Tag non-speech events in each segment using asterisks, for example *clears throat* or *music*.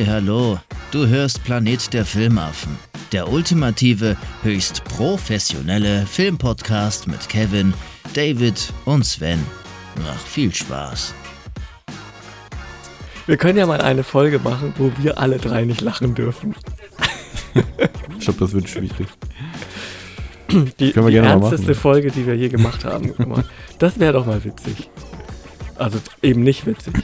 Hey, hallo. Du hörst Planet der Filmaffen. Der ultimative, höchst professionelle Filmpodcast mit Kevin, David und Sven. Ach, viel Spaß. Wir können ja mal eine Folge machen, wo wir alle drei nicht lachen dürfen. Ich glaube, das wird schwierig. Die, die ernsteste machen. Folge, die wir je gemacht haben. Das wäre doch mal witzig. Also eben nicht witzig.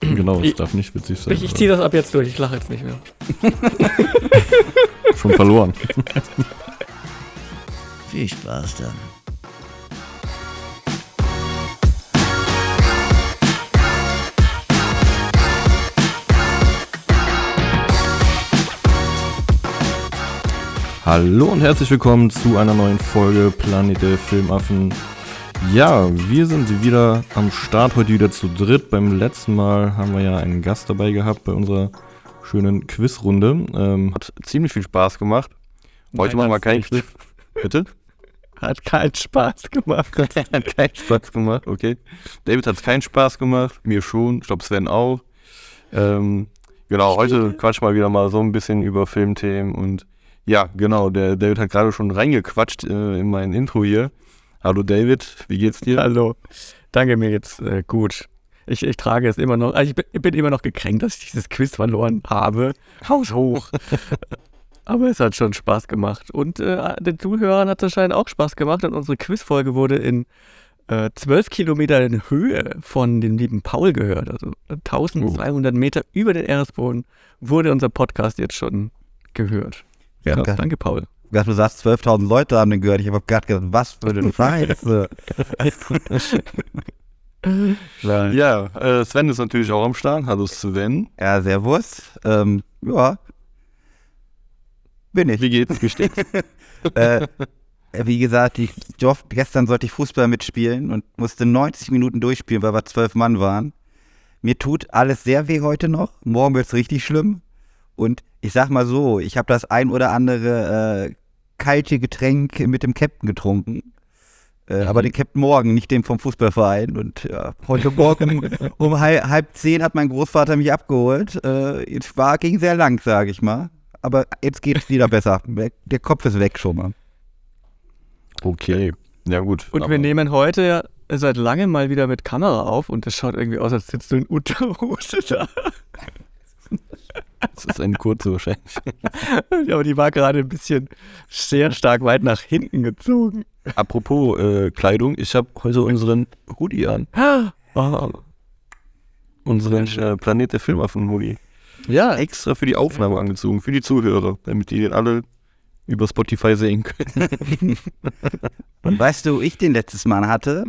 *clears throat* Genau, es Ich- darf nicht witzig sein. Ich, ich ziehe das ab jetzt durch, ich lache jetzt nicht mehr. *laughs* Schon verloren. *laughs* Viel Spaß dann. Hallo und herzlich willkommen zu einer neuen Folge Planet der Filmaffen. Ja, wir sind wieder am Start, heute wieder zu dritt. Beim letzten Mal haben wir ja einen Gast dabei gehabt bei unserer schönen Quizrunde. Ähm, hat ziemlich viel Spaß gemacht. Heute Nein, machen wir keinen. Quiz. Bitte? Hat keinen Spaß gemacht. hat keinen Spaß gemacht, okay. David hat es keinen Spaß gemacht, mir schon, ich glaube Sven auch. Ähm, genau, heute quatschen wir wieder mal so ein bisschen über Filmthemen und ja, genau, der David hat gerade schon reingequatscht äh, in mein Intro hier. Hallo David, wie geht's dir? Hallo. Danke mir jetzt äh, gut. Ich, ich trage es immer noch. Also ich bin, ich bin immer noch gekränkt, dass ich dieses Quiz verloren habe. Haus hoch. *laughs* Aber es hat schon Spaß gemacht. Und äh, den Zuhörern hat es anscheinend auch Spaß gemacht. Und unsere Quizfolge wurde in äh, 12 Kilometer in Höhe von dem lieben Paul gehört. Also 1200 Meter über den Erdboden wurde unser Podcast jetzt schon gehört. Ja, geil. danke, Paul. Ich dachte, du sagst, 12.000 Leute haben den gehört. Ich habe gerade gedacht, was für eine Scheiße. *laughs* Ja. Äh, Sven ist natürlich auch am Start. Hallo Sven. ja, servus. Ähm, ja. Bin ich. Wie geht's? Wie steht's? *laughs* äh, wie gesagt, ich, durfte- gestern sollte ich Fußball mitspielen und musste 90 Minuten durchspielen, weil wir zwölf Mann waren. Mir tut alles sehr weh heute noch. Morgen wird es richtig schlimm. Und ich sag mal so, ich habe das ein oder andere äh, kalte Getränk mit dem Captain getrunken. Äh, Aber den Captain morgen, nicht den vom Fußballverein. Und ja, heute Morgen *laughs* um, halb, halb zehn hat mein Großvater mich abgeholt. Äh, es war, ging sehr lang, sage ich mal. Aber jetzt geht es wieder *laughs* besser. Der Kopf ist weg schon mal. Okay, ja gut. Und aber- wir nehmen heute ja seit langem mal wieder mit Kamera auf und das schaut irgendwie aus, als sitzt du in Unterhose da. *laughs* Das ist eine kurze wahrscheinlich. Ja, aber die war gerade ein bisschen sehr stark weit nach hinten gezogen. Apropos äh, Kleidung, ich habe heute unseren Hoodie an. Oh. Unseren äh, Planet der Filmaffen-Hoodie. Ja, Extra für die Aufnahme angezogen, für die Zuhörer, damit die den alle über Spotify sehen können. *laughs* Und weißt du, wo ich den letztes Mal hatte?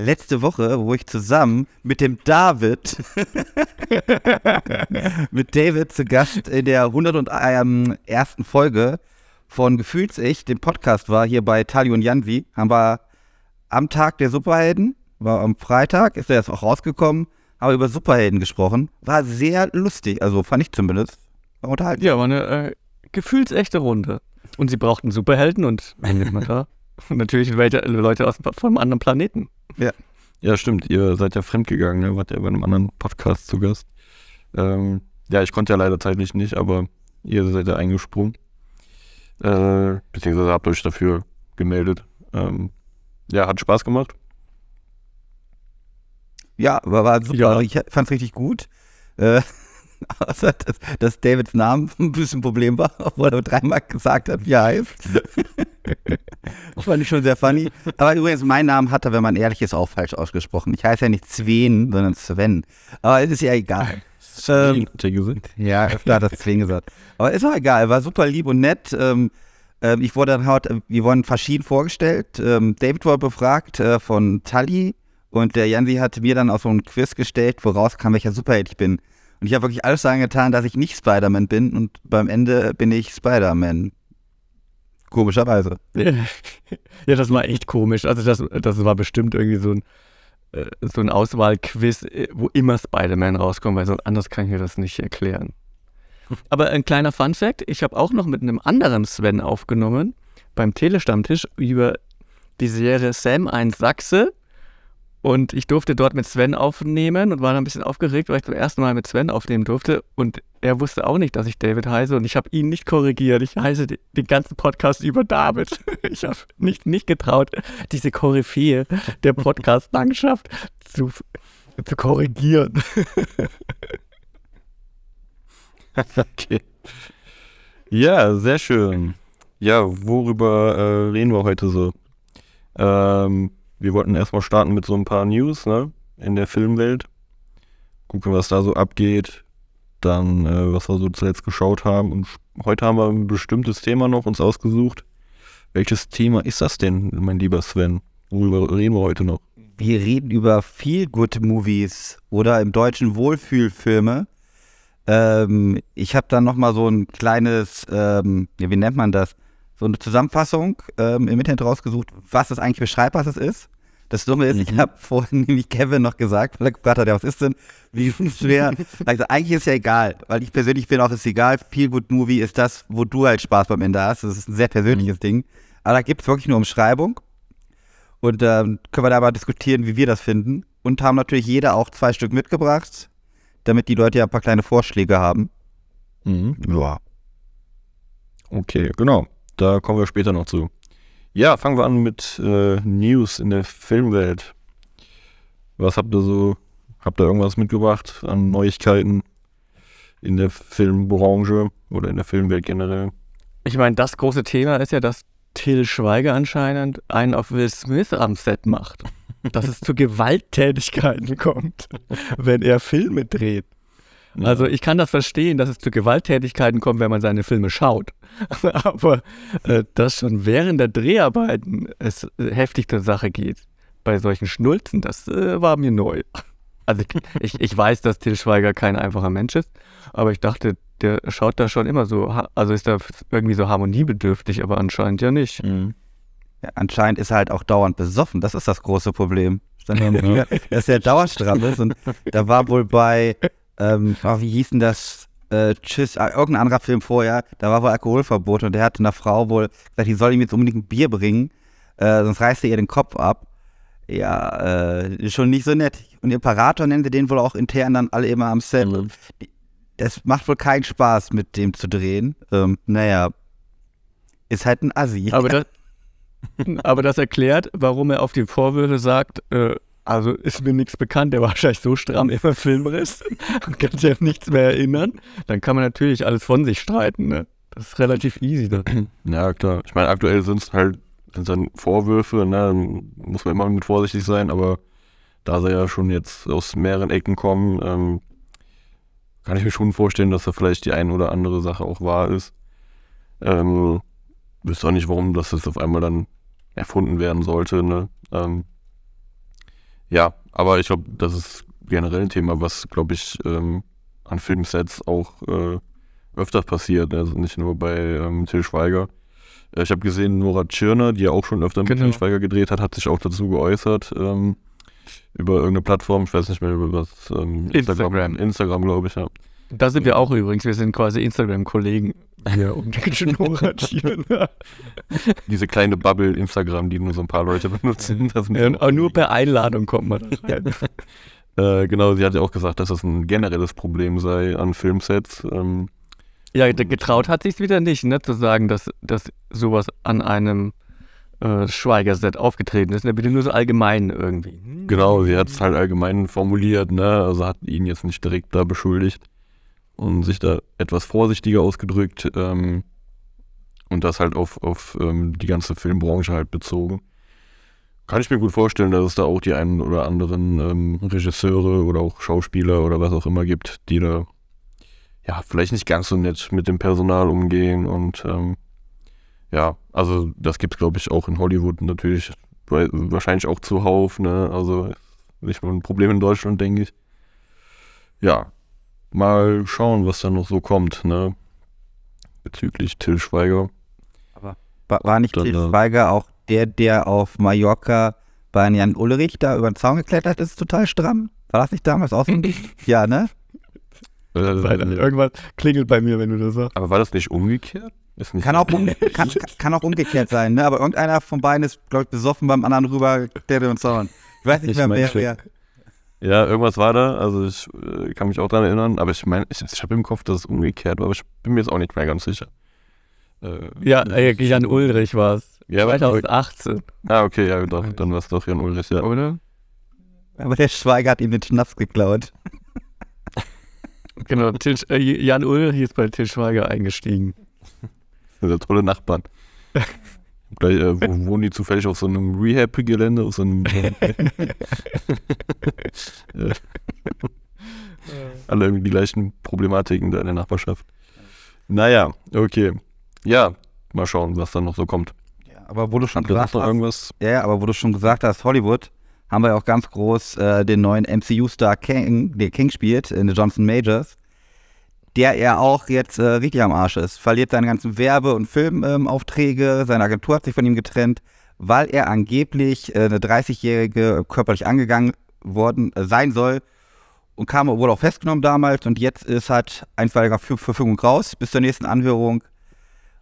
Letzte Woche, wo ich zusammen mit dem David, *laughs* mit David zu Gast in der 101. Folge von Gefühls-Ich, dem Podcast war, hier bei Tali und Janvi, haben wir am Tag der Superhelden, war am Freitag, ist er jetzt auch rausgekommen, haben wir über Superhelden gesprochen. War sehr lustig, also fand ich zumindest. War unterhalten. ja, war eine äh, gefühlsechte Runde. Und sie brauchten Superhelden und man da? Und *laughs* natürlich welche Leute aus dem- vom anderen Planeten. Ja, stimmt, ihr seid ja fremdgegangen, ne? wart ja bei einem anderen Podcast zu Gast. Ähm, ja, ich konnte ja leider zeitlich nicht, aber ihr seid ja eingesprungen. Äh, beziehungsweise habt euch dafür gemeldet. Ähm, ja, hat Spaß gemacht. Ja, war, war super. Ja. Ich fand's richtig gut. Äh, *laughs* außer, dass, dass Davids Name *laughs* ein bisschen ein Problem war, obwohl er dreimal gesagt hat, wie er heißt. Das fand ich schon sehr funny. Aber übrigens, mein Name hat er, wenn man ehrlich ist, auch falsch ausgesprochen. Ich heiße ja nicht Sven, sondern Sven. Aber es ist ja egal. Ähm, ja, öfter hat er Sven gesagt. Aber ist auch egal, war super lieb und nett. Ähm, ähm, ich wurde dann halt, wir wurden verschieden vorgestellt. Ähm, David wurde befragt äh, von Tully und der Jansi hat mir dann auch so ein Quiz gestellt, woraus kam, welcher Superheld ich bin. Und ich habe wirklich alles daran getan, dass ich nicht Spider-Man bin und beim Ende bin ich Spider-Man. Komischerweise. *laughs* Ja, das war echt komisch. Also das, das war bestimmt irgendwie so ein, äh, so ein Auswahlquiz, äh, wo immer Spider-Man rauskommt, weil so anders kann ich mir das nicht erklären. Aber ein kleiner Fun-Fact: Ich habe auch noch mit einem anderen Sven aufgenommen beim Telestammtisch über die Serie Sam 1 Sachse. Und ich durfte dort mit Sven aufnehmen und war dann ein bisschen aufgeregt, weil ich zum ersten Mal mit Sven aufnehmen durfte. Und er wusste auch nicht, dass ich David heiße und ich habe ihn nicht korrigiert. Ich heiße den ganzen Podcast über David. *laughs* Ich habe nicht, nicht getraut, diese Koryphäe der Podcast-Landschaft *laughs* zu, zu korrigieren. *laughs* okay. Ja, sehr schön. Ja, worüber äh, reden wir heute so? Ähm, wir wollten erstmal starten mit so ein paar News, ne? In der Filmwelt. Gucken, was da so abgeht. Dann, äh, was wir so zuletzt geschaut haben. Und heute haben wir ein bestimmtes Thema noch uns ausgesucht. Welches Thema ist das denn, mein lieber Sven? Worüber reden wir heute noch? Wir reden über Feel-Good-Movies oder im Deutschen Wohlfühlfilme. Ähm, ich habe dann nochmal so ein kleines, ähm, ja, wie nennt man das? So eine Zusammenfassung ähm, im Internet rausgesucht, was das eigentlich beschreibt, was es ist. Das Dumme ist, ich habe vorhin nämlich Kevin noch gesagt, weil er gefragt hat, ja, was ist denn? Wie schwer? *laughs* Also eigentlich ist ja egal, weil ich persönlich bin auch, ist egal. Feel Good Movie ist das, wo du halt Spaß beim Ende hast. Das ist ein sehr persönliches Ding. Aber da gibt es wirklich nur Umschreibung. Und ähm, können wir da mal diskutieren, wie wir das finden. Und haben natürlich jeder auch zwei Stück mitgebracht, damit die Leute ja ein paar kleine Vorschläge haben. Mhm. Ja. Okay, genau. Da kommen wir später noch zu. Ja, fangen wir an mit äh, News in der Filmwelt. Was habt ihr so? Habt ihr irgendwas mitgebracht an Neuigkeiten in der Filmbranche oder in der Filmwelt generell? Ich meine, das große Thema ist ja, dass Till Schweiger anscheinend einen auf Will Smith am Set macht. Dass es zu Gewalttätigkeiten kommt, *laughs* wenn er Filme dreht. Also ich kann das verstehen, dass es zu Gewalttätigkeiten kommt, wenn man seine Filme schaut. *laughs* Aber äh, dass schon während der Dreharbeiten es äh, heftig zur Sache geht, bei solchen Schnulzen, das äh, war mir neu. Also ich, *laughs* ich weiß, dass Till Schweiger kein einfacher Mensch ist, aber ich dachte, der schaut da schon immer so, also ist da irgendwie so harmoniebedürftig, aber anscheinend ja nicht. Mhm. Ja, anscheinend ist er halt auch dauernd besoffen. Das ist das große Problem. Ja *laughs* ja. Dass er dauerstramm ist. Und da war wohl bei, ähm, oh, wie hieß denn das? Äh, Tschüss, äh, irgendein anderer Film vorher, da war wohl Alkoholverbot und der hat einer Frau wohl gesagt, die soll ihm jetzt unbedingt ein Bier bringen, äh, sonst reißt er ihr den Kopf ab. Ja, äh, schon nicht so nett. Und Imperator nennen sie den wohl auch intern dann alle immer am Set. Mhm. Das macht wohl keinen Spaß, mit dem zu drehen. Ähm, naja, ist halt ein Assi. Aber das, *laughs* *laughs* aber das erklärt, warum er auf die Vorwürfe sagt, äh, also ist mir nichts bekannt, der war wahrscheinlich so stramm immer Filmriss und *laughs* kann sich an nichts mehr erinnern. Dann kann man natürlich alles von sich streiten. Ne? Das ist relativ easy dann. *clears throat* Ja, klar. Ich meine, aktuell sind es halt dann Vorwürfe, ne? muss man immer mit vorsichtig sein, aber da sie ja schon jetzt aus mehreren Ecken kommen, ähm, kann ich mir schon vorstellen, dass da vielleicht die ein oder andere Sache auch wahr ist. Ähm, wüsste auch nicht, warum das jetzt auf einmal dann erfunden werden sollte. Ne? Ähm, ja, aber ich glaube, das ist generell ein Thema, was, glaube ich, ähm, an Filmsets auch äh, öfter passiert. Also nicht nur bei ähm, Till Schweiger. Äh, Ich habe gesehen, Nora Tschirner, die ja auch schon öfter mit Genau. Till Schweiger gedreht hat, hat sich auch dazu geäußert. Ähm, über irgendeine Plattform, ich weiß nicht mehr, über was. Ähm, Instagram. Instagram, glaube ich, ja. Da sind wir auch übrigens, wir sind quasi Instagram-Kollegen hier um den Nora Tschirner. Diese kleine Bubble Instagram, die nur so ein paar Leute benutzen. Das Ja, und auch nur per Einladung kommt man da rein. *laughs* äh, genau, sie hat ja auch gesagt, dass das ein generelles Problem sei an Filmsets. Ähm, Ja, getraut hat sich wieder nicht, ne, zu sagen, dass, dass sowas an einem äh, Schweigerset aufgetreten ist. Ne, bitte nur so allgemein irgendwie. Genau, sie hat es halt allgemein formuliert, ne? Also hat ihn jetzt nicht direkt da beschuldigt und sich da etwas vorsichtiger ausgedrückt ähm, und das halt auf, auf ähm, die ganze Filmbranche halt bezogen. Kann ich mir gut vorstellen, dass es da auch die einen oder anderen ähm, Regisseure oder auch Schauspieler oder was auch immer gibt, die da ja vielleicht nicht ganz so nett mit dem Personal umgehen und ähm, ja, also das gibt es glaube ich auch in Hollywood natürlich wahrscheinlich auch zuhauf, ne? Also nicht nur ein Problem in Deutschland, denke ich. Ja, mal schauen, was da noch so kommt, ne? Bezüglich Till Schweiger. War, war nicht Dann, Til äh, Schweiger auch der, der auf Mallorca bei Jan Ulrich da über den Zaun geklettert ist, total stramm? War das nicht damals auch so ein Ding? *laughs* Ja, ne? Alter, Irgendwas klingelt bei mir, wenn du das sagst. Aber war das nicht umgekehrt? Ist nicht Kann auch, um, *laughs* kann, kann auch umgekehrt sein, ne? Aber irgendeiner von beiden ist, glaube ich, besoffen beim anderen rüber über den Zaun. Ich weiß nicht Ich mehr, wer, wer. Ja, irgendwas war da. Also ich äh, kann mich auch daran erinnern, aber ich meine, ich, ich habe im Kopf, dass es umgekehrt war, aber ich bin mir jetzt auch nicht mehr ganz sicher. Äh, Ja, äh, Jan Ulrich war es. Ja, aber- 2018, Ah, okay, ja, doch, dann war es doch Jan Ulrich, ja. oder? Aber der Schweiger hat ihm den Schnaps geklaut. Genau, Til, äh, Jan Ulrich ist bei Til Schweiger eingestiegen. *laughs* Das sind tolle Nachbarn. *laughs* Gleich, äh, wo, *laughs* wohnen die zufällig auf so einem Rehab-Gelände, auf so einem. *laughs* *laughs* Alle irgendwie die gleichen Problematiken da in der Nachbarschaft. Naja, okay. Ja, mal schauen, was dann noch so kommt. Ja, aber wo du schon Habt gesagt hast, irgendwas? ja, aber wo du schon gesagt hast, Hollywood, haben wir ja auch ganz groß äh, den neuen MCU-Star King, der King spielt, in Johnson Majors, der ja auch jetzt äh, richtig am Arsch ist. Verliert seine ganzen Werbe- und Filmaufträge, seine Agentur hat sich von ihm getrennt, weil er angeblich äh, eine 30-Jährige körperlich angegangen worden äh, sein soll und kam wohl auch festgenommen damals und jetzt ist halt einstweiliger Ver Verfügung raus bis zur nächsten Anhörung.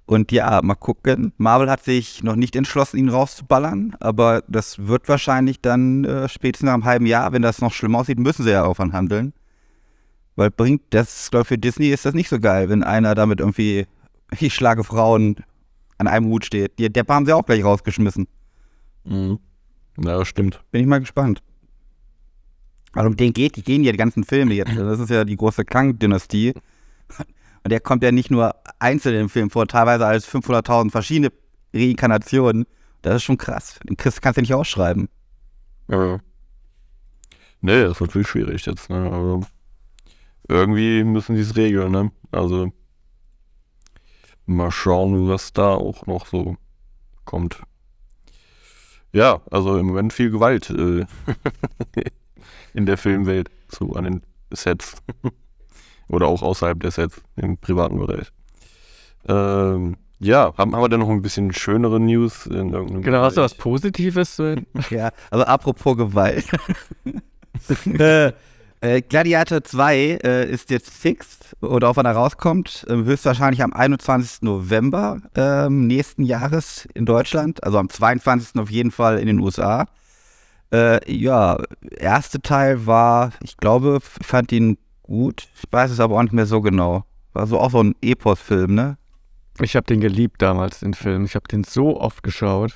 Und ja, mal gucken. Marvel hat sich noch nicht entschlossen, ihn rauszuballern, aber das wird wahrscheinlich dann äh, spätestens nach einem halben Jahr, wenn das noch schlimm aussieht, müssen sie ja aufhören handeln. Weil bringt das, glaube ich, für Disney ist das nicht so geil, wenn einer damit irgendwie, ich schlage Frauen an einem Hut steht. Die Deppe haben sie auch gleich rausgeschmissen. Mhm. Ja, stimmt. Bin ich mal gespannt. Also um den geht, die gehen ja die ganzen Filme jetzt. Das ist ja die große Kang-Dynastie. Und der kommt ja nicht nur einzeln im Film vor, teilweise als 500.000 verschiedene Reinkarnationen. Das ist schon krass. Den kriegst, kannst du nicht ausschreiben. Ja. Nee, das ist natürlich schwierig jetzt, ne? Aber irgendwie müssen die es regeln, ne? Also mal schauen, was da auch noch so kommt. Ja, also im Moment viel Gewalt äh, *laughs* in der Filmwelt, so an den Sets. *laughs* Oder auch außerhalb der Sets, im privaten Bereich. Ähm, ja, haben, haben wir denn noch ein bisschen schönere News in irgendeinem Genau, hast du was? Positives? *laughs* Ja, aber apropos Gewalt. äh, äh, Gladiator 2 äh, ist jetzt fix oder auch wann er rauskommt. Ähm, höchstwahrscheinlich am 21. November ähm, nächsten Jahres in Deutschland. Also am 22. auf jeden Fall in den USA. Äh, ja, erste Teil war, ich glaube, ich fand ihn gut. Ich weiß es aber auch nicht mehr so genau. War so auch so ein Epos-Film, ne? Ich habe den geliebt damals, den Film. Ich habe den so oft geschaut.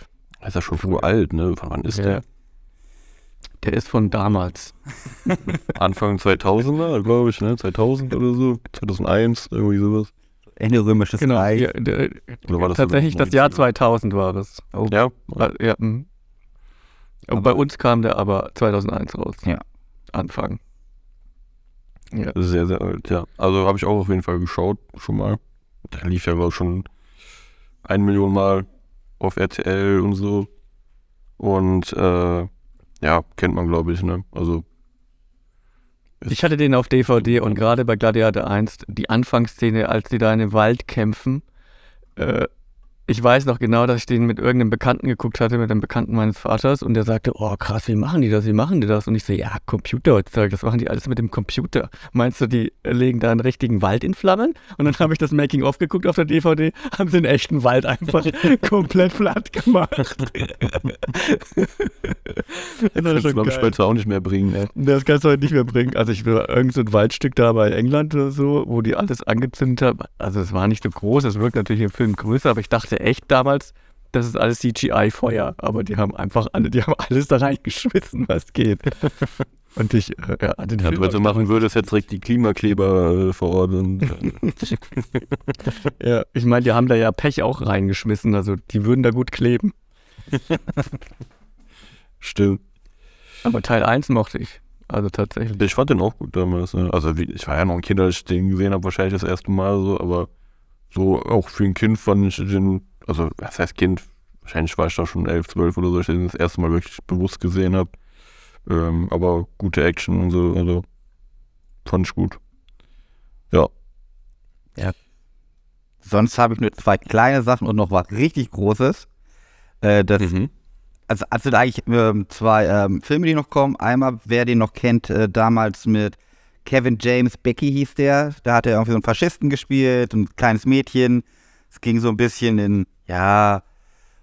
Ist ja schon früh alt, ne? Von wann ist Ja. der? Der ist von damals. *laughs* Anfang 2000er, glaube ich, ne? 2000 oder so. 2001, irgendwie sowas. Ende römisches Genau. Reich. Ja, der, Oder war das tatsächlich das Jahr 90er? 2000 war das. Oh, Ja, Ja, mm. Und Aber- bei uns kam der aber 2001 raus. Ja. Anfang. Ja. sehr, sehr alt, ja. Also habe ich auch auf jeden Fall geschaut, schon mal. Der lief ja, glaube ich, schon ein Million Mal auf RTL und so. Und äh, ja, kennt man, glaube ich, ne? Also Ich hatte den auf DVD und gerade bei Gladiator 1, die Anfangsszene, als die da in dem Wald kämpfen, äh, ich weiß noch genau, dass ich den mit irgendeinem Bekannten geguckt hatte, mit einem Bekannten meines Vaters und der sagte, oh krass, wie machen die das, wie machen die das? Und ich so, ja, Computer heutzutage, das machen die alles mit dem Computer. Meinst du, die legen da einen richtigen Wald in Flammen? Und dann habe ich das Making-of geguckt auf der DVD, haben sie einen echten Wald einfach *laughs* komplett platt gemacht. das glaube ich geil. später auch nicht mehr bringen, ne? Das kannst du heute nicht mehr bringen. Also ich will irgend so ein Waldstück da bei England oder so, wo die alles angezündet haben. Also es war nicht so groß, es wirkt natürlich im Film größer, aber ich dachte echt damals, das ist alles CGI-Feuer. Aber die haben einfach alle, die haben alles da reingeschmissen, was geht. Und ich, äh, ja, den Ja, Film wenn du machen würdest, jetzt direkt die Klimakleber äh, vor Ort und ja, ich meine, die haben da ja Pech auch reingeschmissen, also die würden da gut kleben. stimmt. Aber Teil 1 mochte ich. Also tatsächlich. Ich fand den auch gut damals. Ne? Also ich war ja noch ein Kind, als ich den gesehen habe, wahrscheinlich das erste Mal so, aber so auch für ein Kind fand ich den, also was heißt Kind, wahrscheinlich war ich da schon 11, 12 oder so, als ich den das erste Mal wirklich bewusst gesehen habe. Ähm, aber gute Action und so, also fand ich gut. Ja. Sonst habe ich nur zwei kleine Sachen und noch was richtig Großes. Äh, das, Mhm. also, also da eigentlich ähm, zwei ähm, Filme, die noch kommen. Einmal, wer den noch kennt, äh, damals mit Kevin James Becky hieß der. Da hat er irgendwie so einen Faschisten gespielt, ein kleines Mädchen. Es ging so ein bisschen in, ja,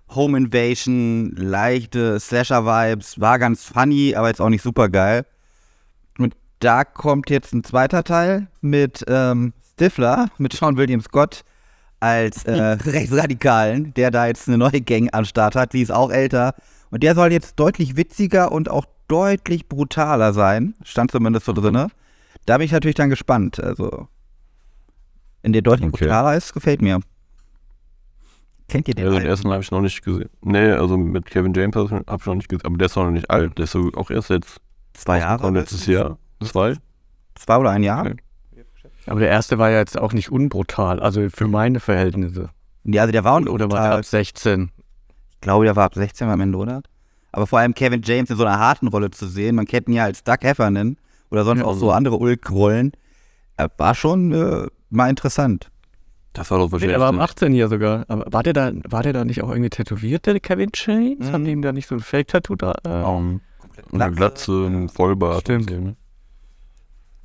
Home Invasion, leichte Slasher-Vibes, war ganz funny, aber jetzt auch nicht super geil. Und da kommt jetzt ein zweiter Teil mit ähm, Stifler, mit Sean William Scott als äh, *laughs* Rechtsradikalen, der da jetzt eine neue Gang am Start hat. Sie ist auch älter. Und der soll jetzt deutlich witziger und auch deutlich brutaler sein. Stand zumindest so drin. Da bin ich natürlich dann gespannt. Also, in der deutlich Okay. brutaler ist, gefällt mir. Kennt ihr den? Ja, den ersten habe ich noch nicht gesehen. Nee, also mit Kevin James habe ich noch nicht gesehen. Aber der ist auch noch nicht alt. Der ist so auch erst jetzt Zwei Jahre? letztes Jahr. Zwei? Zwei oder ein Jahr? Okay. Aber der erste war ja jetzt auch nicht unbrutal, also für meine Verhältnisse. Ja, also der war auch Oder war der ab 16? Ich glaube, der war ab 16 am Ende, oder? Aber vor allem Kevin James in so einer harten Rolle zu sehen, man kennt ihn ja als Doug Heffernan oder sonst Ja. auch so andere Ulk-Rollen, äh, war schon äh, mal interessant. Das war doch Nee, wahrscheinlich. der war ab 18 hier sogar. Aber war der da, war der da nicht auch irgendwie tätowiert, der Kevin James? Mhm. Haben die ihm da nicht so ein Fake-Tattoo da? Äh, Um, eine Glatze. Glatze, ein Vollbart. Stimmt. und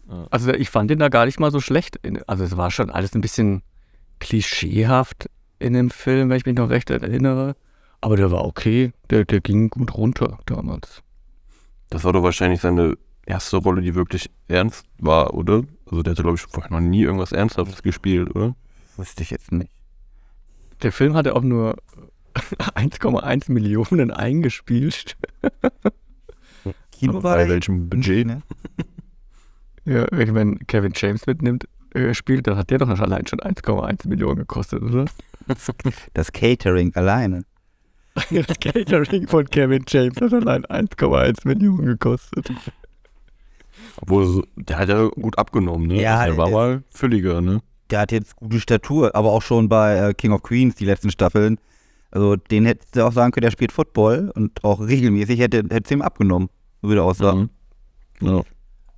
so, ne? Also ich fand den da gar nicht mal so schlecht. Also es war schon alles ein bisschen klischeehaft in dem Film, wenn ich mich noch recht erinnere. Aber der war okay. Der, der ging gut runter damals. Das war doch wahrscheinlich seine erste Rolle, die wirklich ernst war, oder? Also der hatte, glaube ich, vorher noch nie irgendwas Ernsthaftes gespielt, oder? Wusste ich jetzt nicht. Der Film hatte auch nur *laughs* 1,1 Millionen eingespielt. Kino war bei welchem Budget? Ne? Ja, wenn Kevin James mitnimmt, äh, spielt, dann hat der doch allein schon 1,1 Millionen gekostet, oder? Das Catering alleine. *laughs* Das Catering von Kevin James hat allein 1,1 Millionen gekostet. Obwohl, der hat ja gut abgenommen, ne? Ja, der war mal fülliger, ne? Der hat jetzt gute Statur, aber auch schon bei äh, King of Queens, die letzten Staffeln. Also den hättest du auch sagen können, der spielt Football und auch regelmäßig hätte es ihm abgenommen, würde auch sagen. Mhm. Ja.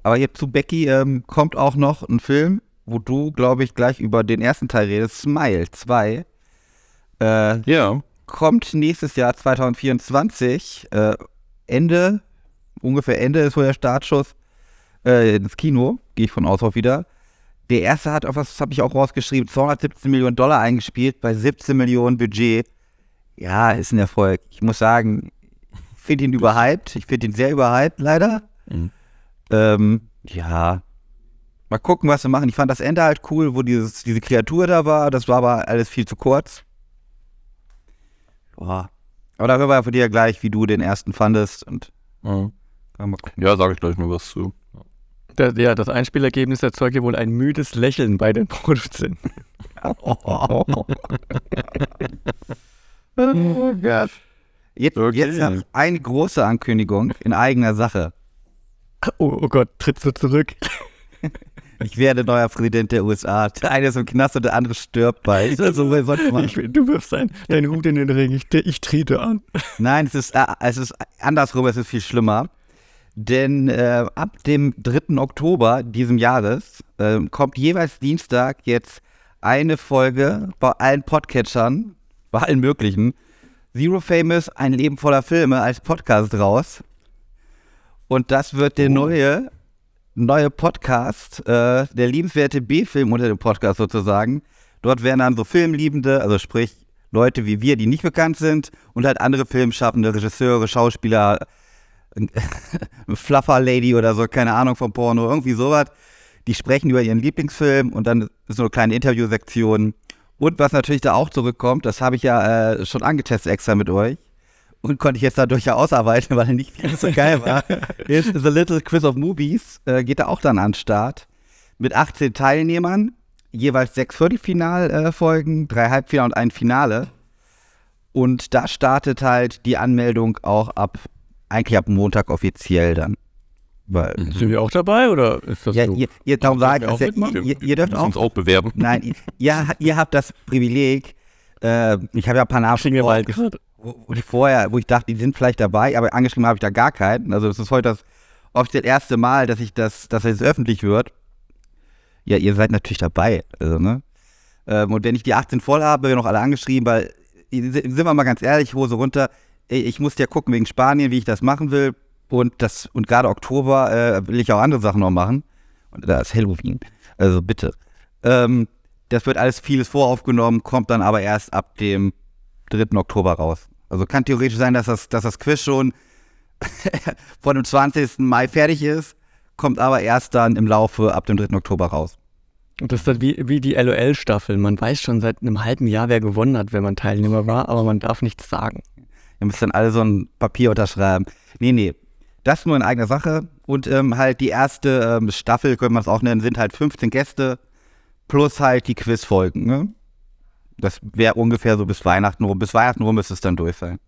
Aber hier zu Becky ähm, kommt auch noch ein Film, wo du, glaube ich, gleich über den ersten Teil redest, Smile 2. Äh, ja, kommt nächstes Jahr 2024, äh, Ende, ungefähr Ende ist wohl der Startschuss äh, ins Kino, gehe ich von aus auch wieder. Der erste hat, auf was habe ich auch rausgeschrieben, 217 Millionen Dollar eingespielt bei 17 Millionen Budget. Ja, ist ein Erfolg. Ich muss sagen, ich finde ihn überhyped. Ich finde ihn sehr überhyped, leider. Mhm. Ähm, ja. Mal gucken, was wir machen. Ich fand das Ende halt cool, wo dieses, diese Kreatur da war. Das war aber alles viel zu kurz. Boah. Aber da hören wir ja von dir gleich, wie du den ersten fandest. Und ja. ja, mal sage ich gleich noch was zu. Das, ja, das Einspielergebnis erzeugte wohl ein müdes Lächeln bei den Produzenten. Oh *laughs* Gott. Jetzt, Okay. jetzt noch eine große Ankündigung in eigener Sache. Oh, oh Gott, trittst du zurück? *laughs* Ich werde neuer Präsident der USA. Der eine ist im Knast und der andere stirbt bald. *laughs* Also, man- Ich, du wirfst ein, deinen Hut in den Ring, ich, ich trete an. Nein, es ist, äh, es ist andersrum, es ist viel schlimmer. Denn äh, ab dem 3. Oktober diesem Jahres äh, kommt jeweils Dienstag jetzt eine Folge bei allen Podcatchern, bei allen möglichen, Zero Famous, ein Leben voller Filme als Podcast raus. Und das wird der neue, neue Podcast, äh, der liebenswerte B-Film unter dem Podcast sozusagen. Dort werden dann so Filmliebende, also sprich Leute wie wir, die nicht bekannt sind, und halt andere Filmschaffende, Regisseure, Schauspieler, *laughs* Fluffer Lady oder so, keine Ahnung vom Porno, irgendwie sowas. Die sprechen über ihren Lieblingsfilm und dann so eine kleine Interviewsektion. Und was natürlich da auch zurückkommt, das habe ich ja äh, schon angetestet extra mit euch und konnte ich jetzt dadurch ja ausarbeiten, *laughs* weil nicht ganz so geil war, ist The Little Quiz of Movies, äh, geht da auch dann an den Start mit 18 Teilnehmern, jeweils sechs Viertelfinalfolgen, drei Halbfinale und ein Finale. Und da startet halt die Anmeldung auch ab, eigentlich ab Montag offiziell dann. Weil, Sind wir auch dabei oder ist das ja, so? ihr, ihr, darum sage ich, wir ja, ihr, ihr dürft Wir auch, uns auch bewerben. nein, ihr, ihr, ihr habt das Privileg, äh, ich habe ja ein paar Nachrichten wir wo, wo ich vorher, wo ich dachte, die sind vielleicht dabei, aber angeschrieben habe ich da gar keinen. Also das ist heute das offiziell erste Mal, dass ich das, dass es öffentlich wird. Ja, ihr seid natürlich dabei, also, ne? Ähm, und wenn ich die 18 voll habe, werden noch alle angeschrieben, weil, sind wir mal ganz ehrlich, Hose runter, ich musste ja gucken wegen Spanien, wie ich das machen will. Und das, und gerade Oktober äh, will ich auch andere Sachen noch machen. Und da ist Halloween. Also bitte. Ähm, das wird alles vieles voraufgenommen, kommt dann aber erst ab dem 3. Oktober raus. Also kann theoretisch sein, dass das, dass das Quiz schon *laughs* vor dem 20. Mai fertig ist, kommt aber erst dann im Laufe ab dem 3. Oktober raus. Und das ist dann wie, wie die LOL-Staffel. Man weiß schon seit einem halben Jahr, wer gewonnen hat, wenn man Teilnehmer war, aber man darf nichts sagen. Ihr müsst dann alle so ein Papier unterschreiben. Nee, nee. Das nur in eigener Sache. Und ähm, halt die erste ähm, Staffel, könnte man es auch nennen, sind halt 15 Gäste plus halt die Quizfolgen. Ne? Das wäre ungefähr so bis Weihnachten rum. Bis Weihnachten rum müsste es dann durch sein.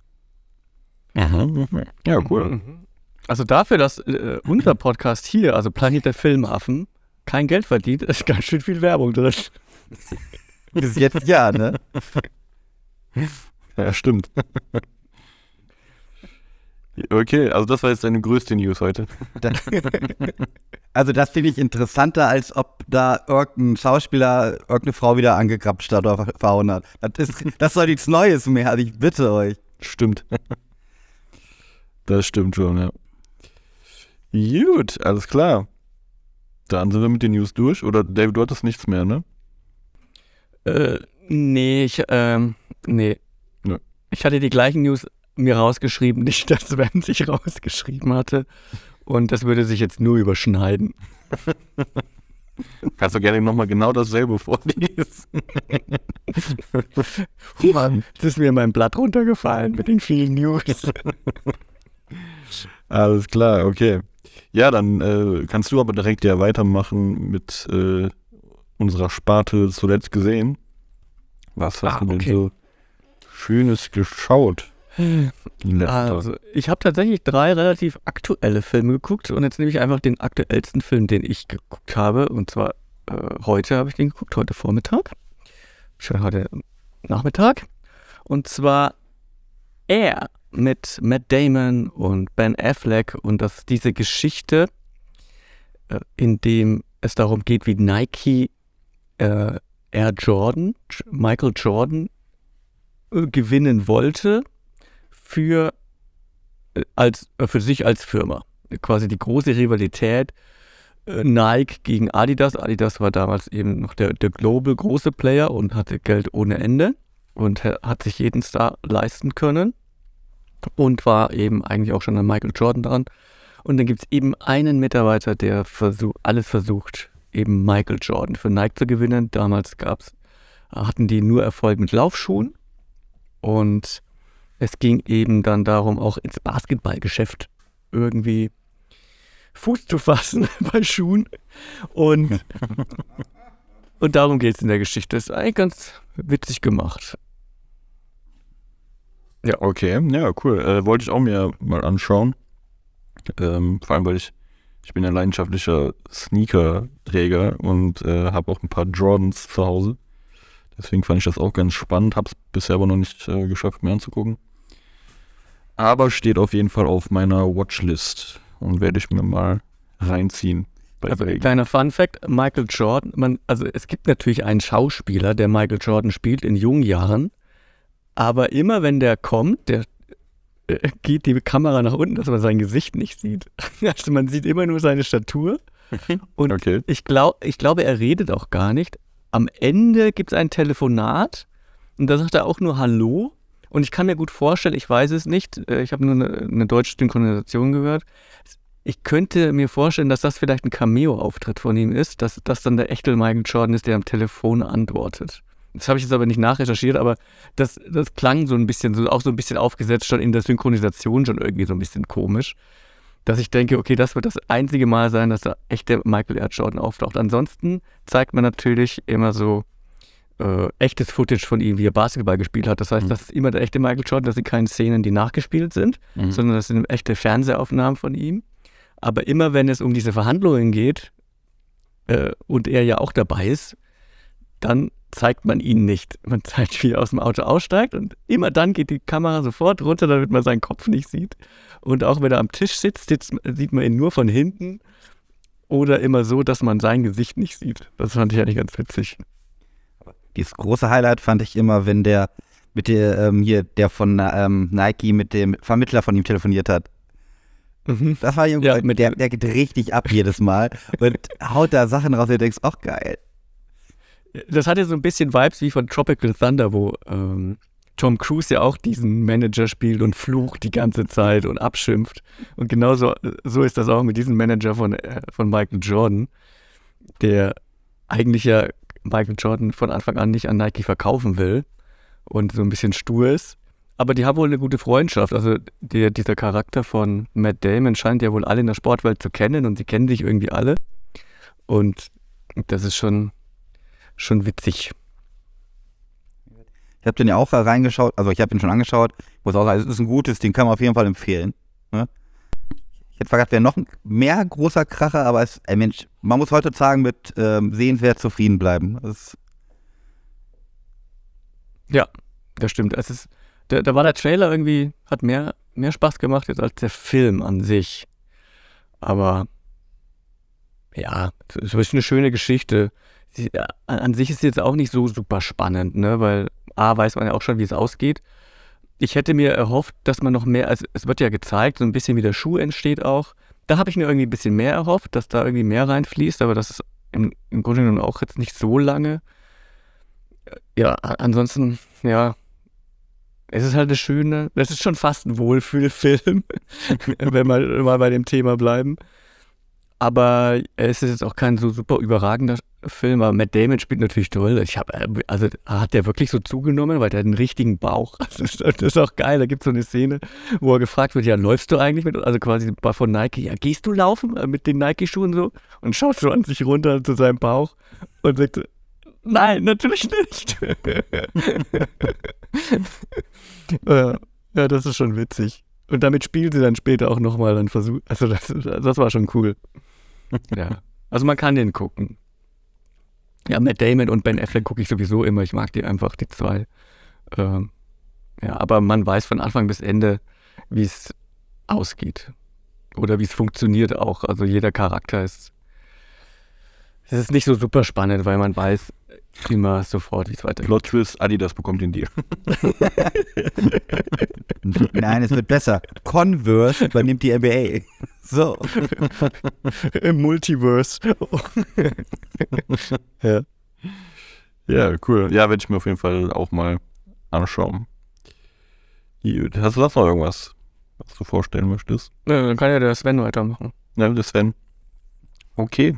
Ja, cool. Also dafür, dass äh, unser Podcast hier, also Planet der Filmaffen, kein Geld verdient, ist ganz schön viel Werbung drin. Bis jetzt ja, ne? *laughs* Ja, stimmt. Okay, also das war jetzt deine größte News heute. *laughs* Also das finde ich interessanter, als ob da irgendein Schauspieler irgendeine Frau wieder angekrapscht hat oder verhauen hat. Das, ist, das soll nichts Neues mehr, also ich bitte euch. Stimmt. Das stimmt schon, ja. Gut, alles klar. Dann sind wir mit den News durch. Oder David, du hattest nichts mehr, ne? Äh, nee, ich, ähm, nee. Ich hatte die gleichen News mir rausgeschrieben, *laughs* nicht, dass Sven sich rausgeschrieben hatte. Und das würde sich jetzt nur überschneiden. Kannst du gerne nochmal genau dasselbe vorlesen. *laughs* Mann, das ist mir in mein Blatt runtergefallen mit den vielen News. *laughs* Alles klar, okay. Ja, dann äh, kannst du aber direkt ja weitermachen mit äh, unserer Sparte zuletzt gesehen. Was hast Ah, du denn okay. so Schönes geschaut? Also, ich habe tatsächlich drei relativ aktuelle Filme geguckt und jetzt nehme ich einfach den aktuellsten Film, den ich geguckt habe. Und zwar äh, heute habe ich den geguckt, heute Vormittag. Schon heute Nachmittag. Und zwar er mit Matt Damon und Ben Affleck und das diese Geschichte, äh, in dem es darum geht, wie Nike äh, Air Jordan, Michael Jordan, äh, gewinnen wollte für, äh, als, äh, für sich als Firma. Quasi die große Rivalität äh, Nike gegen Adidas. Adidas war damals eben noch der, der global große Player und hatte Geld ohne Ende und ha- hat sich jeden Star leisten können und war eben eigentlich auch schon an Michael Jordan dran. Und dann gibt es eben einen Mitarbeiter, der versuch, alles versucht, eben Michael Jordan für Nike zu gewinnen. Damals gab's, hatten die nur Erfolg mit Laufschuhen und es ging eben dann darum, auch ins Basketballgeschäft irgendwie Fuß zu fassen *laughs* bei Schuhen. Und, *laughs* und darum geht es in der Geschichte. ist eigentlich ganz witzig gemacht. Okay, ja, cool. Äh, wollte ich auch mir mal anschauen. Ähm, vor allem, weil ich, ich bin ein leidenschaftlicher Sneaker-Träger und äh, habe auch ein paar Jordans zu Hause. Deswegen fand ich das auch ganz spannend, habe es bisher aber noch nicht äh, geschafft, mir anzugucken. Aber steht auf jeden Fall auf meiner Watchlist und werde ich mir mal reinziehen. Also, kleiner Fun Fact: Michael Jordan, man, also es gibt natürlich einen Schauspieler, der Michael Jordan spielt in jungen Jahren, aber immer wenn der kommt, der äh, geht die Kamera nach unten, dass man sein Gesicht nicht sieht. *laughs* Also man sieht immer nur seine Statur. *laughs* Und Okay. ich, glaub, ich glaube, er redet auch gar nicht. Am Ende gibt es ein Telefonat und da sagt er auch nur Hallo. Und ich kann mir gut vorstellen, ich weiß es nicht, äh, ich habe nur eine, eine deutsche Synchronisation gehört. Ich könnte mir vorstellen, dass das vielleicht ein Cameo-Auftritt von ihm ist, dass das dann der echte Michael Jordan ist, der am Telefon antwortet. Das habe ich jetzt aber nicht nachrecherchiert, aber das, das klang so ein bisschen, so, auch so ein bisschen aufgesetzt, schon in der Synchronisation schon irgendwie so ein bisschen komisch. Dass ich denke, okay, das wird das einzige Mal sein, dass da echte Michael R. Jordan auftaucht. Ansonsten zeigt man natürlich immer so äh, echtes Footage von ihm, wie er Basketball gespielt hat. Das heißt, Mhm. das ist immer der echte Michael Jordan, das sind keine Szenen, die nachgespielt sind, Mhm. sondern das sind echte Fernsehaufnahmen von ihm. Aber immer wenn es um diese Verhandlungen geht äh, und er ja auch dabei ist, dann zeigt man ihn nicht. Man zeigt, wie er aus dem Auto aussteigt und immer dann geht die Kamera sofort runter, damit man seinen Kopf nicht sieht. Und auch wenn er am Tisch sitzt, sieht man ihn nur von hinten oder immer so, dass man sein Gesicht nicht sieht. Das fand ich eigentlich ganz witzig. Dieses große Highlight fand ich immer, wenn der mit der, ähm, hier, der von ähm, Nike mit dem Vermittler von ihm telefoniert hat. Das war Ja, mit- der, der geht richtig ab jedes Mal und haut da Sachen raus, und du denkst, ach geil. Das hatte so ein bisschen Vibes wie von Tropical Thunder, wo ähm, Tom Cruise ja auch diesen Manager spielt und flucht die ganze Zeit und abschimpft. Und genauso so ist das auch mit diesem Manager von, äh, von Michael Jordan, der eigentlich ja Michael Jordan von Anfang an nicht an Nike verkaufen will und so ein bisschen stur ist. Aber die haben wohl eine gute Freundschaft. Also der, dieser Charakter von Matt Damon scheint ja wohl alle in der Sportwelt zu kennen und sie kennen sich irgendwie alle. Und das ist schon, schon witzig. Ich habe den ja auch reingeschaut, also ich habe ihn schon angeschaut. Ich muss auch sagen, es ist ein gutes, den kann man auf jeden Fall empfehlen. Ne? Ich hätte vergessen, wäre noch ein mehr großer Kracher, aber es, ey Mensch, man muss heutzutage mit ähm, sehenswert zufrieden bleiben. Das ja, das stimmt. Es ist, da, da war der Trailer irgendwie, hat mehr, mehr Spaß gemacht jetzt als der Film an sich. Aber ja, es ist eine schöne Geschichte. Sie, an, an sich ist sie jetzt auch nicht so super spannend, ne? Weil A weiß man ja auch schon, wie es ausgeht. Ich hätte mir erhofft, dass man noch mehr, also es wird ja gezeigt, so ein bisschen wie der Schuh entsteht auch. Da habe ich mir irgendwie ein bisschen mehr erhofft, dass da irgendwie mehr reinfließt, aber das ist im, im Grunde genommen auch jetzt nicht so lange. Ja, ansonsten, ja, es ist halt eine schöne, das ist schon fast ein Wohlfühlfilm, *laughs* wenn wir mal bei dem Thema bleiben. Aber es ist jetzt auch kein so super überragender Film, aber Matt Damon spielt natürlich toll. Ich habe, äh, also hat der wirklich so zugenommen, weil der hat einen richtigen Bauch. *laughs* Ist, das ist auch geil. Da gibt es so eine Szene, wo er gefragt wird, ja, läufst du eigentlich mit, also quasi von Nike, ja, gehst du laufen äh, mit den Nike-Schuhen so? Und schaut so an sich runter zu seinem Bauch und sagt, nein, natürlich nicht. *laughs* ja, das ist schon witzig. Und damit spielt sie dann später auch nochmal einen Versuch. Also das, das war schon cool. ja. Also man kann den gucken. Ja, Matt Damon und Ben Affleck gucke ich sowieso immer. Ich mag die einfach, die zwei. Ähm, ja, aber man weiß von Anfang bis Ende, wie es ausgeht. Oder wie es funktioniert auch. Also jeder Charakter ist. Es ist nicht so super spannend, weil man weiß immer sofort, wie es weitergeht. Plot Twist, Adidas bekommt ihn dir. *laughs* Nein, es wird besser. Converse übernimmt die NBA. *laughs* So. Im Multiverse. ja. Ja, cool. Ja, werde ich mir auf jeden Fall auch mal anschauen. Hast du das noch irgendwas, was du vorstellen möchtest? Ja, dann kann ja der Sven weitermachen. Ja, der Sven. Okay.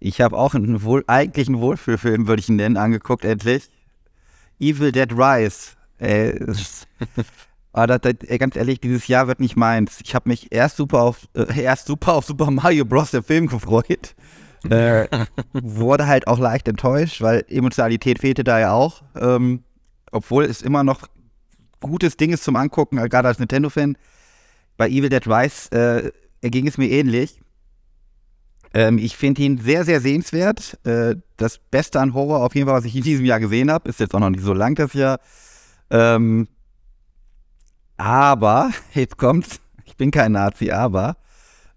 Ich habe auch einen wohl, eigentlich einen Wohlfühlfilm, würde ich ihn nennen, angeguckt, endlich. Evil Dead Rise. Äh, aber das, das, ganz ehrlich, dieses Jahr wird nicht meins. Ich habe mich erst super auf äh, erst super auf Super Mario Bros. der Film gefreut. *laughs* Äh, wurde halt auch leicht enttäuscht, weil Emotionalität fehlte da ja auch. Ähm, obwohl es immer noch gutes Ding ist zum Angucken, gerade als Nintendo-Fan. Bei Evil Dead Rise äh, ging es mir ähnlich. Ähm, ich finde ihn sehr, sehr sehenswert. Äh, das Beste an Horror auf jeden Fall, was ich in diesem Jahr gesehen habe, ist jetzt auch noch nicht so lang das Jahr. Ähm, aber, *laughs* jetzt kommt's, ich bin kein Nazi, aber,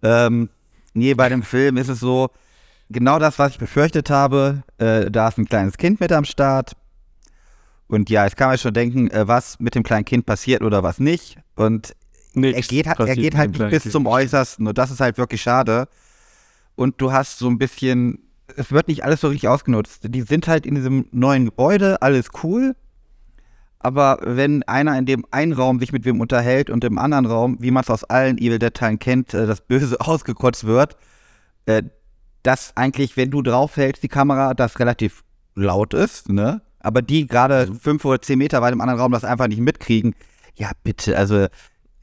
ähm, nee, bei dem Film ist es so, genau das, was ich befürchtet habe, äh, da ist ein kleines Kind mit am Start. Und ja, jetzt kann man schon denken, äh, was mit dem kleinen Kind passiert oder was nicht. Und Nichts er geht, er geht halt bis zum Äußersten und das ist halt wirklich schade und du hast so ein bisschen, es wird nicht alles so richtig ausgenutzt. Die sind halt in diesem neuen Gebäude, alles cool. Aber wenn einer in dem einen Raum sich mit wem unterhält und im anderen Raum, wie man es aus allen Evil Dead-Teilen kennt, äh, das Böse *laughs* ausgekotzt wird, äh, dass eigentlich, wenn du draufhältst, die Kamera, das relativ laut ist, ne? Aber die gerade mhm. fünf oder zehn Meter weit im anderen Raum das einfach nicht mitkriegen. Ja, bitte, also,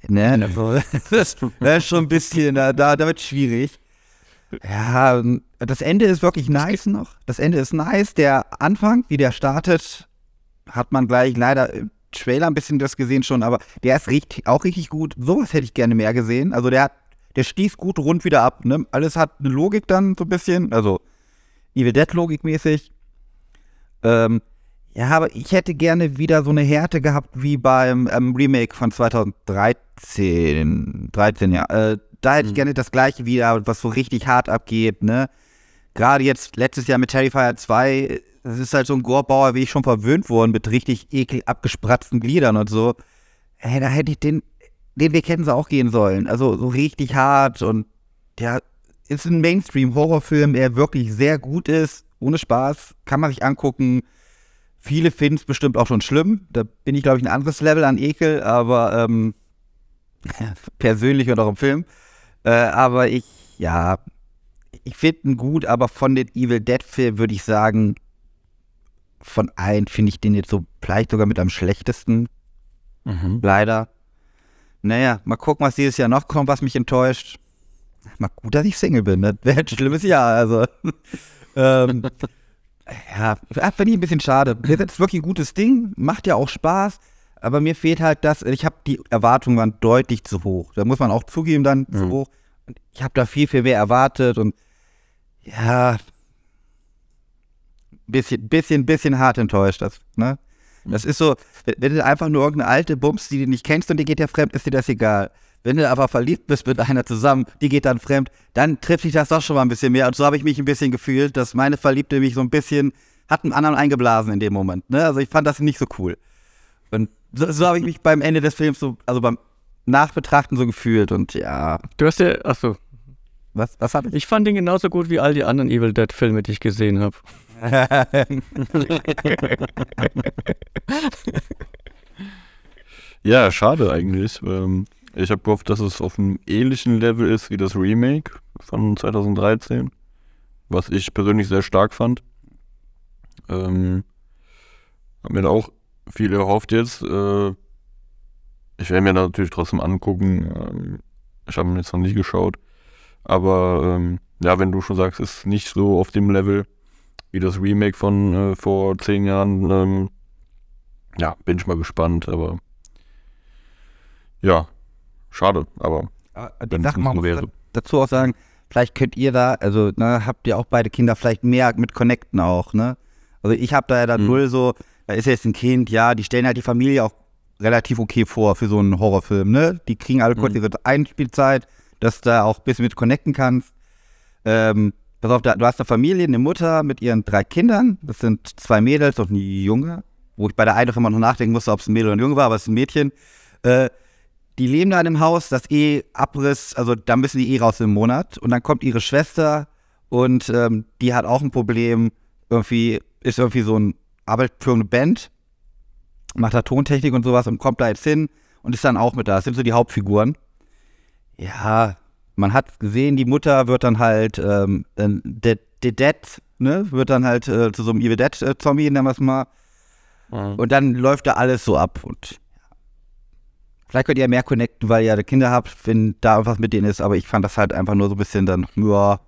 ne? Also, *laughs* das, ist schon ein bisschen, da, da wird schwierig. Ja, das Ende ist wirklich nice noch. Das Ende ist nice. Der Anfang, wie der startet, hat man gleich leider im Trailer ein bisschen das gesehen schon, aber der ist richtig, auch richtig gut. Sowas hätte ich gerne mehr gesehen. Also der hat, der stieß gut rund wieder ab. Ne? Alles hat eine Logik dann so ein bisschen, also Evil Dead Logik mäßig. Ähm, ja, aber ich hätte gerne wieder so eine Härte gehabt wie beim ähm, Remake von 2013. 13, ja. Äh, da hätte ich mhm. gerne das gleiche wieder, was so richtig hart abgeht, ne? Gerade jetzt letztes Jahr mit Terrifier 2, das ist halt so ein Gorbauer, wie ich schon verwöhnt worden, mit richtig eklig abgespratzten Gliedern und so. Hey, da hätte ich den, den Weg hätten sie auch gehen sollen. Also so richtig hart und der ist ein Mainstream-Horrorfilm, der wirklich sehr gut ist, ohne Spaß, kann man sich angucken. Viele finden es bestimmt auch schon schlimm. Da bin ich, glaube ich, ein anderes Level an Ekel, aber ähm, *laughs* persönlich und auch im Film. Äh, aber ich, ja, ich finde ihn gut, aber von den Evil Dead-Filmen würde ich sagen, von allen finde ich den jetzt so vielleicht sogar mit am schlechtesten. Mhm. Leider. Naja, mal gucken, was dieses Jahr noch kommt, was mich enttäuscht. Mal gut, dass ich Single bin. Das wäre ein schlimmes Jahr. Also. *laughs* ähm, ja, finde ich ein bisschen schade. Das ist wirklich ein gutes Ding, macht ja auch Spaß, aber mir fehlt halt das, ich habe die Erwartungen waren deutlich zu hoch. Da muss man auch zugeben, dann mhm. zu hoch. Und ich habe da viel, viel mehr erwartet und ja, bisschen, bisschen, bisschen hart enttäuscht. Das, ne? das ist so, wenn du einfach nur irgendeine alte Bums, die du nicht kennst und die geht ja fremd, ist dir das egal. Wenn du aber verliebt bist mit einer zusammen, die geht dann fremd, dann trifft dich das doch schon mal ein bisschen mehr. Und so habe ich mich ein bisschen gefühlt, dass meine Verliebte mich so ein bisschen, hat einen anderen eingeblasen in dem Moment. Ne? Also ich fand das nicht so cool. So, so habe ich mich beim Ende des Films so, also beim Nachbetrachten so gefühlt und ja. Du hast ja, achso. Was, was hab ich? Ich fand ihn genauso gut wie all die anderen Evil Dead Filme, die ich gesehen habe. *laughs* ja, schade eigentlich. Ähm, ich habe gehofft, dass es auf einem ähnlichen Level ist wie das Remake von 2013, was ich persönlich sehr stark fand. Ähm, hab mir da auch viel erhofft jetzt. Äh, ich werde mir natürlich trotzdem angucken. Ähm, ich habe ihn jetzt noch nie geschaut. Aber ähm, ja, wenn du schon sagst, ist nicht so auf dem Level wie das Remake von äh, vor zehn Jahren. Ähm, ja, bin ich mal gespannt, aber ja, schade, aber wenn es so wäre. Dazu auch sagen, vielleicht könnt ihr da, also ne, habt ihr auch beide Kinder vielleicht mehr mit connecten auch, ne? Also ich habe da ja dann mhm. null so, da ist jetzt ein Kind, ja, die stellen halt die Familie auch relativ okay vor für so einen Horrorfilm, ne? Die kriegen alle kurz mhm. ihre Einspielzeit, dass du da auch ein bisschen mit connecten kannst. Ähm, pass auf, du hast eine Familie, eine Mutter mit ihren drei Kindern. Das sind zwei Mädels und ein Junge. Wo ich bei der einen immer noch nachdenken musste, ob es ein Mädel oder ein Junge war, aber es ist ein Mädchen. Äh, die leben da in einem Haus, das eh Abriss, also da müssen die eh raus im Monat. Und dann kommt ihre Schwester und ähm, die hat auch ein Problem. Irgendwie ist irgendwie so ein Arbeit für eine Band, macht da Tontechnik und sowas und kommt da jetzt hin und ist dann auch mit da. Das sind so die Hauptfiguren. Ja, man hat gesehen, die Mutter wird dann halt, ähm, der, der Dead, ne, wird dann halt äh, zu so einem Evil Dead-Zombie, äh, nennen wir es mal. Mhm. Und dann läuft da alles so ab. Und vielleicht könnt ihr ja mehr connecten, weil ihr Kinder habt, wenn da irgendwas mit denen ist. Aber ich fand das halt einfach nur so ein bisschen dann, ja,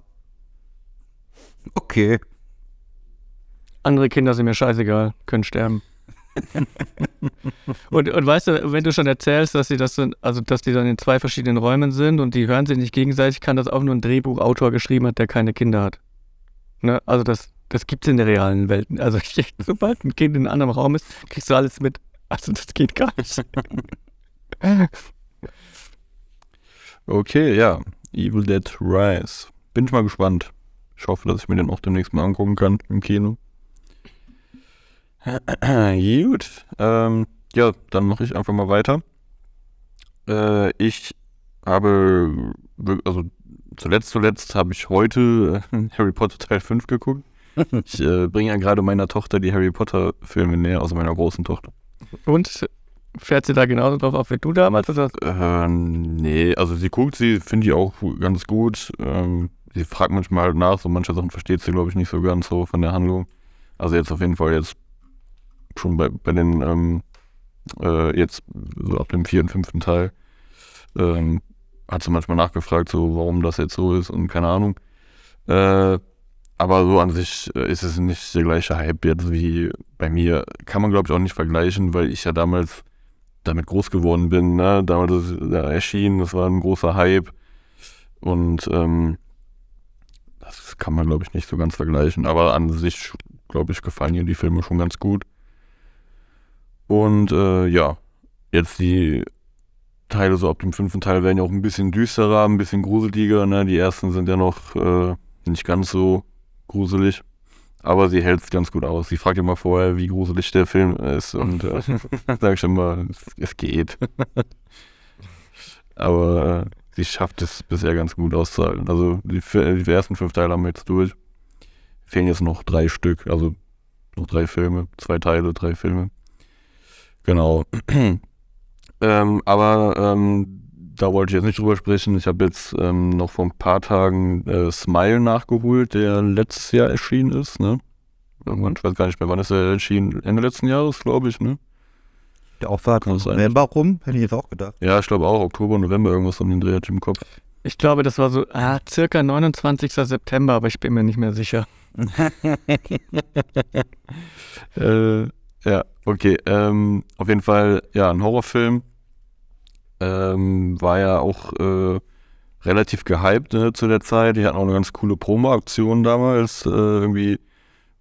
okay. Andere Kinder sind mir scheißegal, können sterben. *laughs* und, und weißt du, wenn du schon erzählst, dass sie das sind, also dass die dann in zwei verschiedenen Räumen sind und die hören sich nicht gegenseitig, kann das auch nur ein Drehbuchautor geschrieben hat, der keine Kinder hat. Ne? Also das, das gibt es in der realen Welt. Also *laughs* sobald ein Kind in einem anderen Raum ist, kriegst du alles mit. Also das geht gar nicht. *laughs* okay, ja. Evil Dead Rise. Bin ich mal gespannt. Ich hoffe, dass ich mir den auch demnächst mal angucken kann im Kino. Gut. Ähm, ja, dann mache ich einfach mal weiter. Äh, ich habe, also zuletzt, zuletzt habe ich heute äh, *laughs* Harry Potter Teil 5 geguckt. *laughs* Ich äh, bringe ja gerade meiner Tochter die Harry Potter Filme näher, also meiner großen Tochter. Und fährt sie da genauso drauf auf wie du damals? Oder? Äh, nee, also sie guckt sie, finde ich auch ganz gut. Ähm, sie fragt manchmal nach, so manche Sachen versteht sie, glaube ich, nicht so ganz so von der Handlung. Also jetzt auf jeden Fall jetzt schon bei, bei den, ähm, äh, jetzt so ab dem vierten, fünften Teil, ähm, hat sie manchmal nachgefragt, so warum das jetzt so ist und keine Ahnung. Äh, aber so an sich äh, ist es nicht der gleiche Hype jetzt wie bei mir. Kann man, glaube ich, auch nicht vergleichen, weil ich ja damals damit groß geworden bin. Ne? Damals ist er erschienen, das war ein großer Hype. Und ähm, das kann man, glaube ich, nicht so ganz vergleichen. Aber an sich, glaube ich, gefallen mir die Filme schon ganz gut. Und äh, ja, jetzt die Teile so ab dem fünften Teil werden ja auch ein bisschen düsterer, ein bisschen gruseliger. Ne? Die ersten sind ja noch äh, nicht ganz so gruselig. Aber sie hält es ganz gut aus. Sie fragt immer vorher, wie gruselig der Film ist. Und äh, *laughs* sage ich immer, es, es geht. Aber äh, sie schafft es bisher ganz gut auszuhalten. Also die, die, ersten fünf Teile haben wir jetzt durch. Fehlen jetzt noch drei Stück. Also noch drei Filme, zwei Teile, drei Filme. Genau. *clears throat* ähm, aber ähm, da wollte ich jetzt nicht drüber sprechen. Ich habe jetzt ähm, noch vor ein paar Tagen äh, Smile nachgeholt, der letztes Jahr erschienen ist. Ne? Irgendwann, ich weiß gar nicht mehr, wann ist er erschienen? Ende letzten Jahres, glaube ich. Ne? Der Auffahrt? November rum, hätte ich jetzt auch gedacht. Ja, ich glaube auch Oktober, November, irgendwas um den Dreh hatte ich im Kopf. Ich glaube, das war so ah, circa 29. September, aber ich bin mir nicht mehr sicher. *laughs* Äh, ja, okay. Ähm, auf jeden Fall, ja, ein Horrorfilm. Ähm, war ja auch äh, relativ gehypt ne, zu der Zeit. Die hatten auch eine ganz coole Promo-Aktion damals. Äh, irgendwie,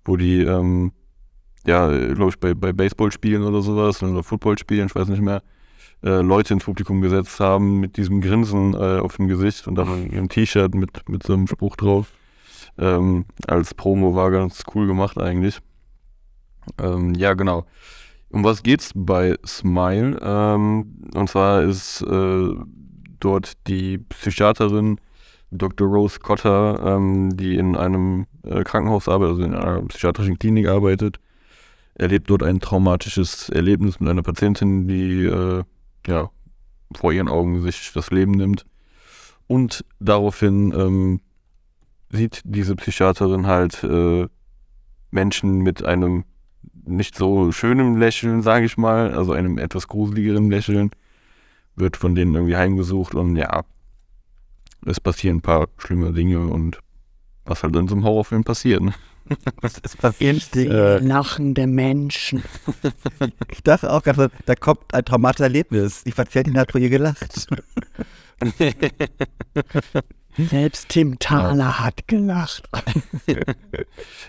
wo die, ähm, ja, glaube ich, bei, bei Baseballspielen oder sowas oder Footballspielen, ich weiß nicht mehr, äh, Leute ins Publikum gesetzt haben mit diesem Grinsen äh, auf dem Gesicht und dann in ihrem T-Shirt mit, mit so einem Spruch drauf. Ähm, als Promo war ganz cool gemacht eigentlich. Ähm, ja, genau. Um was geht's bei Smile? Ähm, und zwar ist äh, dort die Psychiaterin Dr. Rose Cotter, ähm, die in einem äh, Krankenhaus arbeitet, also in einer psychiatrischen Klinik arbeitet, erlebt dort ein traumatisches Erlebnis mit einer Patientin, die äh, ja vor ihren Augen sich das Leben nimmt. Und daraufhin ähm, sieht diese Psychiaterin halt äh, Menschen mit einem nicht so schönem Lächeln, sage ich mal, also einem etwas gruseligeren Lächeln, wird von denen irgendwie heimgesucht und ja, es passieren ein paar schlimme Dinge und was halt in so einem Horrorfilm passiert. Ne? Es, passiert Äh, lachende Menschen. *laughs* Ich dachte auch gerade, da kommt ein traumatisches Erlebnis. Die Patientin hat vor ihr gelacht. *laughs* Selbst Tim Thaler hat gelacht. *laughs*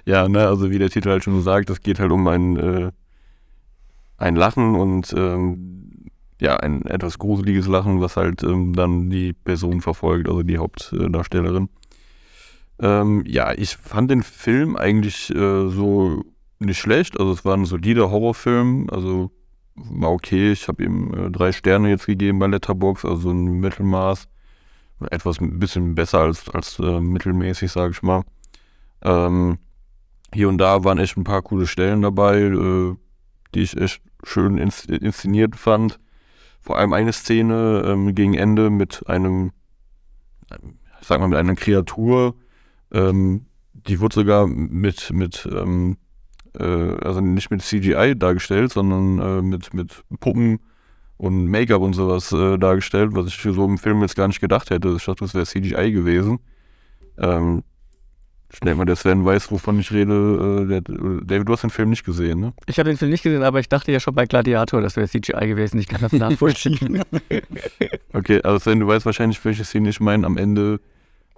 Ja, ne, also wie der Titel halt schon sagt, es geht halt um ein, äh, ein Lachen und ähm, ja, ein etwas gruseliges Lachen, was halt ähm, dann die Person verfolgt, also die Hauptdarstellerin. Ähm, ja, ich fand den Film eigentlich äh, so nicht schlecht, also es war ein solider Horrorfilm, also war okay, ich habe ihm äh, drei Sterne jetzt gegeben bei Letterbox, also ein Mittelmaß, etwas ein bisschen besser als, als äh, mittelmäßig, sage ich mal. Ähm, hier und da waren echt ein paar coole Stellen dabei, äh, die ich echt schön ins, inszeniert fand. Vor allem eine Szene ähm, gegen Ende mit einem, ich sag mal, mit einer Kreatur. Ähm, die wurde sogar mit, mit ähm, äh, also nicht mit CGI dargestellt, sondern äh, mit, mit Puppen und Make-up und sowas äh, dargestellt, was ich für so einen Film jetzt gar nicht gedacht hätte. Ich dachte, das wäre CGI gewesen. Ähm, ich denke mal, der Sven weiß, wovon ich rede. Äh, der, David, du hast den Film nicht gesehen, ne? Ich habe den Film nicht gesehen, aber ich dachte ja schon bei Gladiator, das wäre CGI gewesen. Ich kann das nachvollziehen. *laughs* Okay, also Sven, du weißt wahrscheinlich, welche Szene ich meine. Am Ende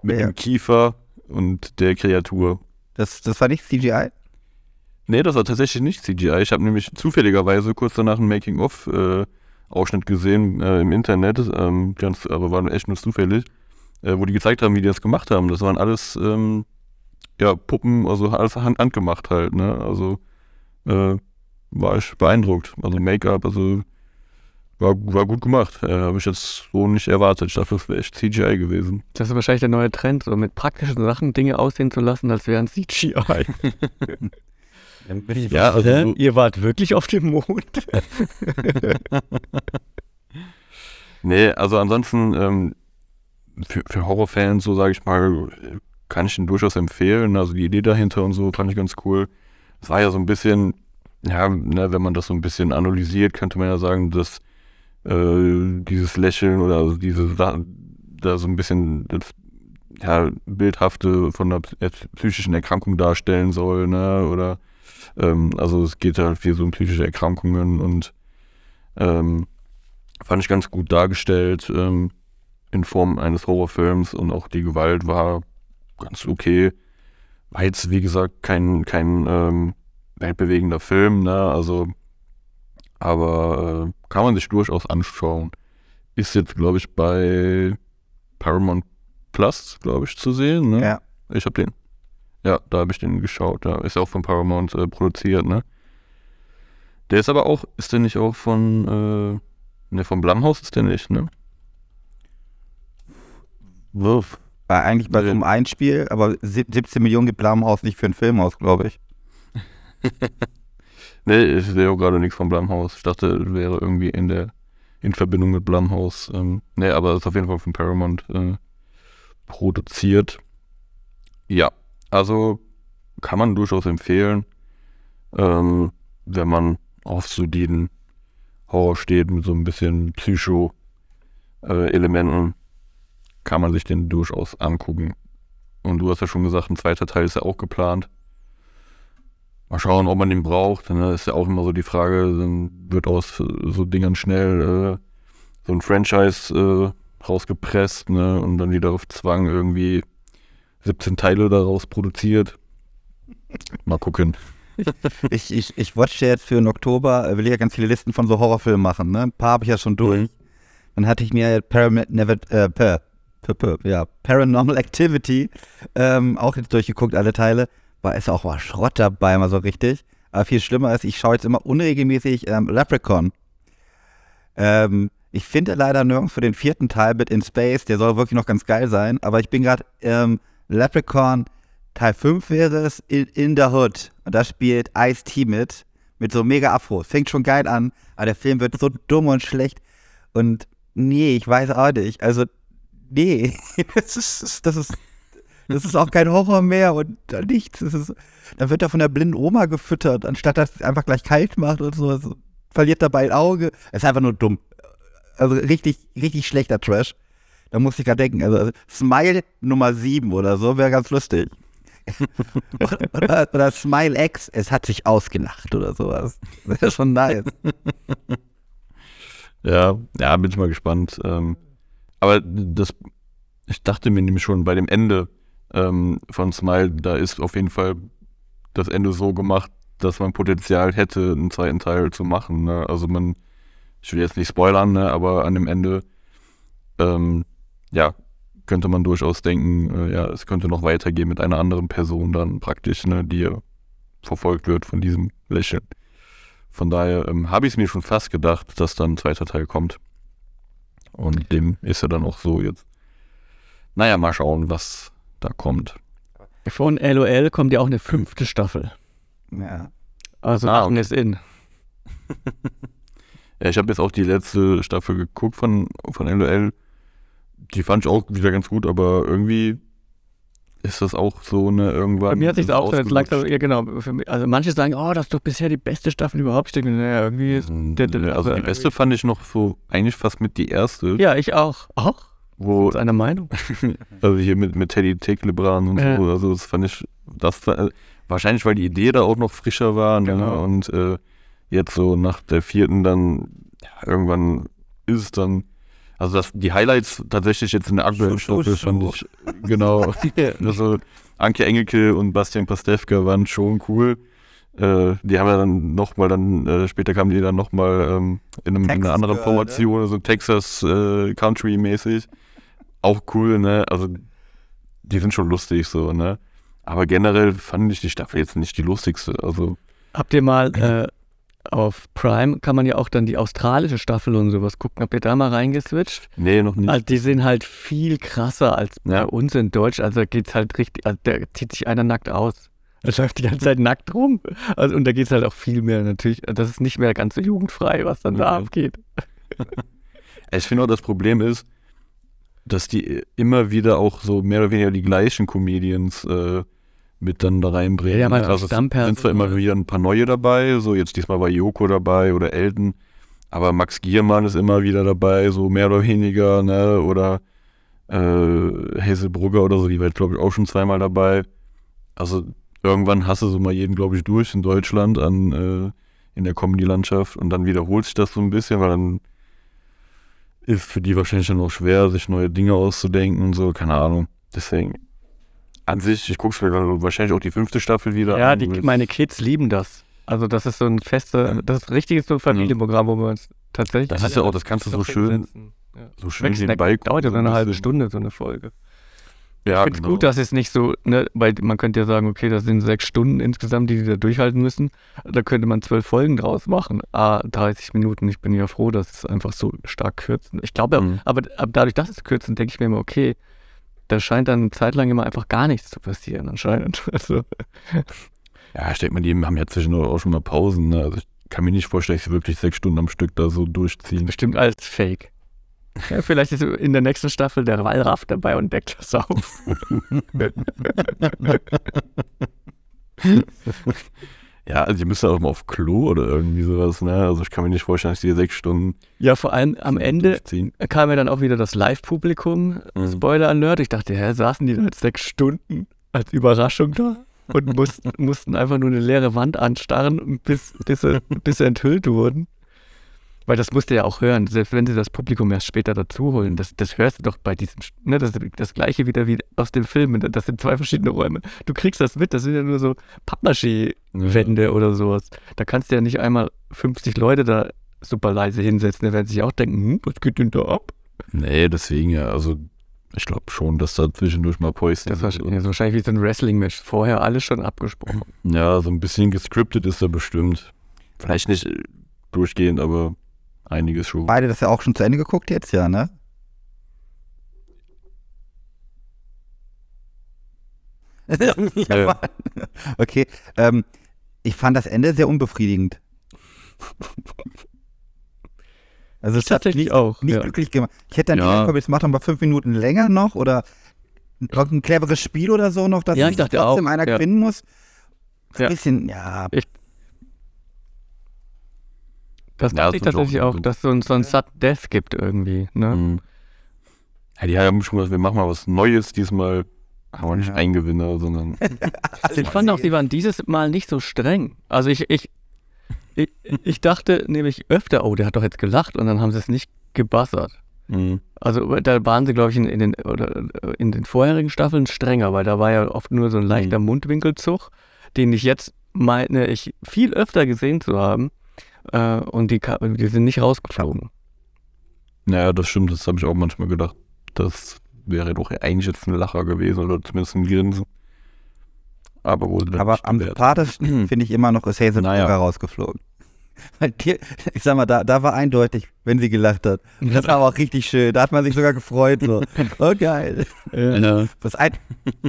mit Ja. dem Kiefer und der Kreatur. Das, das war nicht CGI? Nee, das war tatsächlich nicht CGI. Ich habe nämlich zufälligerweise kurz danach einen Making-of-Ausschnitt gesehen äh, im Internet. Ähm, ganz, aber war echt nur zufällig, äh, wo die gezeigt haben, wie die das gemacht haben. Das waren alles ähm, ja, Puppen, also alles hand handgemacht halt. Ne? Also äh, war ich beeindruckt. Also Make-up, also war, war gut gemacht. Äh, habe ich jetzt so nicht erwartet. Ich dachte, das wäre echt CGI gewesen. Das ist wahrscheinlich der neue Trend, so mit praktischen Sachen Dinge aussehen zu lassen, als wären CGI. *laughs* *laughs* Dann bin ich Ja, also Hä? so, Ihr wart wirklich auf dem Mond? *laughs* Nee, also ansonsten ähm, für, für Horrorfans, so sage ich mal, kann ich ihn durchaus empfehlen. Also die Idee dahinter und so fand ich ganz cool. Es war ja so ein bisschen, ja, ne, wenn man das so ein bisschen analysiert, könnte man ja sagen, dass äh, dieses Lächeln oder also diese Sa- da so ein bisschen das, ja, bildhafte von einer psy- psychischen Erkrankung darstellen soll, ne? Oder ähm, also es geht halt viel so um psychische Erkrankungen und ähm, fand ich ganz gut dargestellt ähm, in Form eines Horrorfilms und auch die Gewalt war ganz okay. War jetzt, wie gesagt, kein, kein ähm, weltbewegender Film, ne? Also, aber äh, kann man sich durchaus anschauen. Ist jetzt, glaube ich, bei Paramount Plus, glaube ich, zu sehen, ne? Ja. Ich habe den. Ja, da habe ich den geschaut. Da ist ja auch von Paramount äh, produziert, ne? Der ist aber auch, ist der nicht auch von, äh, ne, vom Blumhaus ist der nicht, ne? Wurf. War eigentlich bei so einem Einspiel, aber sieb- 17 Millionen gibt Blumhaus nicht für einen Film aus, glaube ich. *laughs* nee, ich sehe auch gerade nichts von Blumhouse. Ich dachte, es wäre irgendwie in der in Verbindung mit Blumhouse. Ähm, nee, aber es ist auf jeden Fall von Paramount äh, produziert. Ja, also kann man durchaus empfehlen, ähm, wenn man auf soliden Horror steht mit so ein bisschen Psycho-Elementen, äh, kann man sich den durchaus angucken. Und du hast ja schon gesagt, ein zweiter Teil ist ja auch geplant. Mal schauen, ob man den braucht. Ne? Ist ja auch immer so die Frage, dann wird aus so Dingern schnell äh, so ein Franchise äh, rausgepresst ne? und dann wieder auf Zwang irgendwie 17 Teile daraus produziert. Mal gucken. *laughs* ich, ich, ich watche jetzt für den Oktober, äh, will ich ja ganz viele Listen von so Horrorfilmen machen. Ne? Ein paar habe ich ja schon durch. Mhm. Dann hatte ich mir Param Never, äh, per, per, per, ja, Paranormal Activity ähm, auch jetzt durchgeguckt, alle Teile. War ist auch mal Schrott dabei, mal so richtig. Aber viel schlimmer ist, ich schaue jetzt immer unregelmäßig ähm, Leprechaun. Ähm, ich finde leider nirgends für den vierten Teil mit In Space, der soll wirklich noch ganz geil sein, aber ich bin gerade ähm, Leprechaun Teil 5 wäre es in, in the Hood. Und da spielt Ice-T mit. Mit so mega Afro. Fängt schon geil an, aber der Film wird so dumm und schlecht. Und nee, ich weiß auch nicht. Also, nee. *laughs* das ist, das ist, das ist auch kein Horror mehr und nichts. Ist, dann wird er von der blinden Oma gefüttert, anstatt dass es einfach gleich kalt macht und so. Also, verliert dabei ein Auge. Es ist einfach nur dumm. Also richtig, richtig schlechter Trash. Da muss ich gerade denken. Also Smile Nummer 7 oder so wäre ganz lustig *laughs* oder, oder Smile X, es hat sich ausgelacht oder sowas. Das ist schon nice. *laughs* Ja, ja, bin ich mal gespannt. Ähm, aber das, ich dachte mir nämlich schon bei dem Ende ähm, von Smile, da ist auf jeden Fall das Ende so gemacht, dass man Potenzial hätte, einen zweiten Teil zu machen. Ne? Also man, ich will jetzt nicht spoilern, ne? aber an dem Ende, ähm, ja, könnte man durchaus denken, äh, ja, es könnte noch weitergehen mit einer anderen Person dann praktisch, ne, die verfolgt wird von diesem Lächeln. Von daher ähm, habe ich es mir schon fast gedacht, dass dann ein zweiter Teil kommt. Und dem ist er dann auch so jetzt. Naja, mal schauen, was da kommt. Von LOL kommt ja auch eine fünfte Staffel. Ja. Also ah, okay. ist in. *laughs* ja, ich habe jetzt auch die letzte Staffel geguckt von, von LOL die fand ich auch wieder ganz gut, aber irgendwie ist das auch so eine irgendwann. Bei mir hat sich das auch so jetzt langsam, ja genau. Mich, also manche sagen, oh, das ist doch bisher die beste Staffel überhaupt. Ich denke, naja, irgendwie ist. Hm, also, also die beste fand ich noch so eigentlich fast mit die erste. Ja, ich auch. Auch? Wo, ist einer Meinung? *laughs* also hier mit, mit Teddy Teklebran und ja. so. Also das fand ich, das war, wahrscheinlich, weil die Idee da auch noch frischer war. Ne? Genau. Ne? Und äh, jetzt so nach der vierten dann, ja, irgendwann ist es dann also das, die Highlights tatsächlich jetzt in der aktuellen Staffel fand ich, genau, *laughs* also Anke Engelke und Bastian Pastewka waren schon cool. Äh, die haben ja dann nochmal, dann äh, später kamen die dann nochmal ähm, in, einem, in einer anderen Formation, ne? so Texas äh, Country mäßig. Auch cool, ne? Also die sind schon lustig so, ne? Aber generell fand ich die Staffel jetzt nicht die lustigste. Also Habt ihr mal *clears throat* äh, auf Prime kann man ja auch dann die australische Staffel und sowas gucken. Habt ihr da mal reingeswitcht? Nee, noch nicht. Also die sind halt viel krasser als ja. bei uns in Deutsch. Also da geht's halt richtig, also da zieht sich einer nackt aus. Er läuft die ganze Zeit nackt rum. Also, und da geht es halt auch viel mehr natürlich. Das ist nicht mehr ganz so jugendfrei, was dann okay. da abgeht. Ich finde auch, das Problem ist, dass die immer wieder auch so mehr oder weniger die gleichen Comedians äh, mit dann da reinbringen. Ja, halt also es sind zwar immer wieder ein paar neue dabei, so jetzt diesmal war Joko dabei oder Elton, aber Max Giermann ist immer wieder dabei, so mehr oder weniger, ne, oder äh, Hazelbrugger oder so, die war glaube ich auch schon zweimal dabei. Also irgendwann hast du so mal jeden, glaube ich, durch in Deutschland an äh, in der Comedy-Landschaft und dann wiederholt sich das so ein bisschen, weil dann ist für die wahrscheinlich dann auch schwer, sich neue Dinge auszudenken und so, keine Ahnung. Deswegen, an sich, ich gucke mir wahrscheinlich auch die fünfte Staffel wieder ja, an. Ja, meine Kids lieben das. Also das ist so ein fester, das ist richtiges so Familienprogramm, wo wir uns tatsächlich. Das ist ja auch, das kannst du so schön, ja. so schön nebenbei Dauert ja so eine halbe Stunde so eine Folge. Ja, ich finde es genau. gut, dass es nicht so, ne, weil man könnte ja sagen, okay, das sind sechs Stunden insgesamt, die die da durchhalten müssen. Da könnte man zwölf Folgen draus machen. Ah, 30 Minuten. Ich bin ja froh, dass es einfach so stark kürzen. Ich glaube, mhm. aber, aber dadurch, dass es kürzen, denke ich mir immer, okay, da scheint dann eine Zeit lang immer einfach gar nichts zu passieren, anscheinend. *laughs* Also, Ja, ich denke mal, die haben ja zwischendurch auch schon mal Pausen. Ne? Also ich kann mir nicht vorstellen, dass sie wirklich sechs Stunden am Stück da so durchziehen. Bestimmt alles Fake. Ja, vielleicht ist in der nächsten Staffel der Wallraff dabei und deckt das auf. *laughs* *laughs* Ja, also die müssen auch mal auf Klo oder irgendwie sowas, ne? Also ich kann mir nicht vorstellen, dass die sechs Stunden Ja, vor allem am Ende kam ja dann auch wieder das Live-Publikum. Mhm. Spoiler Alert. Ich dachte, hä, saßen die da jetzt sechs Stunden als Überraschung da und mussten, *laughs* mussten einfach nur eine leere Wand anstarren, bis, bis, sie, bis sie enthüllt wurden. Weil das musst du ja auch hören, selbst wenn sie das Publikum erst später dazu holen. Das, das hörst du doch bei diesem, ne, das ist das gleiche wieder wie aus dem Film. Das sind zwei verschiedene Räume. Du kriegst das mit, das sind ja nur so Pappmaché-Wände oder sowas. Da kannst du ja nicht einmal 50 Leute da super leise hinsetzen. Da werden sich auch denken, hm, was geht denn da ab? Nee, deswegen ja, also ich glaube schon, dass da zwischendurch mal Päuschen Das war ja, so wahrscheinlich wie so ein Wrestling-Match. Vorher alles schon abgesprochen. Ja, so ein bisschen gescriptet ist er bestimmt. Vielleicht nicht äh, durchgehend, aber einiges schon. Beide das ja auch schon zu Ende geguckt jetzt, ja, ne? *laughs* Ja. Okay, ähm, ich fand das Ende sehr unbefriedigend. Also es hat Tatsächlich nicht, auch. nicht ja. glücklich gemacht. Ich hätte dann Ja. komm, jetzt mach doch mal fünf Minuten länger noch oder irgendein cleveres Spiel oder so noch, dass Ja, ich dachte trotzdem auch, einer ja. gewinnen muss. Ein Ja. bisschen, ja, Das Ja, dachte ich das ist tatsächlich auch- auch, dass es so ein, so ein Sudden Death gibt irgendwie. Ne? Mhm. Ja, die haben schon gesagt, wir machen mal was Neues. Diesmal haben wir nicht Ja. einen Gewinner, sondern *laughs* Ich fand auch, sie waren dieses Mal nicht so streng. Also ich, ich, ich, ich dachte nämlich öfter, oh, der hat doch jetzt gelacht und dann haben sie es nicht gebassert. mhm. Also da waren sie, glaube ich, in, in, den, oder in den vorherigen Staffeln strenger, weil da war ja oft nur so ein leichter Mundwinkelzug, den ich jetzt meine, ich viel öfter gesehen zu haben. Äh, und die, die sind nicht rausgeflogen. Naja, das stimmt, das habe ich auch manchmal gedacht. Das wäre doch eigentlich jetzt ein Lacher gewesen oder zumindest ein Grinsen. Aber wurde aber am sympathischsten *clears throat* finde ich immer noch ist Hazel Naja. Brugger rausgeflogen. *laughs* Weil die, ich sag mal, da, da war eindeutig, wenn sie gelacht hat. Und das war aber auch richtig schön. Da hat man sich sogar gefreut. So. *laughs* Oh, geil. Ja. Das, ein,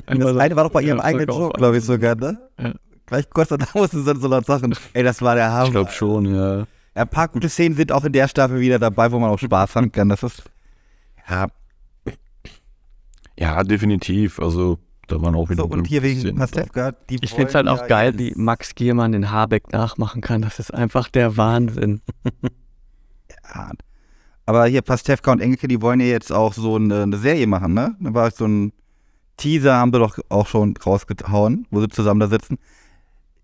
das eine war doch bei ihrem Ja, eigenen Joke, auch. glaube ich sogar, ne? Ja. Gleich kurz danach *laughs* mussten sie dann so laut sagen, ey, das war der Hammer. Ich glaube schon, ja. Ja, ein paar gute Szenen sind auch in der Staffel wieder dabei, wo man auch Spaß haben kann. Das ist, ja, Ja, definitiv. Also, da waren auch wieder. so, und hier wegen Pastewka, die Ich finde es halt auch ja geil, wie Max Giermann den Habeck nachmachen kann. Das ist einfach der Wahnsinn. *laughs* Ja. Aber hier Pastewka und Engelke, die wollen ja jetzt auch so eine, eine Serie machen, ne? Da war so ein Teaser, haben sie doch auch schon rausgehauen, wo sie zusammen da sitzen.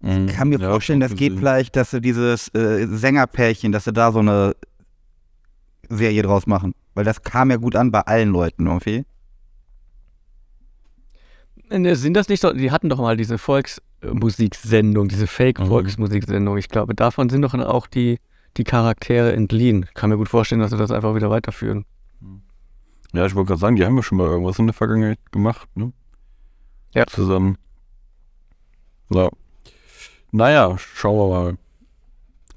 Mhm. Ich kann mir Ja, vorstellen, das geht vielleicht, dass sie dieses äh, Sängerpärchen, dass sie da so eine Serie draus machen. Weil das kam ja gut an bei allen Leuten irgendwie. Ne, Sind das nicht so? Die hatten doch mal diese Volksmusiksendung, diese Mhm. Fake-Volksmusiksendung. Ich glaube, davon sind doch auch die, die Charaktere entliehen. Ich kann mir gut vorstellen, dass sie das einfach wieder weiterführen. Ja, ich wollte gerade sagen, die haben ja schon mal irgendwas in der Vergangenheit gemacht, ne? Ja. Zusammen. So. Naja, schauen wir mal,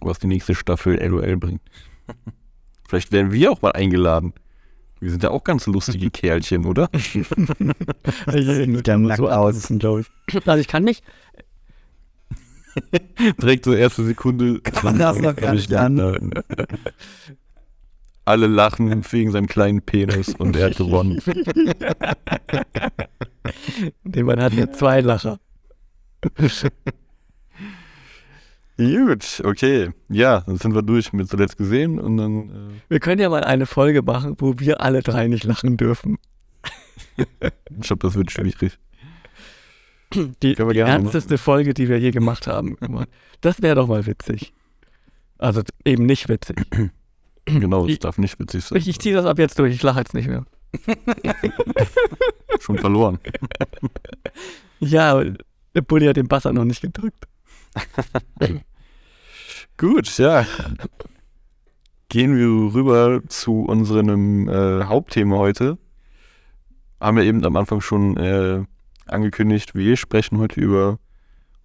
was die nächste Staffel LOL bringt. *laughs* Vielleicht werden wir auch mal eingeladen. Wir sind ja auch ganz lustige *laughs* Kerlchen, oder? *laughs* dann nackt aus. glaube ich. Also ich kann nicht, Direkt so erste Sekunde. Kann man das noch gar nicht an. Alle lachen wegen seinem kleinen Penis und er hat gewonnen. nee, man hat ja zwei Lacher. Gut, okay. Ja, dann sind wir durch mit zuletzt gesehen und dann. Äh, Wir können ja mal eine Folge machen, wo wir alle drei nicht lachen dürfen. *laughs* ich glaube, das wird schwierig. Die, die ernsteste Folge, die wir je gemacht haben. Das wäre doch mal witzig. Also eben nicht witzig. *clears throat* Genau, das Ich- darf nicht witzig sein. Ich, ich ziehe das ab jetzt durch, ich lache jetzt nicht mehr. *laughs* Schon verloren. *laughs* Ja, der Bulli hat den Basser noch nicht gedrückt. *laughs* Gut, ja. Gehen wir rüber zu unserem äh, Hauptthema heute. Haben wir eben am Anfang schon äh, angekündigt, wir sprechen heute über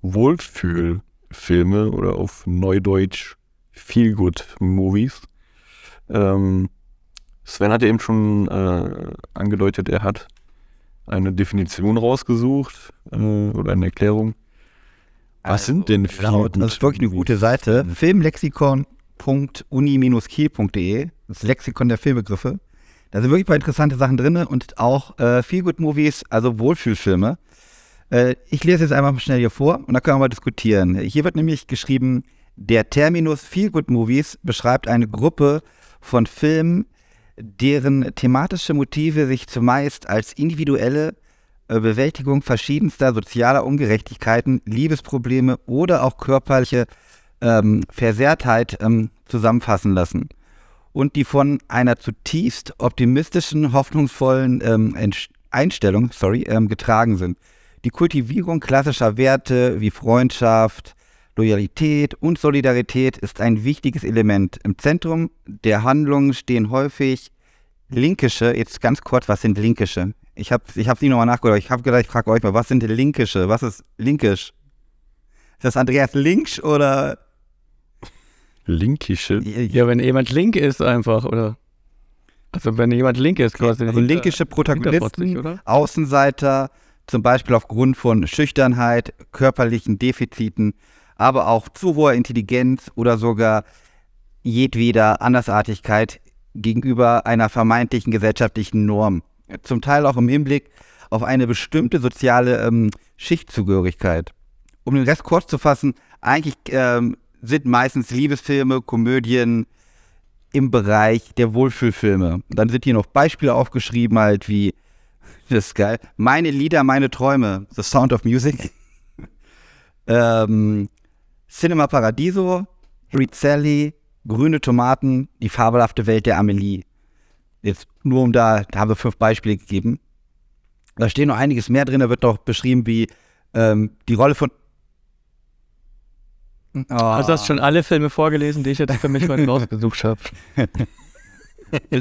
Wohlfühlfilme oder auf Neudeutsch Feelgood-Movies. Ähm, Sven hat ja eben schon äh, angedeutet, er hat eine Definition rausgesucht äh, oder eine Erklärung. Was sind denn Genau, das ist wirklich eine gute Seite. Filmlexikon.uni-kiel.de, das Lexikon der Filmbegriffe. Da sind wirklich ein paar interessante Sachen drin und auch äh, Feel Good Movies, also Wohlfühlfilme. Äh, ich lese jetzt einfach mal schnell hier vor und dann können wir mal diskutieren. Hier wird nämlich geschrieben, der Terminus Feel Good Movies beschreibt eine Gruppe von Filmen, deren thematische Motive sich zumeist als individuelle Bewältigung verschiedenster sozialer Ungerechtigkeiten, Liebesprobleme oder auch körperliche ähm, Versehrtheit ähm, zusammenfassen lassen und die von einer zutiefst optimistischen, hoffnungsvollen ähm, Einstellung sorry, ähm, getragen sind. Die Kultivierung klassischer Werte wie Freundschaft, Loyalität und Solidarität ist ein wichtiges Element. Im Zentrum der Handlungen stehen häufig linkische, jetzt ganz kurz, was sind linkische? Ich habe ich hab sie nochmal nachgedacht, ich habe gedacht, ich frage euch mal, was sind linkische? Was ist linkisch? Ist das Andreas Links oder? Linkische? Ja, wenn jemand link ist einfach, oder? Also wenn jemand link ist, quasi. Also linkische Protagonisten, Außenseiter, zum Beispiel aufgrund von Schüchternheit, körperlichen Defiziten, aber auch zu hoher Intelligenz oder sogar jedweder Andersartigkeit gegenüber einer vermeintlichen gesellschaftlichen Norm. Zum Teil auch im Hinblick auf eine bestimmte soziale ähm, Schichtzugehörigkeit. Um den Rest kurz zu fassen, eigentlich ähm, sind meistens Liebesfilme, Komödien im Bereich der Wohlfühlfilme. Dann sind hier noch Beispiele aufgeschrieben, halt wie, *laughs* das ist geil, Meine Lieder, meine Träume, The Sound of Music, *laughs* ähm, Cinema Paradiso, Rizzelli, Grüne Tomaten, die fabelhafte Welt der Amelie. Jetzt nur um da, da haben wir fünf Beispiele gegeben. Da stehen noch einiges mehr drin, da wird noch beschrieben, wie ähm, die Rolle von Oh. Also hast schon alle Filme vorgelesen, die ich jetzt für mich heute *laughs* rausgesucht habe. *laughs*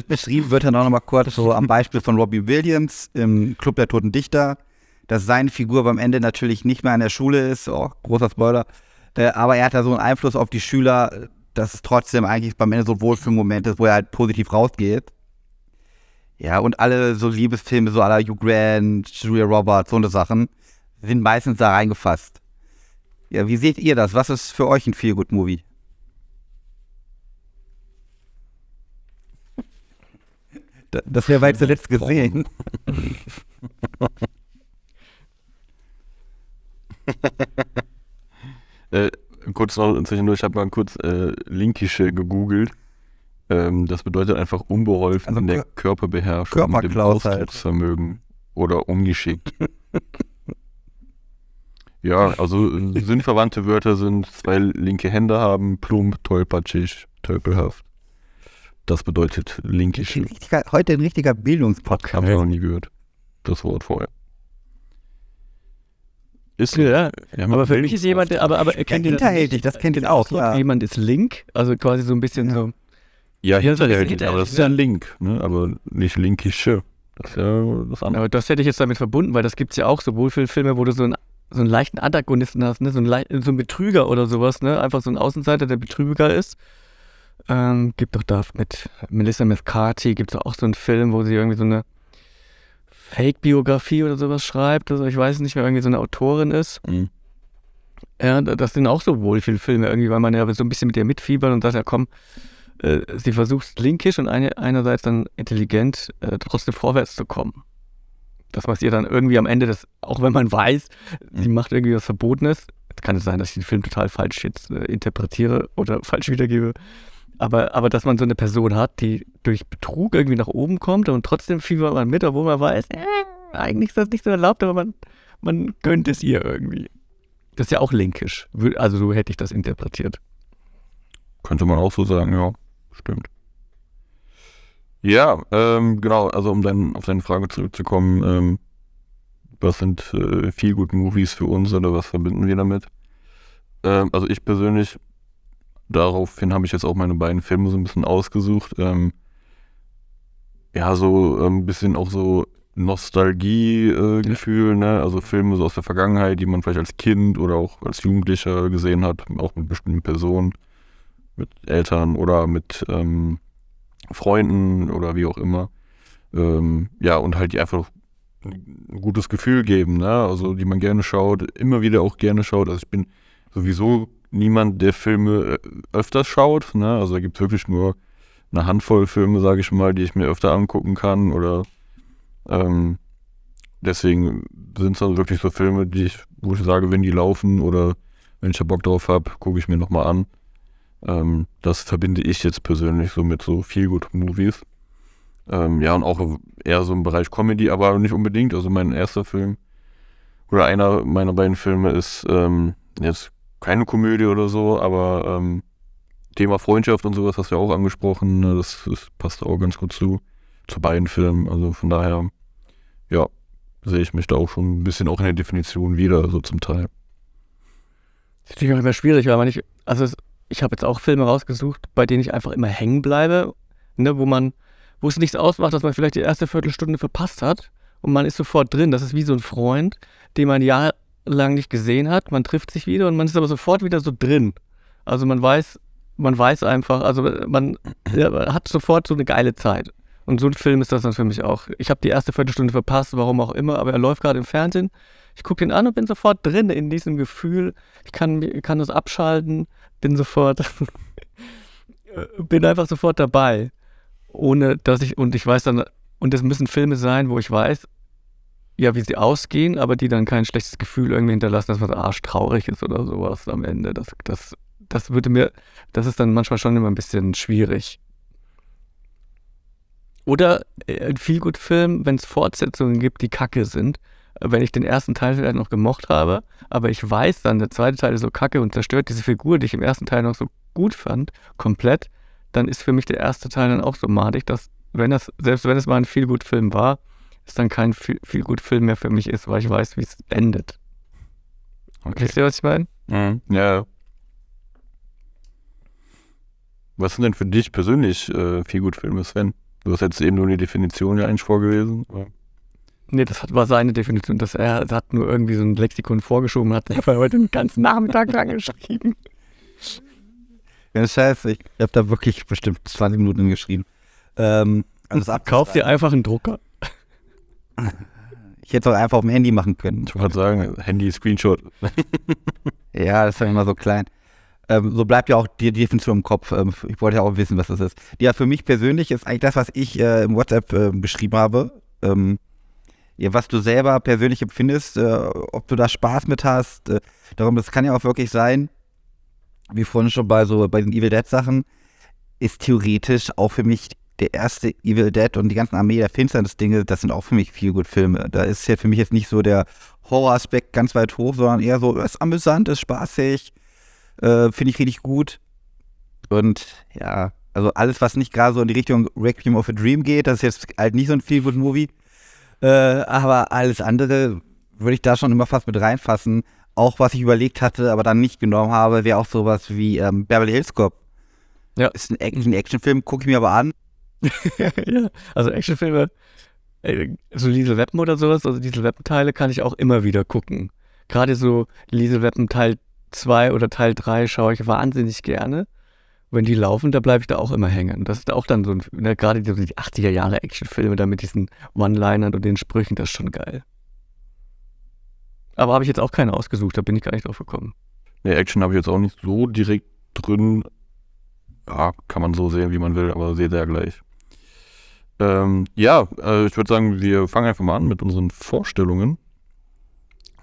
Beschrieben wird dann auch nochmal kurz so am Beispiel von Robbie Williams im Club der Toten Dichter, dass seine Figur beim Ende natürlich nicht mehr in der Schule ist, oh, großer Spoiler, äh, aber er hat da so einen Einfluss auf die Schüler, dass es trotzdem eigentlich beim Ende so ein Wohlfühlmoment ist, wo er halt positiv rausgeht. Ja, und alle so Liebesfilme, so aller Hugh Grant, Julia Roberts, so eine Sachen, sind meistens da reingefasst. Ja, wie seht ihr das? Was ist für euch ein Feel-Good-Movie? Das wäre weit zuletzt gesehen. *laughs* äh, kurz noch zwischendurch, ich habe mal kurz äh, Linkische gegoogelt. Ähm, das bedeutet einfach unbeholfen also, in der Körperbeherrschung und dem Ausdrucksvermögen oder ungeschickt. *laughs* Ja, also sinnverwandte Wörter sind zwei linke Hände haben, plump, tollpatschig, tölpelhaft. Das bedeutet linkisch. Heute ein richtiger Bildungspodcast. Hab ich noch nie gehört. Das Wort vorher. Ist ja, ja aber für mich ist jemand, aber, aber kennt ja, hinterhältig, das, kennt ihr auch. Ja. Jemand ist Link, also quasi so ein bisschen ja. so. Ja, hinterhältig, aber das ist ja ein Link, ne? aber nicht linkische. Das ist ja das andere. Aber das hätte ich jetzt damit verbunden, weil das gibt es ja auch so Wohlfühlfilme, wo du so einen so einen leichten Antagonisten hast, ne? so, einen so einen Betrüger oder sowas, ne? einfach so ein Außenseiter, der Betrüger ist. Ähm, gibt doch da mit Melissa McCarthy, gibt es auch so einen Film, wo sie irgendwie so eine Fake-Biografie oder sowas schreibt. Also ich weiß nicht, wer irgendwie so eine Autorin ist. Mhm. Ja, das sind auch so wohl viele Filme irgendwie, weil man ja so ein bisschen mit ihr mitfiebert und sagt, ja komm, äh, sie versucht linkisch und eine, einerseits dann intelligent äh, trotzdem vorwärts zu kommen dass man es ihr dann irgendwie am Ende, das, auch wenn man weiß, sie mhm. macht irgendwie was Verbotenes, kann es sein, dass ich den Film total falsch jetzt äh, interpretiere oder *laughs* falsch wiedergebe, aber, aber dass man so eine Person hat, die durch Betrug irgendwie nach oben kommt und trotzdem fiebert man mit, obwohl man weiß, äh, eigentlich ist das nicht so erlaubt, aber man, man gönnt es ihr irgendwie. Das ist ja auch linkisch. Also so hätte ich das interpretiert. Könnte man auch so sagen, ja, stimmt. Ja, ähm, genau, also um dann auf deine Frage zurückzukommen, ähm, was sind äh, viel gute Movies für uns oder was verbinden wir damit? Ähm, also ich persönlich, daraufhin habe ich jetzt auch meine beiden Filme so ein bisschen ausgesucht. Ähm, ja, so ein bisschen auch so Nostalgie-Gefühl, äh, ne? Also Filme so aus der Vergangenheit, die man vielleicht als Kind oder auch als Jugendlicher gesehen hat, auch mit bestimmten Personen, mit Eltern oder mit ähm, Freunden oder wie auch immer. Ähm, ja, und halt die einfach ein gutes Gefühl geben, ne? Also die man gerne schaut, immer wieder auch gerne schaut. Also ich bin sowieso niemand, der Filme äh, öfters schaut. Ne? Also da gibt es wirklich nur eine Handvoll Filme, sage ich mal, die ich mir öfter angucken kann. Oder ähm, deswegen sind es dann wirklich so Filme, die ich, wo ich sage, wenn die laufen oder wenn ich da Bock drauf habe, gucke ich mir nochmal an. Ähm, das verbinde ich jetzt persönlich so mit so viel gut Movies. Ähm, ja, und auch eher so im Bereich Comedy, aber nicht unbedingt. Also mein erster Film oder einer meiner beiden Filme ist ähm, jetzt keine Komödie oder so, aber ähm, Thema Freundschaft und sowas hast du ja auch angesprochen. Ne? Das, das, passt auch ganz gut zu, zu beiden Filmen. Also von daher, ja, sehe ich mich da auch schon ein bisschen auch in der Definition wieder, so zum Teil. Das ist natürlich auch immer schwierig, weil man nicht, also es, ich habe jetzt auch Filme rausgesucht, bei denen ich einfach immer hängen bleibe, ne, wo man, wo es nichts ausmacht, dass man vielleicht die erste Viertelstunde verpasst hat und man ist sofort drin. Das ist wie so ein Freund, den man jahrelang nicht gesehen hat. Man trifft sich wieder und man ist aber sofort wieder so drin. Also man weiß, man weiß einfach, also man, ja, hat sofort so eine geile Zeit. Und so ein Film ist das dann für mich auch. Ich habe die erste Viertelstunde verpasst, warum auch immer, aber er läuft gerade im Fernsehen. Ich gucke den an und bin sofort drin in diesem Gefühl. Ich kann, kann das abschalten, bin sofort, *laughs* bin einfach sofort dabei. Ohne dass ich, und ich weiß dann, und es müssen Filme sein, wo ich weiß, ja, wie sie ausgehen, aber die dann kein schlechtes Gefühl irgendwie hinterlassen, dass man arschtraurig ist oder sowas am Ende. Das, das, das würde mir, das ist dann manchmal schon immer ein bisschen schwierig. Oder äh, ein Feelgood-Film, wenn es Fortsetzungen gibt, die kacke sind. Wenn ich den ersten Teil vielleicht noch gemocht habe, aber ich weiß dann, der zweite Teil ist so kacke und zerstört diese Figur, die ich im ersten Teil noch so gut fand, komplett, dann ist für mich der erste Teil dann auch so madig, dass, wenn das, selbst wenn es mal ein Feelgood-Film war, es dann kein Feelgood-Film mehr für mich ist, weil ich weiß, wie es endet. Okay. Wisst ihr, was ich meine? Mhm. Ja. Was sind denn für dich persönlich äh, Feelgood-Filme, Sven? Du hast jetzt eben nur die Definition ja eigentlich vorgelesen. Nee, das war seine Definition. Dass er, hat nur irgendwie so ein Lexikon vorgeschoben und hat einfach heute den ganzen Nachmittag *laughs* dran geschrieben. Ja, scheiße. Ich habe da wirklich bestimmt 20 Minuten geschrieben. Ähm, also Kauf dir einfach einen Drucker. Ich hätte es auch einfach auf dem Handy machen können. Ich wollte sagen, Handy-Screenshot. *laughs* ja, das ist ja immer so klein. Ähm, so bleibt ja auch die Definition im Kopf. Ähm, ich wollte ja auch wissen, was das ist. Ja, für mich persönlich ist eigentlich das, was ich äh, im WhatsApp äh, geschrieben habe. Ähm, ja, was du selber persönlich empfindest, äh, ob du da Spaß mit hast. Äh, darum, das kann ja auch wirklich sein, wie vorhin schon bei so bei den Evil Dead Sachen, ist theoretisch auch für mich der erste Evil Dead und die ganzen Armee der Finsternis-Dinge, das sind auch für mich viel gut Filme. Da ist ja für mich jetzt nicht so der Horror-Aspekt ganz weit hoch, sondern eher so, es ist amüsant, ist spaßig, äh, Finde ich richtig gut. Und ja, also alles, was nicht gerade so in die Richtung Requiem of a Dream geht, das ist jetzt halt nicht so ein Feel-Good-Movie. Äh, aber alles andere würde ich da schon immer fast mit reinfassen. Auch was ich überlegt hatte, aber dann nicht genommen habe, wäre auch sowas wie ähm, Beverly Hills Cop. Ja. Ist ein, ein Actionfilm, gucke ich mir aber an. *laughs* ja, also Actionfilme, äh, so Liesel Weapon oder sowas, also Liesel Weapon kann ich auch immer wieder gucken. Gerade so Liesel Weapon Teil 2 oder Teil 3 schaue ich wahnsinnig gerne. Wenn die laufen, da bleibe ich da auch immer hängen. Das ist auch dann so ne, gerade die, die 80er Jahre Actionfilme da mit diesen One-Linern und den Sprüchen, das ist schon geil. Aber habe ich jetzt auch keine ausgesucht, da bin ich gar nicht drauf gekommen. Ne, Action habe ich jetzt auch nicht so direkt drin. Ja, kann man so sehen, wie man will, aber seht ihr ja gleich. Ähm, ja, äh, ich würde sagen, wir fangen einfach mal an mit unseren Vorstellungen.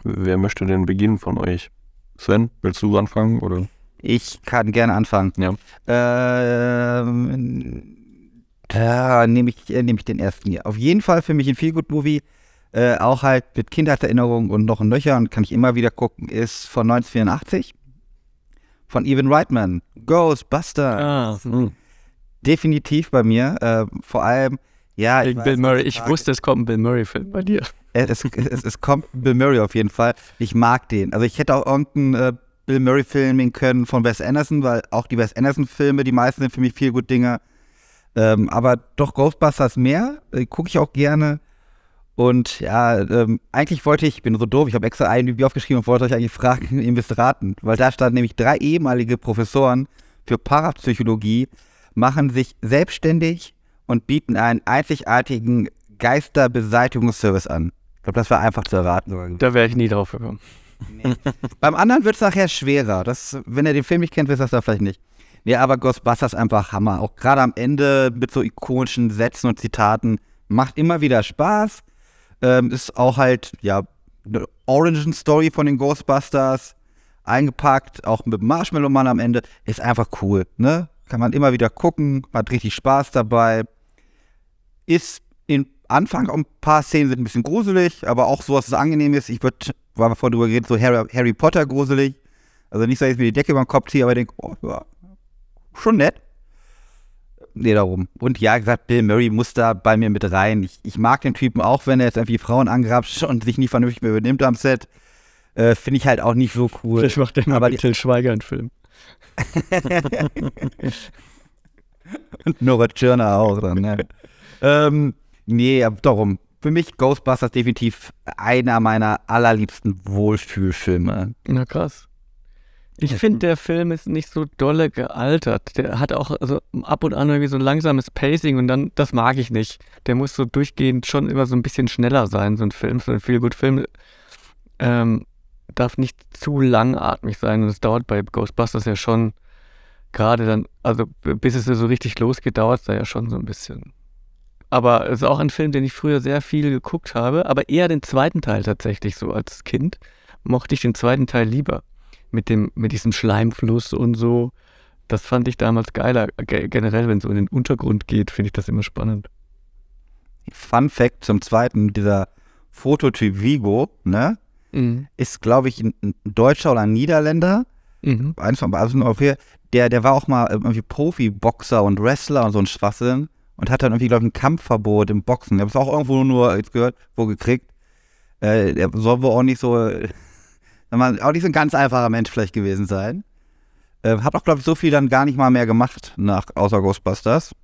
Wer möchte denn beginnen von euch? Sven, willst du anfangen? Oder? Ich kann gerne anfangen. Ja. Ähm, da nehme ich, äh, nehm ich den ersten hier. Auf jeden Fall für mich ein Feelgood-Movie. Äh, auch halt mit Kindheitserinnerungen und noch ein Löcher und kann ich immer wieder gucken, ist von 1984. Von Evan Reitman. Ghostbuster. Ah, hm. Definitiv bei mir. Äh, vor allem, ja. Ich, Bill Murray. Ich wusste, es kommt ein Bill Murray-Film bei dir es, es, es, kommt Bill Murray auf jeden Fall. Ich mag den. Also ich hätte auch irgendeinen äh, Bill Murray-Film nehmen können von Wes Anderson, weil auch die Wes Anderson-Filme, die meisten sind für mich viel gut Dinger. Ähm, aber doch Ghostbusters mehr, äh, gucke ich auch gerne. Und ja, ähm, eigentlich wollte ich, ich bin so doof, ich habe extra IMDb aufgeschrieben und wollte euch eigentlich fragen, *laughs* ihr müsst raten. Weil da standen nämlich drei ehemalige Professoren für Parapsychologie, machen sich selbstständig und bieten einen einzigartigen Geisterbeseitigungsservice an glaube, das war einfach zu erraten. Da wäre ich nie drauf gekommen. Nee. *laughs* Beim anderen wird es nachher schwerer. Das, wenn ihr den Film nicht kennt, wisst ihr das da vielleicht nicht. Nee, aber Ghostbusters einfach Hammer. Auch gerade am Ende mit so ikonischen Sätzen und Zitaten. Macht immer wieder Spaß. Ähm, ist auch halt, ja, eine Origin-Story von den Ghostbusters. Eingepackt, auch mit Marshmallow Mann am Ende. Ist einfach cool, ne? Kann man immer wieder gucken, hat richtig Spaß dabei. Ist in Anfang ein paar Szenen sind ein bisschen gruselig, aber auch so, dass es angenehm ist. Ich würde, war mal vorhin drüber geredet, so Harry, Harry Potter gruselig. Also nicht, dass ich mir die Decke über den Kopf ziehe, aber ich denke, oh, ja, schon nett. Nee, darum. Und ja, gesagt, Bill Murray muss da bei mir mit rein. Ich, ich mag den Typen auch, wenn er jetzt irgendwie Frauen angrapscht und sich nicht vernünftig mehr übernimmt am Set. Äh, Finde ich halt auch nicht so cool. Vielleicht macht der mal Aber mit Till Schweiger einen Film. Und *laughs* Nora Tschirner auch dann, ne? ähm, nee, darum. Für mich Ghostbusters definitiv einer meiner allerliebsten Wohlfühlfilme. Na krass. Ich finde, der Film ist nicht so dolle gealtert. Der hat auch also ab und an irgendwie so ein langsames Pacing und dann, das mag ich nicht. Der muss so durchgehend schon immer so ein bisschen schneller sein, so ein Film, so ein Feel-Good-Film. Ähm, darf nicht zu langatmig sein und es dauert bei Ghostbusters ja schon gerade dann, also bis es so richtig losgeht, dauert es da ja schon so ein bisschen. Aber es ist auch ein Film, den ich früher sehr viel geguckt habe, aber eher den zweiten Teil tatsächlich so als Kind mochte ich den zweiten Teil lieber mit dem mit diesem Schleimfluss und so. Das fand ich damals geiler. Ge- Generell, wenn es so in den Untergrund geht, finde ich das immer spannend. Fun Fact zum zweiten, dieser Fototyp Vigo, ne? Mhm. Ist, glaube ich, ein, ein Deutscher oder ein Niederländer, Mhm. eins von beiden Europäer, der, der war auch mal irgendwie Profi-Boxer und Wrestler und so ein Schwachsinn und hat dann irgendwie, glaube ich, ein Kampfverbot im Boxen. Ich habe es auch irgendwo nur jetzt gehört, wo gekriegt. Äh, der soll wohl auch nicht so, *laughs* mal, auch nicht so ein ganz einfacher Mensch vielleicht gewesen sein. Äh, hat auch, glaube ich, so viel dann gar nicht mal mehr gemacht nach außer Ghostbusters.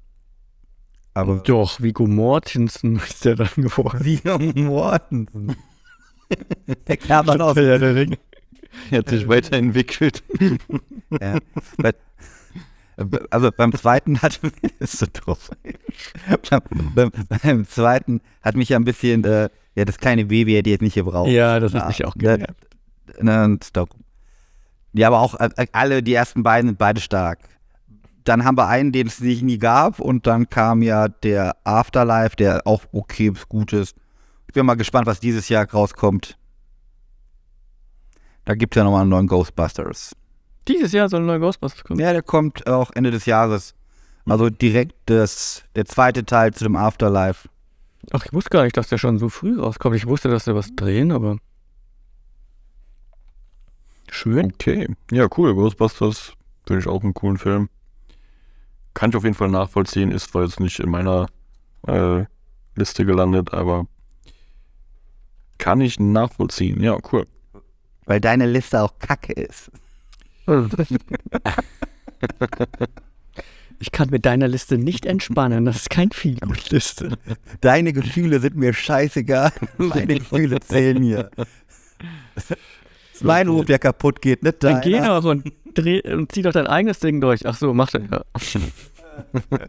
Aber Doch, Viggo Mortensen *laughs* ist der dann geworden. Viggo Mortensen. *laughs* der kam dann aus Herr der Ringe. Er *laughs* hat sich weiterentwickelt. *laughs* Ja. Bei- Also beim zweiten hat ist so doof. beim, beim zweiten hat mich ja ein bisschen äh, ja das kleine Baby hätte ich jetzt nicht gebraucht. Ja, das hat Ja, mich auch und darum. Ja, aber auch äh, alle die ersten beiden sind beide stark. Dann haben wir einen, den es nicht nie gab und dann kam ja der Afterlife, der auch okay ist, gut ist. Ich bin mal gespannt, was dieses Jahr rauskommt. Da gibt es ja nochmal einen neuen Ghostbusters. Dieses Jahr soll ein neuer Ghostbusters kommen. Ja, der kommt auch Ende des Jahres. Also direkt das, der zweite Teil zu dem Afterlife. Ach, ich wusste gar nicht, dass der schon so früh rauskommt. Ich wusste, dass der was drehen, aber. Schön. Okay. Ja, cool. Ghostbusters finde ich auch einen coolen Film. Kann ich auf jeden Fall nachvollziehen. Ist zwar jetzt nicht in meiner äh, Liste gelandet, aber kann ich nachvollziehen. Ja, cool. Weil deine Liste auch kacke ist. *laughs* Ich kann mit deiner Liste nicht entspannen. Das ist kein Feelgood-Liste. Deine Gefühle sind mir scheißegal. *laughs* Meine Gefühle zählen hier. Das ist mein Ruf, der kaputt geht, nicht Dann geh doch und, dreh, und zieh doch dein eigenes Ding durch. Ach so, mach das ja. *laughs*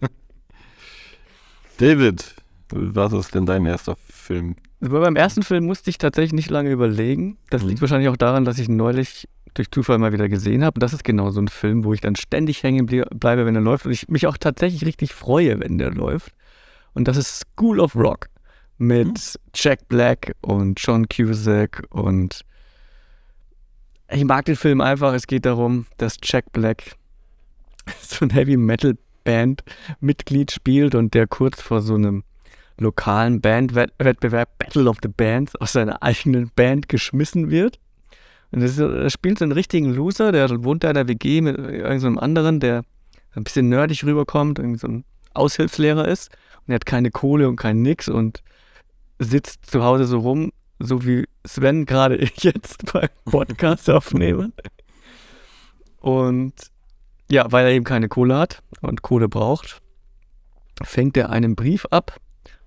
David, was ist denn dein erster Film? Also beim ersten Film musste ich tatsächlich nicht lange überlegen. Das liegt wahrscheinlich auch daran, dass ich ihn neulich durch Zufall mal wieder gesehen habe. Das ist genau so ein Film, wo ich dann ständig hängen bleibe, wenn er läuft. Und ich mich auch tatsächlich richtig freue, wenn der läuft. Und das ist School of Rock mit Jack Black und John Cusack. Und ich mag den Film einfach. Es geht darum, dass Jack Black *laughs* so ein Heavy Metal Band Mitglied spielt und der kurz vor so einem lokalen Bandwettbewerb Battle of the Bands aus seiner eigenen Band geschmissen wird. Und er spielt so einen richtigen Loser, der wohnt da in der WG mit irgendeinem anderen, der ein bisschen nerdig rüberkommt, irgendwie so ein Aushilfslehrer ist. Und er hat keine Kohle und kein Nix und sitzt zu Hause so rum, so wie Sven gerade *laughs* jetzt beim Podcast aufnehmen. Und ja, weil er eben keine Kohle hat und Kohle braucht, fängt er einen Brief ab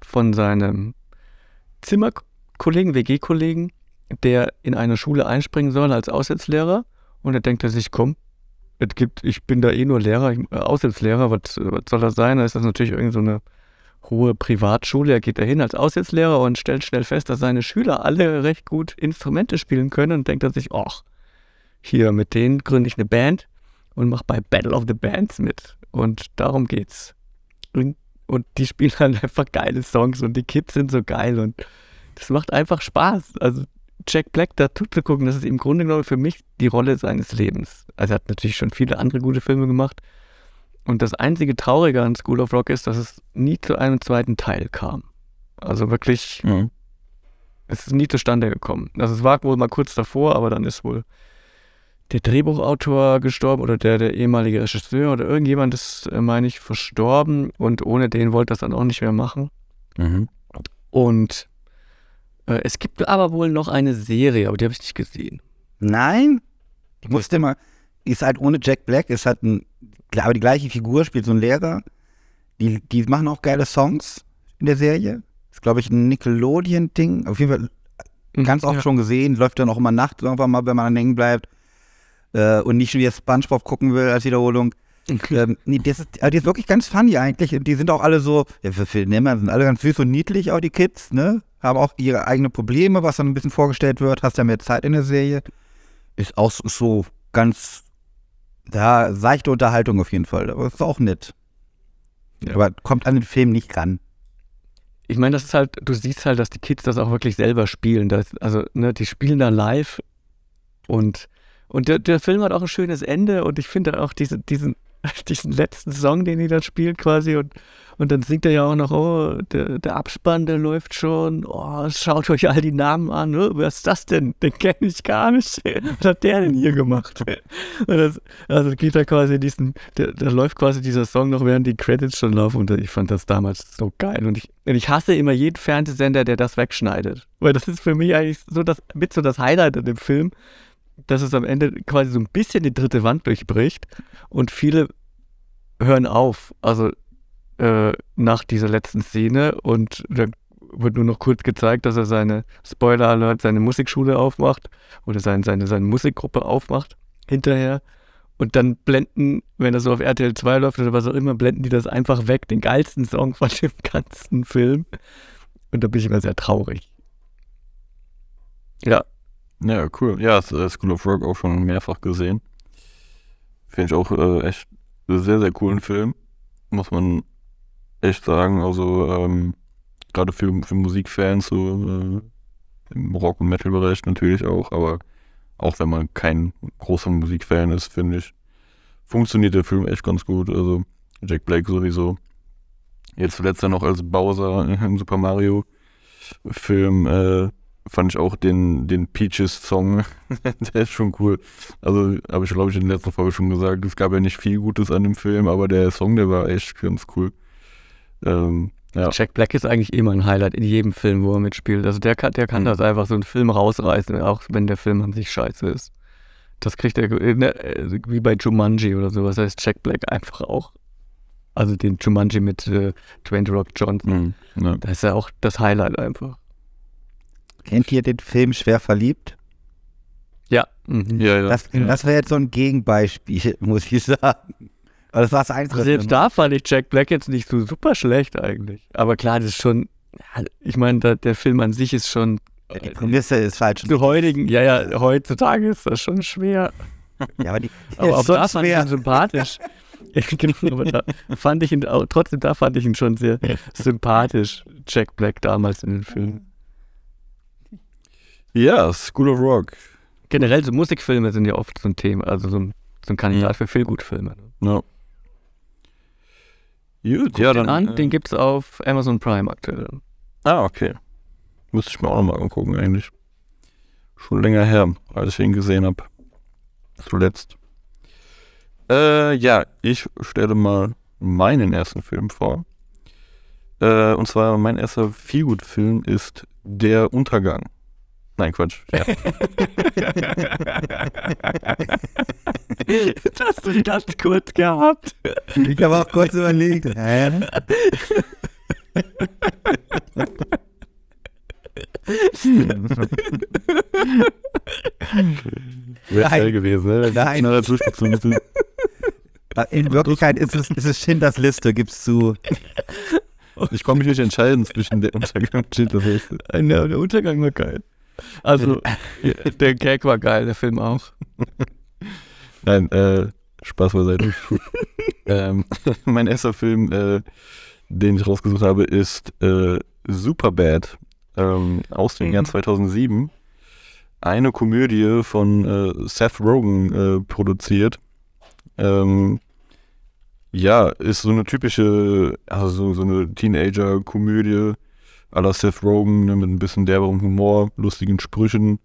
von seinem Zimmerkollegen, WG-Kollegen, der in eine Schule einspringen soll als Aushilfslehrer. Und er denkt er sich, komm, es gibt, ich bin da eh nur Lehrer, ich, äh, Aushilfslehrer, was, was soll das sein? Da ist das natürlich irgend so eine hohe Privatschule. Er geht dahin als Aushilfslehrer und stellt schnell fest, dass seine Schüler alle recht gut Instrumente spielen können und denkt er sich, ach, hier mit denen gründe ich eine Band und mache bei Battle of the Bands mit. Und darum geht's. Und, und die spielen *laughs* halt einfach geile Songs und die Kids sind so geil und das macht einfach Spaß. Also Jack Black da zuzugucken, das ist im Grunde genommen für mich die Rolle seines Lebens. Also er hat natürlich schon viele andere gute Filme gemacht. Und das einzige Traurige an School of Rock ist, dass es nie zu einem zweiten Teil kam. Also wirklich, Mhm. es ist nie zustande gekommen. Also es war wohl mal kurz davor, aber dann ist wohl der Drehbuchautor gestorben oder der, der ehemalige Regisseur oder irgendjemand ist, äh, meine ich, verstorben und ohne den wollte das dann auch nicht mehr machen. Mhm. Und äh, es gibt aber wohl noch eine Serie, aber die habe ich nicht gesehen. Nein? Ich musste mal, ist halt ohne Jack Black, ist halt ein, aber die gleiche Figur, spielt so ein Lehrer. Die, die machen auch geile Songs in der Serie. Ist, glaube ich, ein Nickelodeon-Ding. Auf jeden Fall ganz oft Ja. schon gesehen. Läuft dann auch immer nachts irgendwann mal, wenn man dann hängen bleibt. Äh, und nicht schon wieder Spongebob gucken will als Wiederholung. ähm, nee, das ist, also die ist wirklich ganz funny eigentlich. Und die sind auch alle so, ja, für Nimmer sind alle ganz süß und niedlich, auch die Kids, ne? Haben auch ihre eigenen Probleme, was dann ein bisschen vorgestellt wird. Hast ja mehr Zeit in der Serie. Ist auch so- so ganz, ja, seichte Unterhaltung auf jeden Fall. Aber ist auch nett. Ja. Aber kommt an den Film nicht ran. ich meine, das ist halt, du siehst halt, dass die Kids das auch wirklich selber spielen. Das, also, ne, die spielen da live und, und der, der Film hat auch ein schönes Ende und ich finde auch diese, diesen, *laughs* diesen letzten Song, den die dann spielen quasi und, und dann singt er ja auch noch, oh, der, der Abspann, der läuft schon, oh, schaut euch all die Namen an, oh, wer ist das denn? Den kenne ich gar nicht. *laughs* Was hat der denn hier gemacht? *laughs* Das, also geht da quasi diesen, da, läuft quasi dieser Song noch, während die Credits schon laufen und ich fand das damals so geil und ich, und ich hasse immer jeden Fernsehsender, der das wegschneidet, weil das ist für mich eigentlich so das, mit so das Highlight in dem Film, dass es am Ende quasi so ein bisschen die dritte Wand durchbricht und viele hören auf, also äh, nach dieser letzten Szene und dann wird nur noch kurz gezeigt, dass er seine, Spoiler Alert, seine Musikschule aufmacht oder sein, seine, seine Musikgruppe aufmacht hinterher. Und dann blenden, wenn das so auf RTL 2 läuft oder was auch immer, blenden die das einfach weg, den geilsten Song von dem *laughs* ganzen Film. Und da bin ich immer sehr traurig. Ja, Ja, cool. Ja, äh, School of Rock auch schon mehrfach gesehen. Finde ich auch äh, echt sehr, sehr coolen Film. Muss man echt sagen. Also, ähm, gerade für, für Musikfans, so äh, im Rock- und Metal-Bereich natürlich auch, aber auch wenn man kein großer Musikfan ist, finde ich, funktioniert der Film echt ganz gut. Also, Jack Black sowieso. Jetzt zuletzt ja noch als Bowser im Super Mario Film äh, fand ich auch den, den Peaches-Song, *laughs* der ist schon cool. Also, habe ich glaube ich in der letzten Folge schon gesagt, es gab ja nicht viel Gutes an dem Film, aber der Song, der war echt ganz cool. Ähm, ja. Jack Black ist eigentlich immer ein Highlight in jedem Film, wo er mitspielt. Also der kann, der kann Mhm. das einfach so einen Film rausreißen, auch wenn der Film an sich scheiße ist. Das kriegt er äh, ne, äh, wie bei Jumanji oder sowas. heißt Jack Black einfach auch. Also den Jumanji mit äh, Dwayne Rock Johnson. Mhm. ja. Da ist ja auch das Highlight einfach. Kennt ihr den Film Schwer verliebt? Ja. Mhm. Ja, ja. Das, ja. das wäre jetzt so ein Gegenbeispiel, *laughs* muss ich sagen. Aber das war das Einzige. Also selbst da fand ich Jack Black jetzt nicht so super schlecht eigentlich. Aber klar, das ist schon, ja, ich meine, da, der Film an sich ist schon Die Prämisse ist falsch. zu heutigen, ja, ja, heutzutage ist das schon schwer. Ja, aber die *laughs* Aber auch da fand ich ihn sympathisch. *laughs* Ja, genau, aber da fand ich ihn, auch, trotzdem da fand ich ihn schon sehr sympathisch, Jack Black damals in den Filmen. Ja, School of Rock. Generell so Musikfilme sind ja oft so ein Thema, also so ein, so ein Kandidat für Feelgutfilme. Ja. Gut, Guck ja, den dann. an, äh, den gibt's auf Amazon Prime aktuell. Ah, okay. Müsste ich mir auch nochmal angucken, eigentlich. Schon länger her, als ich ihn gesehen habe. Zuletzt. Äh, ja, ich stelle mal meinen ersten Film vor. Äh, und zwar mein erster Feelgood-Film ist Der Untergang. Nein, Quatsch. Ja. *laughs* Das hast du ganz kurz gehabt. Ich habe auch kurz überlegt. Hä? Wäre Nein. geil gewesen, ne? Nein. Schneller durchgezogen. In Wirklichkeit ist es, ist es Schindlers Liste, gibst du. Ich konnte mich nicht entscheiden zwischen der Untergang und Schindlers Nein, der, der Untergang war geil. Also, *laughs* der Gag war geil, der Film auch. Nein, äh, Spaß beiseite. *laughs* ähm, mein erster Film, äh, den ich rausgesucht habe, ist äh, Superbad ähm, aus dem Mhm. Jahr 2007. Eine Komödie von äh, Seth Rogen äh, produziert. Ähm, ja, ist so eine typische, also so, so eine Teenager-Komödie à la Seth Rogen ne, mit ein bisschen derberem Humor, lustigen Sprüchen.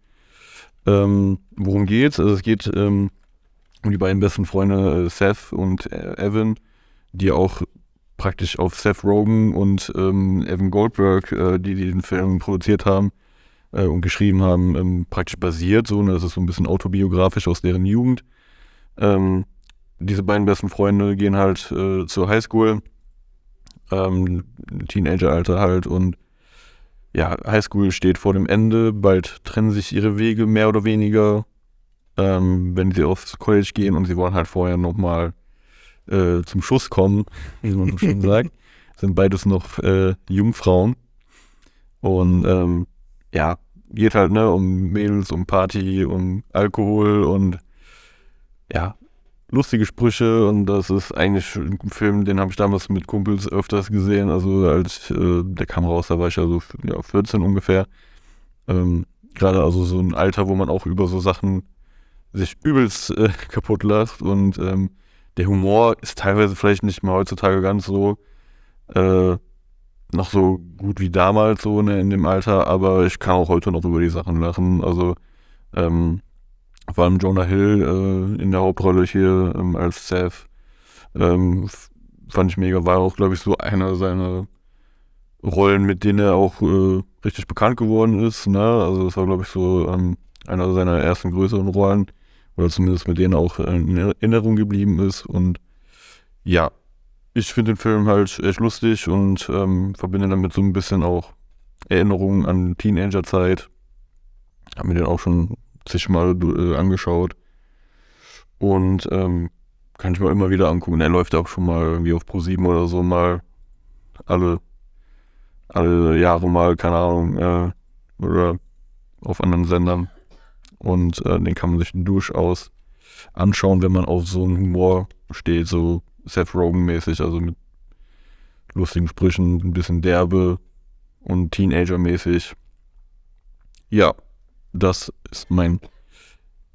Ähm, worum geht's? Also es geht ähm, um die beiden besten Freunde äh, Seth und äh, Evan, die auch praktisch auf Seth Rogen und ähm, Evan Goldberg, äh, die, die den Film produziert haben äh, und geschrieben haben, ähm, praktisch basiert. So, ne? Das ist so ein bisschen autobiografisch aus deren Jugend. Ähm, diese beiden besten Freunde gehen halt äh, zur Highschool, ähm, Teenageralter halt und ja, Highschool steht vor dem Ende, bald trennen sich ihre Wege mehr oder weniger, ähm, wenn sie aufs College gehen und sie wollen halt vorher nochmal äh, zum Schuss kommen, *laughs* wie man so schön sagt. *laughs* Sind beides noch äh, Jungfrauen. Und ähm, ja, geht halt ne, um Mädels, um Party, um Alkohol und ja, lustige Sprüche und das ist eigentlich ein Film, den habe ich damals mit Kumpels öfters gesehen. Also als äh, der kam raus, da war ich ja so ja, 14 ungefähr. Ähm, Gerade also so ein Alter, wo man auch über so Sachen sich übelst äh, *laughs* kaputt lacht und ähm, der Humor ist teilweise vielleicht nicht mehr heutzutage ganz so äh, noch so gut wie damals so ne, in dem Alter, aber ich kann auch heute noch über die Sachen lachen. Also ähm, vor allem Jonah Hill äh, in der Hauptrolle hier ähm, als Seth ähm, fand ich mega, war auch glaube ich so einer seiner Rollen, mit denen er auch äh, richtig bekannt geworden ist. Ne? Also das war glaube ich so ähm, einer seiner ersten größeren Rollen oder zumindest mit denen auch in Erinnerung geblieben ist und ja, ich finde den Film halt echt lustig und ähm, verbinde damit so ein bisschen auch Erinnerungen an Teenagerzeit. Hab mir den auch schon zigmal äh, angeschaut. Und ähm, kann ich mir immer wieder angucken. Er läuft auch schon mal irgendwie auf Pro7 oder so mal alle, alle Jahre mal, keine Ahnung, äh, oder auf anderen Sendern. Und äh, den kann man sich durchaus anschauen, wenn man auf so einen Humor steht, so Seth Rogen-mäßig, also mit lustigen Sprüchen, ein bisschen derbe und Teenager-mäßig. Ja, das ist mein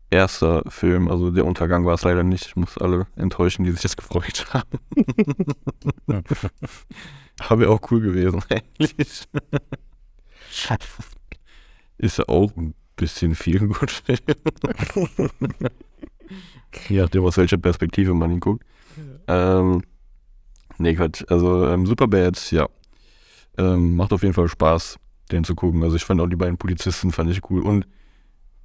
erster Film. Also der Untergang war es leider nicht. Ich muss alle enttäuschen, die sich jetzt gefreut haben. *laughs* Aber auch cool gewesen, *laughs* eigentlich. Ist ja auch ein bisschen viel gut. *laughs* Je nachdem, aus welcher Perspektive man ihn guckt. Ähm, nee, Quatsch. Also ähm, Superbad, ja. Ähm, macht auf jeden Fall Spaß, den zu gucken. Also ich fand auch die beiden Polizisten, fand ich cool. Und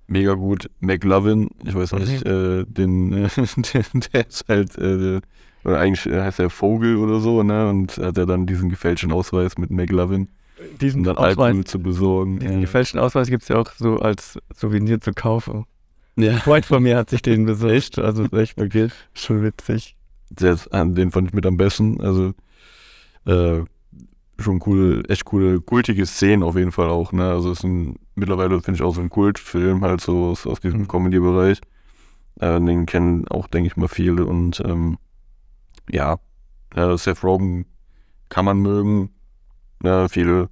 mega gut. McLovin, ich weiß nicht, äh, den, äh, *laughs* der, der ist halt, äh, oder eigentlich heißt er Vogel oder so, ne? Und hat er dann diesen gefälschten Ausweis mit McLovin, um Diesen dann Ausweis, Alkohol zu besorgen. diesen Ja. gefälschten Ausweis gibt es ja auch so als Souvenir zu kaufen. Ja. Ein Freund von mir hat sich den besorgt, also echt Okay. schon witzig. Äh, den fand ich mit am besten. Also äh, schon coole, echt coole, kultige Szenen auf jeden Fall auch. Ne? Also ist ein, mittlerweile finde ich auch so ein Kultfilm halt so aus, aus diesem Mhm. Comedy-Bereich. Äh, den kennen auch, denke ich mal, viele. Und ähm, ja, äh, Seth Rogen kann man mögen. Ja, viele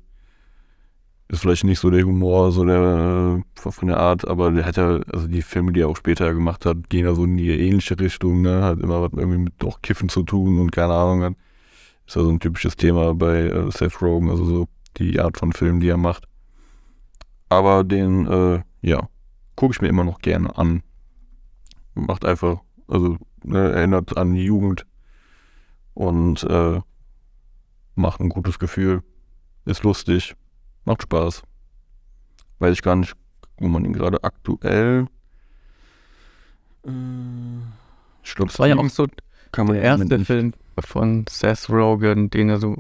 ist vielleicht nicht so der Humor, so der äh, von der Art, aber der hat ja, also die Filme, die er auch später gemacht hat, gehen ja so in die ähnliche Richtung, ne? Hat immer was irgendwie mit auch Kiffen zu tun und keine Ahnung. Hat. Ist ja so ein typisches Thema bei äh, Seth Rogen, also so die Art von Filmen, die er macht. Aber den, äh, ja, gucke ich mir immer noch gerne an. Macht einfach, also ne, erinnert an die Jugend und äh, macht ein gutes Gefühl. Ist lustig, macht Spaß. Weiß ich gar nicht, wo man ihn gerade aktuell. Äh, ich glaube, Das war ja auch so kann man der erste Film von Seth Rogen, den er so.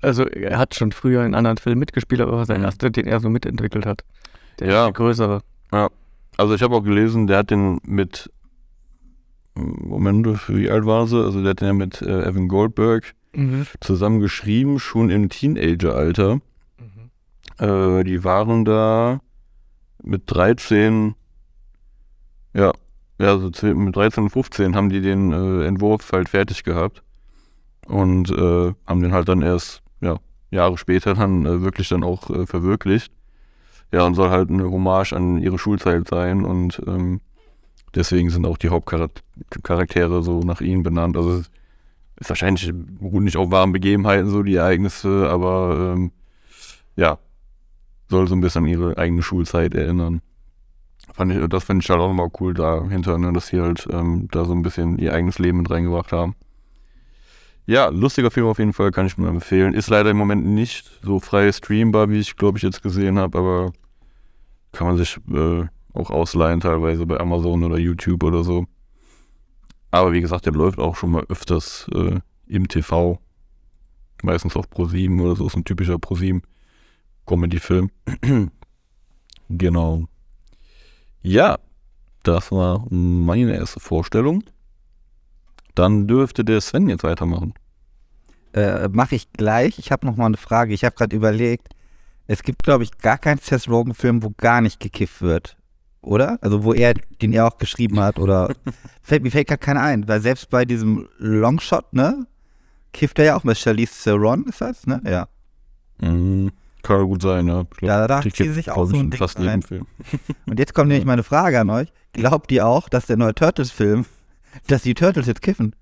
Also er hat schon früher in anderen Filmen mitgespielt, aber sein Mhm. erster, den er so mitentwickelt hat. Der Ja. größere. Also ich habe auch gelesen, der hat den mit Moment, wie alt war sie? Also der hat den ja mit äh, Evan Goldberg Mhm. zusammen geschrieben, schon im Teenageralter. Äh, die waren da mit 13, ja, ja, so zwe- mit 13 und 15 haben die den äh, Entwurf halt fertig gehabt und äh, haben den halt dann erst, ja, Jahre später dann äh, wirklich dann auch äh, verwirklicht. Ja, und soll halt eine Hommage an ihre Schulzeit sein und ähm, deswegen sind auch die Hauptcharaktere so nach ihnen benannt. Also es ist wahrscheinlich beruht nicht auf wahren Begebenheiten so die Ereignisse, aber ähm, ja, soll so ein bisschen an ihre eigene Schulzeit erinnern. Fand ich, das finde ich halt auch nochmal cool dahinter, ne, dass sie halt ähm, da so ein bisschen ihr eigenes Leben mit reingebracht haben. Ja, lustiger Film auf jeden Fall, kann ich nur empfehlen. Ist leider im Moment nicht so frei streambar, wie ich glaube ich jetzt gesehen habe, aber kann man sich äh, auch ausleihen, teilweise bei Amazon oder YouTube oder so. Aber wie gesagt, der läuft auch schon mal öfters äh, im TV. Meistens auf Pro7 oder so, ist ein typischer Pro7 Comedy-Film. *clears throat* genau. Ja, das war meine erste Vorstellung. Dann dürfte der Sven jetzt weitermachen. Äh, Mache ich gleich. Ich habe noch mal eine Frage. Ich habe gerade überlegt, es gibt, glaube ich, gar keinen Seth Rogen-Film, wo gar nicht gekifft wird. Oder? Also wo er, den er auch geschrieben hat, oder *laughs* fällt, mir fällt gar keiner ein, weil selbst bei diesem Longshot, ne, kifft er ja auch mit Charlize Theron, ist das, ne? Ja. Mhm. Kann gut sein, ja. Glaub, Ja, da zieht jetzt, sich auch so ein in Ding fast rein. Film. *laughs* Und jetzt kommt nämlich meine Frage an euch. Glaubt ihr auch, dass der neue Turtles-Film, dass die Turtles jetzt kiffen?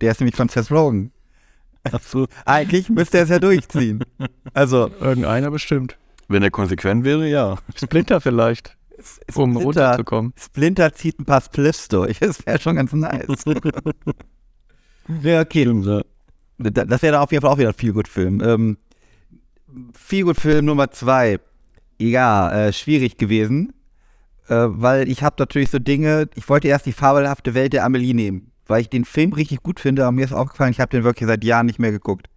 Der ist nämlich von Seth Rogen. Ach so. *laughs* Eigentlich müsste er es ja durchziehen. Also, Irgendeiner bestimmt. Wenn er konsequent wäre, ja. Splinter vielleicht, um Splinter, runterzukommen. Splinter zieht ein paar Spliffs durch. *laughs* Das wäre schon ganz nice. ja, okay. Stimmt, ja. Da- Das wäre auf jeden Fall auch wieder ein Feelgood-Film. Ähm, Feelgood-Film Nummer zwei. Ja, äh, schwierig gewesen. Äh, weil ich habe natürlich so Dinge, ich wollte erst die fabelhafte Welt der Amelie nehmen, weil ich den Film richtig gut finde, aber mir ist aufgefallen, ich habe den wirklich seit Jahren nicht mehr geguckt.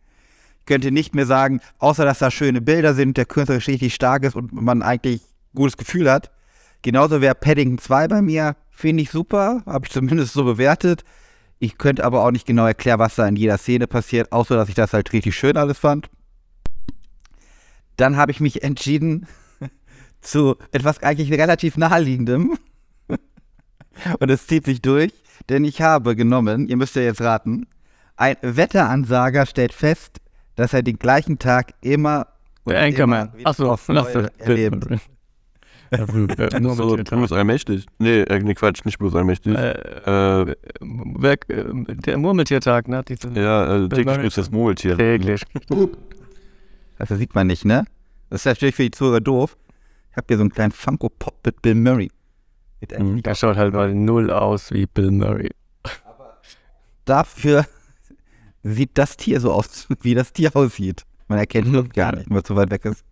Ich könnte nicht mehr sagen, außer dass da schöne Bilder sind, der künstlerisch richtig stark ist und man eigentlich gutes Gefühl hat. Genauso wäre Paddington 2 bei mir, finde ich super, habe ich zumindest so bewertet. Ich könnte aber auch nicht genau erklären, was da in jeder Szene passiert, außer dass ich das halt richtig schön alles fand. Dann habe ich mich entschieden zu etwas eigentlich relativ naheliegendem. *laughs* Und es zieht sich durch, denn ich habe genommen, ihr müsst ja jetzt raten, ein Wetteransager stellt fest, dass er den gleichen Tag immer und Der Anchorman. Achso, aufs Neue erlebt. *laughs* Äh, *laughs* So, bloß allmächtig. Nee, äh, nee, Quatsch, nicht bloß allmächtig. äh, Äh, wer, äh, der Murmeltiertag, ne? Diese ja, äh, täglich grüßt das Murmeltier. täglich. Also sieht man nicht, ne? Das ist natürlich für die Zuhörer doof. Ich habe hier so einen kleinen Funko-Pop mit Bill Murray. Mit eigentlich Der schaut halt mal null aus wie Bill Murray. Dafür *laughs* sieht das Tier so aus, *laughs* wie das Tier aussieht. Man erkennt es gar nicht, weil es so weit weg ist.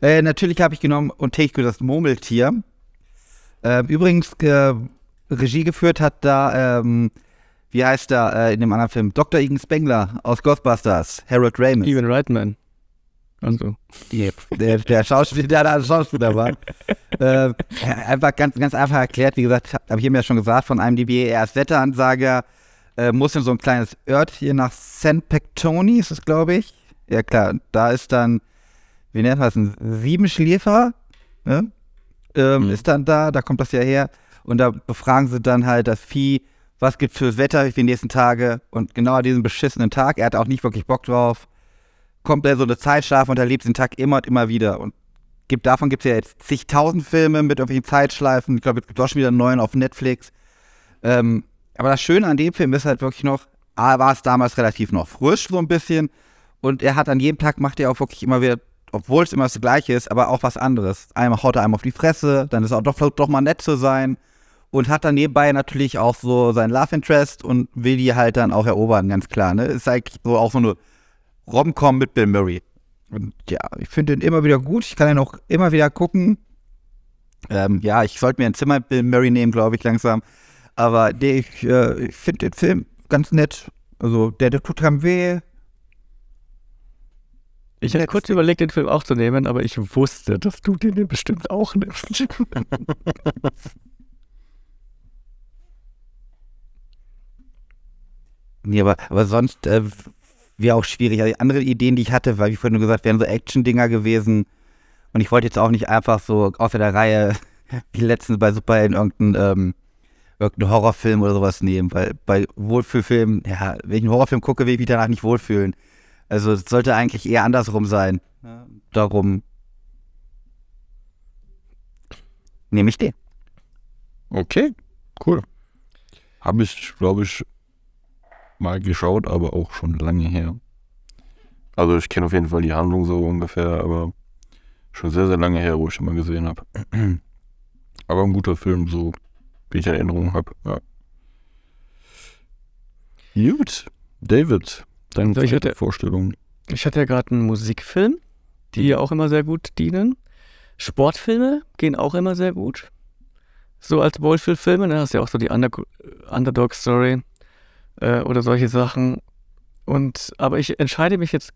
Äh, natürlich habe ich genommen und täglich das Murmeltier. Ähm, übrigens, äh, Regie geführt hat da, ähm, wie heißt er äh, in dem anderen Film? Dr. Egan Spengler aus Ghostbusters, Harold Ramis. Steven Reitman. Also, der, der Schauspieler, der da Schauspieler war. *laughs* äh, einfach ganz, ganz einfach erklärt, wie gesagt, habe ich ihm ja schon gesagt, von einem DBA, er ist Wetteransager, äh, muss in so ein kleines Örtchen nach St. Pectoni, ist es, glaube ich. Ja, klar, da ist dann, wie nennt man das, ein Siebenschläfer, ne? ähm, Mhm. ist dann da, da kommt das ja her. Und da befragen sie dann halt das Vieh, was gibt's fürs Wetter für die nächsten Tage. Und genau an diesem beschissenen Tag, er hat auch nicht wirklich Bock drauf, kommt er so eine Zeitschlaf und erlebt den Tag immer und immer wieder. Und gibt, davon gibt es ja jetzt zigtausend Filme mit irgendwelchen Zeitschleifen. Ich glaube, es gibt auch schon wieder einen neuen auf Netflix. Ähm, aber das Schöne an dem Film ist halt wirklich noch, A, war es damals relativ noch frisch, so ein bisschen. Und er hat an jedem Tag, macht er auch wirklich immer wieder, obwohl es immer das Gleiche ist, aber auch was anderes. Einmal haut er einem auf die Fresse, dann ist er auch doch, doch mal nett zu sein. Und hat dann nebenbei natürlich auch so sein Love Interest und will die halt dann auch erobern, ganz klar. Ne? Ist eigentlich so auch so eine Rom-Com mit Bill Murray. Und ja, ich finde den immer wieder gut. Ich kann ihn auch immer wieder gucken. Ähm, ja, ich sollte mir ein Zimmer mit Bill Murray nehmen, glaube ich, langsam. Aber der, ich, äh, ich finde den Film ganz nett. Also, der, der tut keinem weh. ich hätte kurz überlegt, den Film auch zu nehmen, aber ich wusste, dass du den bestimmt auch nimmst. *laughs* Nee, aber, aber sonst, äh, wäre auch schwierig. Also andere Ideen, die ich hatte, weil wie vorhin gesagt, wären so Action-Dinger gewesen. Und ich wollte jetzt auch nicht einfach so außer der Reihe *laughs* wie letztens bei Superhelden irgendeinen, ähm, irgendeinen Horrorfilm oder sowas nehmen, weil bei Wohlfühlfilmen, ja, wenn ich einen Horrorfilm gucke, will ich mich danach nicht wohlfühlen. Also es sollte eigentlich eher andersrum sein. Darum nehme ich den. Okay, cool. Habe ich, glaube ich, mal geschaut, aber auch schon lange her. Also ich kenne auf jeden Fall die Handlung so ungefähr, aber schon sehr, sehr lange her, wo ich ihn mal gesehen habe. *clears throat* aber ein guter Film, so wie ich Erinnerungen habe. Ja. Gut, David, deine So, ich hatte- Vorstellung. Ich hatte ja gerade einen Musikfilm, die ja auch immer sehr gut dienen. Sportfilme gehen auch immer sehr gut. So als Wohlfühlfilme, da hast du ja auch so die Under Underdog-Story äh, oder solche Sachen. Und aber ich entscheide mich jetzt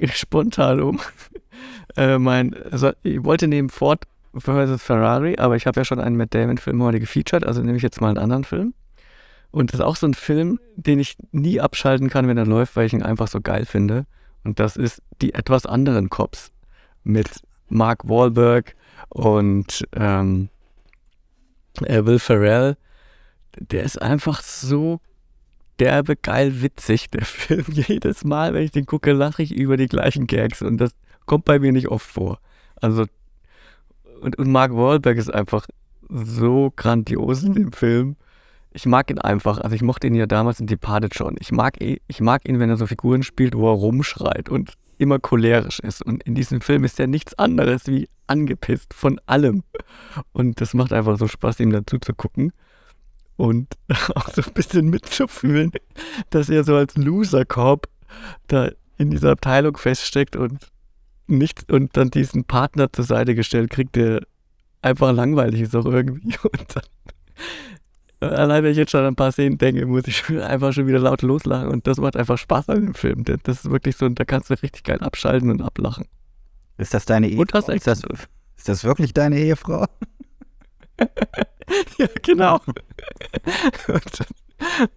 *laughs* spontan um. *laughs* äh, mein, also ich wollte neben Ford vs. Ferrari, aber ich habe ja schon einen Matt Damon-Film heute gefeatured, also nehme ich jetzt mal einen anderen Film. Und das ist auch so ein Film, den ich nie abschalten kann, wenn er läuft, weil ich ihn einfach so geil finde. Und das ist die etwas anderen Cops mit Mark Wahlberg und ähm, äh, Will Ferrell. Der ist einfach so derbe geil witzig, der *laughs* Film. Jedes Mal, wenn ich den gucke, lache ich über die gleichen Gags und das kommt bei mir nicht oft vor. Also und, und Mark Wahlberg ist einfach so grandios in dem Film. Ich mag ihn einfach, also ich mochte ihn ja damals in Departed schon. Ich mag, eh- ich mag ihn, wenn er so Figuren spielt, wo er rumschreit und immer cholerisch ist. Und in diesem Film ist er nichts anderes wie angepisst von allem. Und das macht einfach so Spaß, ihm dazu zu gucken. Und *laughs* auch so ein bisschen mitzufühlen, dass er so als Loser-Cop da in dieser Abteilung feststeckt und nicht und dann diesen Partner zur Seite gestellt kriegt, der einfach langweilig ist auch irgendwie. *laughs* Und dann, allein wenn ich jetzt schon an ein paar Szenen denke, muss ich einfach schon wieder laut loslachen und das macht einfach Spaß an dem Film. Das das ist wirklich so, da kannst du richtig geil abschalten und ablachen. Ist das deine Ehefrau? Ist, das, ist das wirklich deine Ehefrau? Ja, genau. *laughs* und, dann,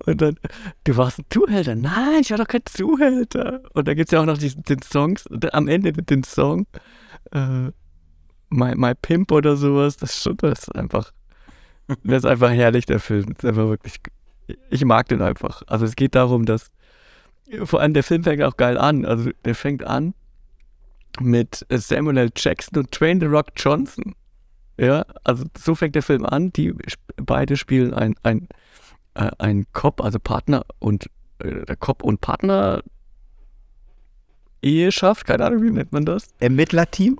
und dann, du warst ein Zuhälter. Nein, ich war doch kein Zuhälter. Und da gibt es ja auch noch diesen, den Songs, am Ende den Song, äh, My, My Pimp oder sowas. Das ist schon, das ist einfach, das ist einfach herrlich, der Film. Das ist einfach wirklich, ich mag den einfach. Also es geht darum, dass, vor allem der Film fängt auch geil an. Also der fängt an mit Samuel L. Jackson und Train the Rock Johnson. Ja, also so fängt der Film an. Die beide spielen ein, ein, äh, ein Cop, also Partner und äh, Cop und Partner Eheschaft, keine Ahnung, wie nennt man das? Ermittlerteam?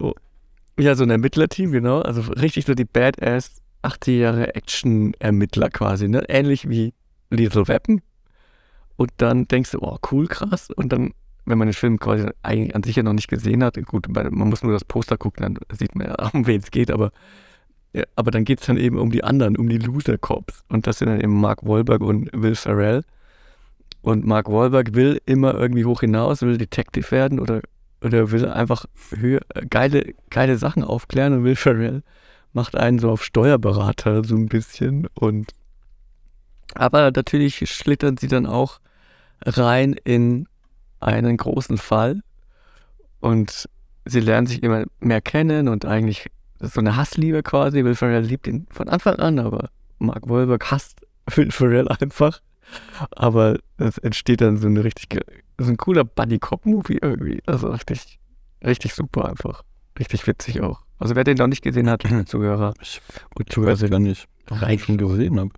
Ja, so ein Ermittlerteam, genau. Also richtig so die Badass 80 Jahre Action-Ermittler quasi, ne? Ähnlich wie Lethal Weapon. Und dann denkst du, oh, cool, krass. Und dann, wenn man den Film quasi eigentlich an sich ja noch nicht gesehen hat, gut, man muss nur das Poster gucken, dann sieht man ja, *laughs* um wen es geht, aber, ja, aber dann geht es dann eben um die anderen, um die Loser-Cops. Und das sind dann eben Mark Wahlberg und Will Ferrell. Und Mark Wahlberg will immer irgendwie hoch hinaus, will Detective werden oder, oder will einfach höher, geile, geile Sachen aufklären und Will Ferrell macht einen so auf Steuerberater so ein bisschen und aber natürlich schlittern sie dann auch rein in einen großen Fall und sie lernen sich immer mehr kennen und eigentlich ist so eine Hassliebe quasi. Will Ferrell liebt ihn von Anfang an, aber Mark Wahlberg hasst *laughs* Will Ferrell einfach. Aber es entsteht dann so eine richtig, so ein cooler Buddy-Cop-Movie irgendwie. Also richtig, richtig super einfach. Richtig witzig auch. Also wer den noch nicht gesehen hat, Zuhörer Ich und weiß Zuhörer, gar nicht, ob ich schon gesehen habe.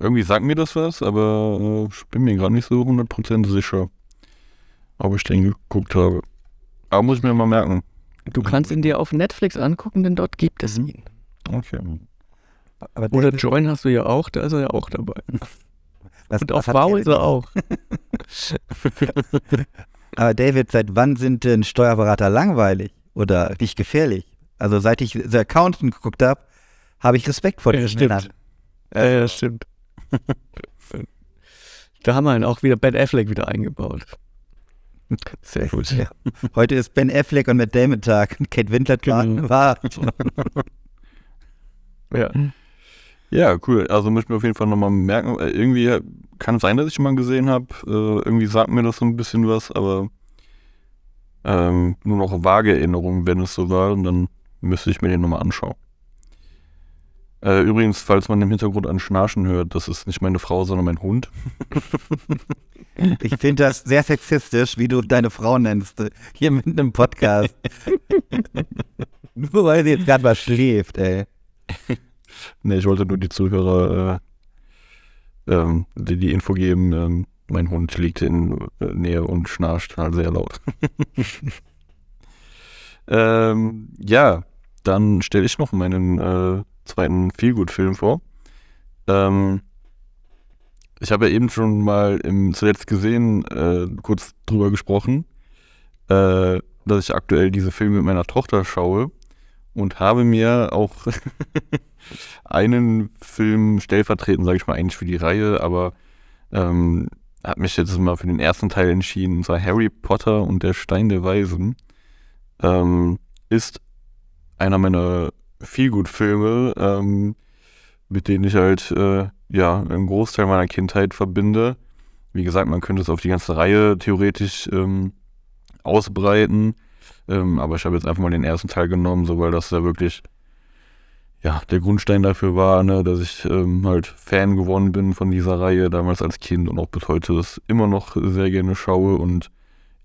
Irgendwie sagt mir das was, aber äh, ich bin mir gerade nicht so 100% sicher, ob ich den geguckt habe. Aber muss ich mir mal merken. Du kannst ihn dir auf Netflix angucken, denn dort gibt es ihn. Okay. Aber Oder Join hast du ja auch, da ist er ja auch dabei. *laughs* was, Und auf Wow ist er auch. *laughs* Aber David, seit wann sind denn Steuerberater langweilig oder nicht gefährlich? Also seit ich The Accountant geguckt habe, habe ich Respekt vor Ja, den stimmt. Männern. Ja, ja, stimmt. *laughs* da haben wir ihn auch wieder Ben Affleck wieder eingebaut. Sehr gut. Ja. Heute ist Ben Affleck und Matt Damon Tag. *laughs* Kate Winslet war, Genau. war *laughs* Ja. Ja, cool. Also möchte mir auf jeden Fall nochmal merken. Äh, irgendwie kann es sein, dass ich ihn mal gesehen habe. Äh, irgendwie sagt mir das so ein bisschen was, aber ähm, nur noch vage Erinnerungen, wenn es so war. Und dann müsste ich mir den nochmal anschauen. Äh, übrigens, falls man im Hintergrund ein Schnarchen hört, das ist nicht meine Frau, sondern mein Hund. Ich finde das sehr sexistisch, wie du deine Frau nennst, äh, hier mit einem Podcast. *laughs* Nur weil sie jetzt gerade mal schläft, ey. *laughs* Ne, ich wollte nur die Zuhörer äh, ähm, die, die Info geben. Ähm, mein Hund liegt in äh, Nähe und schnarcht halt sehr laut. *laughs* ähm, ja, dann stelle ich noch meinen äh, zweiten Feelgood-Film vor. Ähm, ich habe ja eben schon mal im zuletzt gesehen, äh, kurz drüber gesprochen, äh, dass ich aktuell diese Filme mit meiner Tochter schaue und habe mir auch *laughs* einen Film stellvertretend, sage ich mal, eigentlich für die Reihe, aber ähm, habe mich jetzt mal für den ersten Teil entschieden, und zwar Harry Potter und der Stein der Weisen. Ähm, ist einer meiner Feelgood-Filme, ähm, mit denen ich halt äh, ja einen Großteil meiner Kindheit verbinde. Wie gesagt, man könnte es auf die ganze Reihe theoretisch ähm, ausbreiten, ähm, aber ich habe jetzt einfach mal den ersten Teil genommen, so weil das ja wirklich ja der Grundstein dafür war, ne, dass ich ähm, halt Fan geworden bin von dieser Reihe damals als Kind und auch bis heute das immer noch sehr gerne schaue und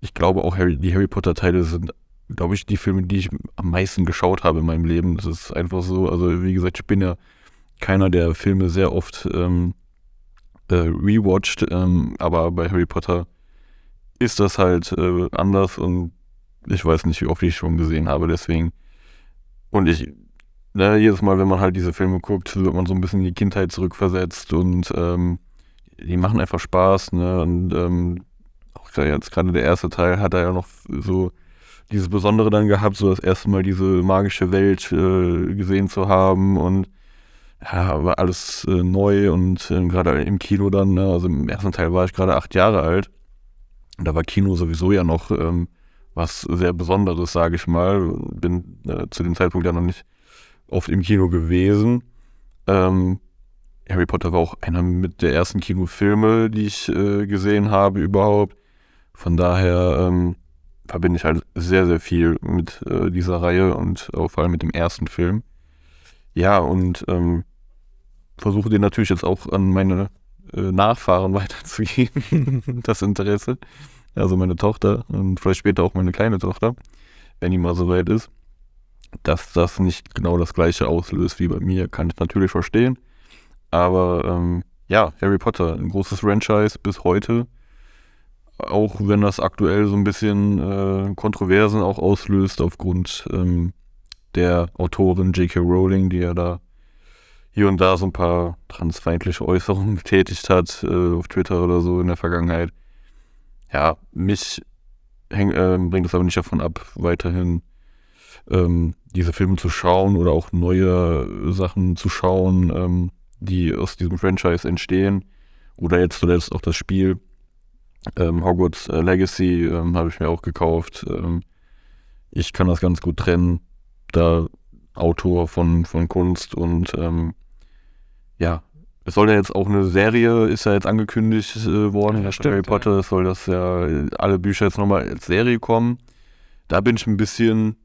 ich glaube auch Harry, die Harry Potter Teile sind glaube ich, die Filme, die ich am meisten geschaut habe in meinem Leben. Das ist einfach so. Also, wie gesagt, ich bin ja keiner, der Filme sehr oft ähm, äh, rewatcht, ähm, aber bei Harry Potter ist das halt äh, anders und ich weiß nicht, wie oft ich schon gesehen habe, deswegen. Und ich, ne, jedes Mal, wenn man halt diese Filme guckt, wird man so ein bisschen in die Kindheit zurückversetzt und ähm, die machen einfach Spaß, ne? Und ähm, auch jetzt gerade der erste Teil hat er ja noch so dieses Besondere dann gehabt, so das erste Mal diese magische Welt äh, gesehen zu haben und ja, war alles äh, neu und äh, gerade im Kino dann, ne, also im ersten Teil war ich gerade acht Jahre alt. Und da war Kino sowieso ja noch ähm, was sehr Besonderes, sage ich mal. Bin äh, zu dem Zeitpunkt ja noch nicht oft im Kino gewesen. Ähm, Harry Potter war auch einer mit der ersten Kinofilme, die ich äh, gesehen habe überhaupt. Von daher ähm, verbinde ich halt sehr, sehr viel mit äh, dieser Reihe und auch vor allem mit dem ersten Film. Ja, und ähm, versuche den natürlich jetzt auch an meine äh, Nachfahren *laughs* weiterzugeben, *laughs* das Interesse. Also meine Tochter und vielleicht später auch meine kleine Tochter, wenn die mal so weit ist. Dass das nicht genau das gleiche auslöst wie bei mir, kann ich natürlich verstehen. Aber ähm, ja, Harry Potter, ein großes Franchise bis heute auch wenn das aktuell so ein bisschen äh, Kontroversen auch auslöst aufgrund ähm, der Autorin J.K. Rowling, die ja da hier und da so ein paar transfeindliche Äußerungen *laughs* getätigt hat äh, auf Twitter oder so in der Vergangenheit. Ja, mich häng, äh, bringt es aber nicht davon ab, weiterhin ähm, diese Filme zu schauen oder auch neue Sachen zu schauen, ähm, die aus diesem Franchise entstehen. Oder jetzt zuletzt auch das Spiel, ähm, Hogwarts äh, Legacy ähm, habe ich mir auch gekauft. Ähm, ich kann das ganz gut trennen. Da Autor von, von Kunst und ähm, ja, es soll ja jetzt auch eine Serie, ist ja jetzt angekündigt äh, worden, ja, stimmt, Harry Potter, ja. es soll das ja alle Bücher jetzt nochmal als Serie kommen. Da bin ich ein bisschen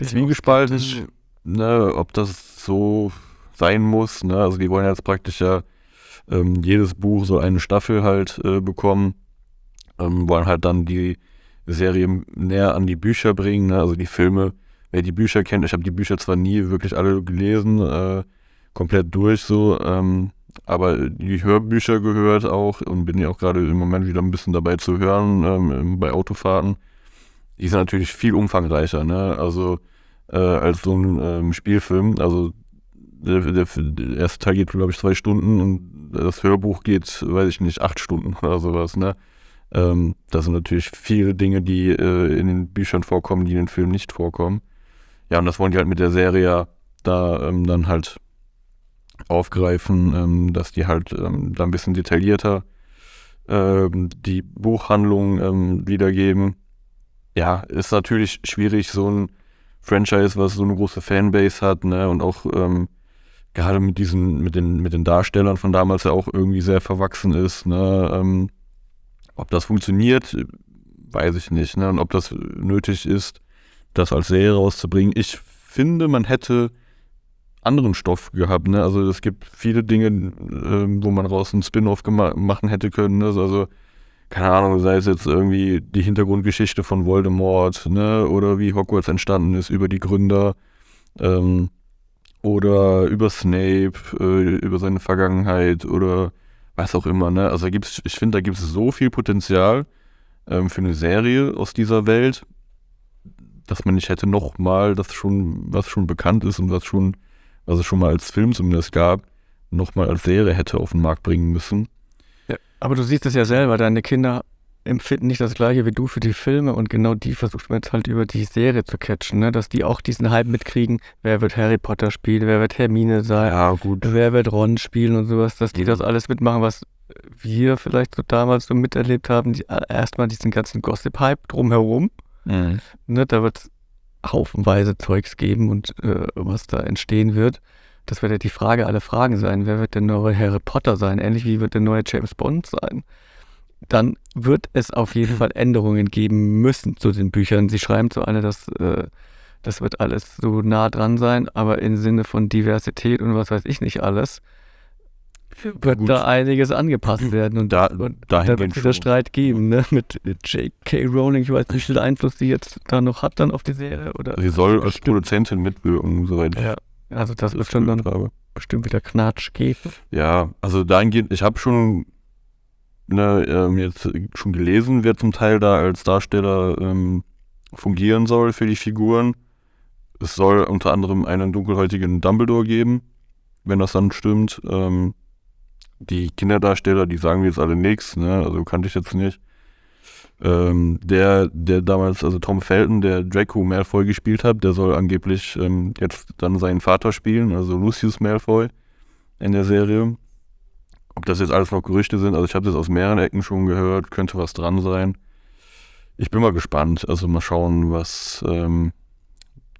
zwiegespalten, ne, ob das so sein muss. Ne? Also die wollen jetzt praktisch ja ähm, jedes Buch so eine Staffel halt äh, bekommen ähm, wollen halt dann die Serie näher an die Bücher bringen, ne? also die Filme. Wer die Bücher kennt, ich habe die Bücher zwar nie wirklich alle gelesen, äh, komplett durch so, ähm, aber die Hörbücher gehört auch und bin ja auch gerade im Moment wieder ein bisschen dabei zu hören ähm, bei Autofahrten. Die sind natürlich viel umfangreicher, ne? Also äh, als so ein ähm, Spielfilm. Also der, der, der, erste Teil geht, glaube ich, zwei Stunden und das Hörbuch geht, weiß ich nicht, acht Stunden oder sowas, ne? Ähm, das sind natürlich viele Dinge, die äh, in den Büchern vorkommen, die in den Filmen nicht vorkommen. Ja, und das wollen die halt mit der Serie da ähm, dann halt aufgreifen, ähm, dass die halt ähm, da ein bisschen detaillierter ähm, die Buchhandlung ähm, wiedergeben. Ja, ist natürlich schwierig, so ein Franchise, was so eine große Fanbase hat, ne, und auch gerade mit diesen, mit den, mit den Darstellern von damals ja auch irgendwie sehr verwachsen ist. Ne? Ob das funktioniert, weiß ich nicht. Ne? Und ob das nötig ist, das als Serie rauszubringen. Ich finde, man hätte anderen Stoff gehabt. Ne? Also es gibt viele Dinge, äh, wo man raus einen Spin-off machen hätte können. Ne? Also keine Ahnung, sei es jetzt irgendwie die Hintergrundgeschichte von Voldemort, ne? Oder wie Hogwarts entstanden ist über die Gründer. Ähm, oder über Snape, äh, über seine Vergangenheit oder was auch immer. Ne? Also gibt's, ich finde, da gibt es so viel Potenzial ähm, für eine Serie aus dieser Welt, dass man nicht hätte noch mal das schon, was schon bekannt ist und was schon, was es schon mal als Film zumindest gab, noch mal als Serie hätte auf den Markt bringen müssen. Ja, aber du siehst es ja selber, deine Kinder empfinden nicht das gleiche wie du für die Filme und genau die versucht man jetzt halt über die Serie zu catchen, ne? dass die auch diesen Hype mitkriegen, wer wird Harry Potter spielen, wer wird Hermine sein, ja, gut. wer wird Ron spielen und sowas, dass die mhm. das alles mitmachen, was wir vielleicht so damals so miterlebt haben, die, äh, erstmal diesen ganzen Gossip-Hype drumherum. Mhm. Ne, da wird es haufenweise Zeugs geben und äh, was da entstehen wird. Das wird ja die Frage aller Fragen sein. Wer wird der neue Harry Potter sein? Ähnlich wie wird der neue James Bond sein? Dann wird es auf jeden Fall Änderungen geben müssen zu den Büchern. Sie schreiben zu alle, dass äh, das wird alles so nah dran sein, aber im Sinne von Diversität und was weiß ich nicht alles wird Gut. da einiges angepasst werden und da, und da wird es Streit geben, ne? Mit J.K. Rowling, ich weiß nicht, wie viel Einfluss sie jetzt da noch hat dann auf die Serie. Oder sie soll als Produzentin mitwirken, soweit. Ja, also das wird schon dann habe. bestimmt wieder Knatsch geben. Ja, also dahingehend, ich habe schon ne, ähm, jetzt schon gelesen, wer zum Teil da als Darsteller ähm, fungieren soll für die Figuren. Es soll unter anderem einen dunkelhäutigen Dumbledore geben, wenn das dann stimmt. Ähm, die Kinderdarsteller, die sagen mir jetzt alle nichts, ne? also kannte ich jetzt nicht. Ähm, der, der damals, also Tom Felton, der Draco Malfoy gespielt hat, der soll angeblich ähm, jetzt dann seinen Vater spielen, also Lucius Malfoy in der Serie. Ob das jetzt alles noch Gerüchte sind, also ich habe das aus mehreren Ecken schon gehört, könnte was dran sein. Ich bin mal gespannt, also mal schauen, was ähm,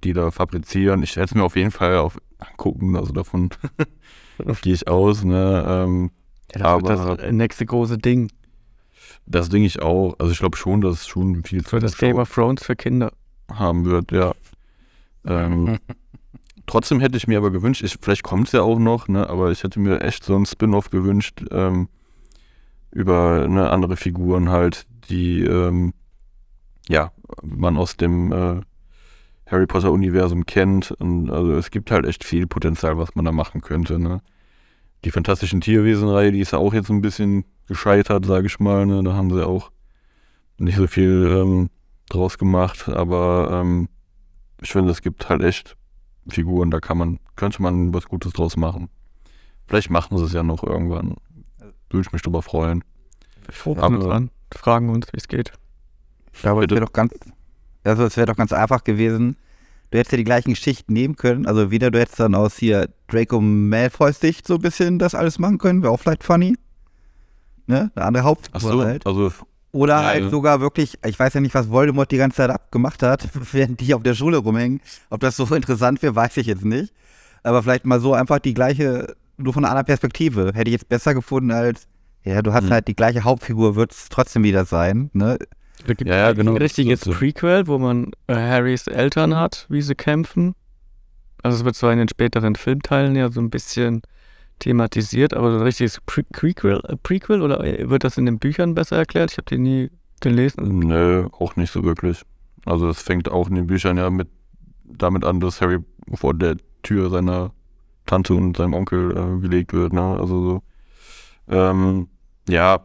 die da fabrizieren. Ich werde es mir auf jeden Fall auf angucken, also davon *laughs* gehe ich aus. Ne? Ähm, ja, das aber das nächste große Ding. Das Ding ich auch. Also ich glaube schon, dass es schon viel für das Game of Thrones für Kinder haben wird, ja. Ähm, *laughs* trotzdem hätte ich mir aber gewünscht, ich, vielleicht kommt es ja auch noch, ne, aber ich hätte mir echt so ein Spin-off gewünscht ähm, über ne, andere Figuren halt, die ähm, ja, man aus dem äh, Harry Potter-Universum kennt. Und also es gibt halt echt viel Potenzial, was man da machen könnte. Ne? Die Fantastischen Tierwesen-Reihe, die ist ja auch jetzt ein bisschen gescheitert, sage ich mal. Ne? Da haben sie auch nicht so viel ähm, draus gemacht, aber ähm, ich finde, es gibt halt echt Figuren, da kann man, könnte man was Gutes draus machen. Vielleicht machen sie es ja noch irgendwann. Würde ich mich drüber freuen. Wir rufen uns an, fragen uns, wie es geht. Ja, aber es wäre doch ganz, also es wäre doch ganz einfach gewesen. Du hättest ja die gleichen Geschichten nehmen können. Also wieder du hättest dann aus hier Draco Malfoy Sicht so ein bisschen das alles machen können. Wäre auch vielleicht funny. Ne? Eine andere Hauptfigur so, halt. also oder ja, halt ja. sogar wirklich, ich weiß ja nicht, was Voldemort die ganze Zeit abgemacht hat, *laughs* während die auf der Schule rumhängen. Ob das so *laughs* interessant wäre, weiß ich jetzt nicht. Aber vielleicht mal so einfach die gleiche, nur von einer anderen Perspektive. Hätte ich jetzt besser gefunden als, ja, du hast hm. halt die gleiche Hauptfigur, wird es trotzdem wieder sein. Ne? Da gibt ja, ja, genau. ein richtiges so. Prequel, wo man äh, Harrys Eltern hat, wie sie kämpfen. Also es wird zwar in den späteren Filmteilen ja so ein bisschen thematisiert, aber so ein richtiges Pre Prequel, äh, Prequel oder äh, wird das in den Büchern besser erklärt? Ich habe die nie gelesen. Nö, auch nicht so wirklich. Also es fängt auch in den Büchern ja mit damit an, dass Harry vor der Tür seiner Tante und seinem Onkel äh, gelegt wird. Ne? Also so. Ähm, ja,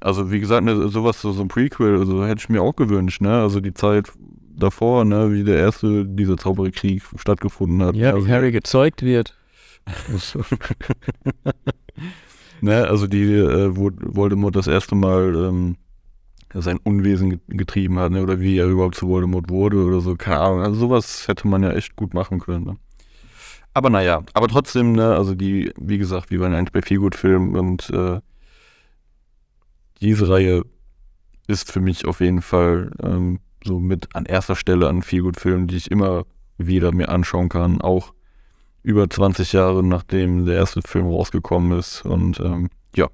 also wie gesagt, ne, sowas, so, so ein Prequel, also hätte ich mir auch gewünscht, ne? Also die Zeit davor, ne, wie der erste, dieser Zauberkrieg stattgefunden hat. Ja, also, wie Harry gezeugt wird. *laughs* ne, also die, äh, wo Voldemort das erste Mal ähm, sein Unwesen getrieben hat, ne, oder wie er überhaupt zu Voldemort wurde oder so, keine Ahnung. Also sowas hätte man ja echt gut machen können. Ne? Aber naja, aber trotzdem, ne, also die, wie gesagt, wie bei einem bei Feelgood-Film und äh, diese Reihe ist für mich auf jeden Fall ähm, so mit an erster Stelle an Feelgood-Filmen, die ich immer wieder mir anschauen kann, auch über 20 Jahre nachdem der erste Film rausgekommen ist. Und ähm, ja,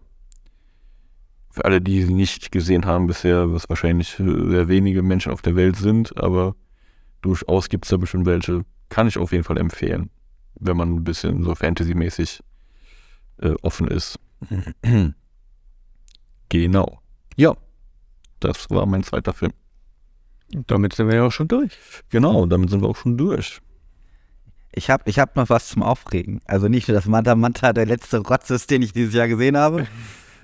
für alle, die sie nicht gesehen haben bisher, was wahrscheinlich sehr wenige Menschen auf der Welt sind, aber durchaus gibt es da bestimmt welche, kann ich auf jeden Fall empfehlen, wenn man ein bisschen so Fantasy-mäßig äh, offen ist. *clears throat* genau. Ja, das war mein zweiter Film. Damit sind wir ja auch schon durch. Genau, damit sind wir auch schon durch. Ich habe ich hab noch was zum Aufregen. Also nicht nur, dass Manta Manta der letzte Rotz ist, den ich dieses Jahr gesehen habe. *laughs*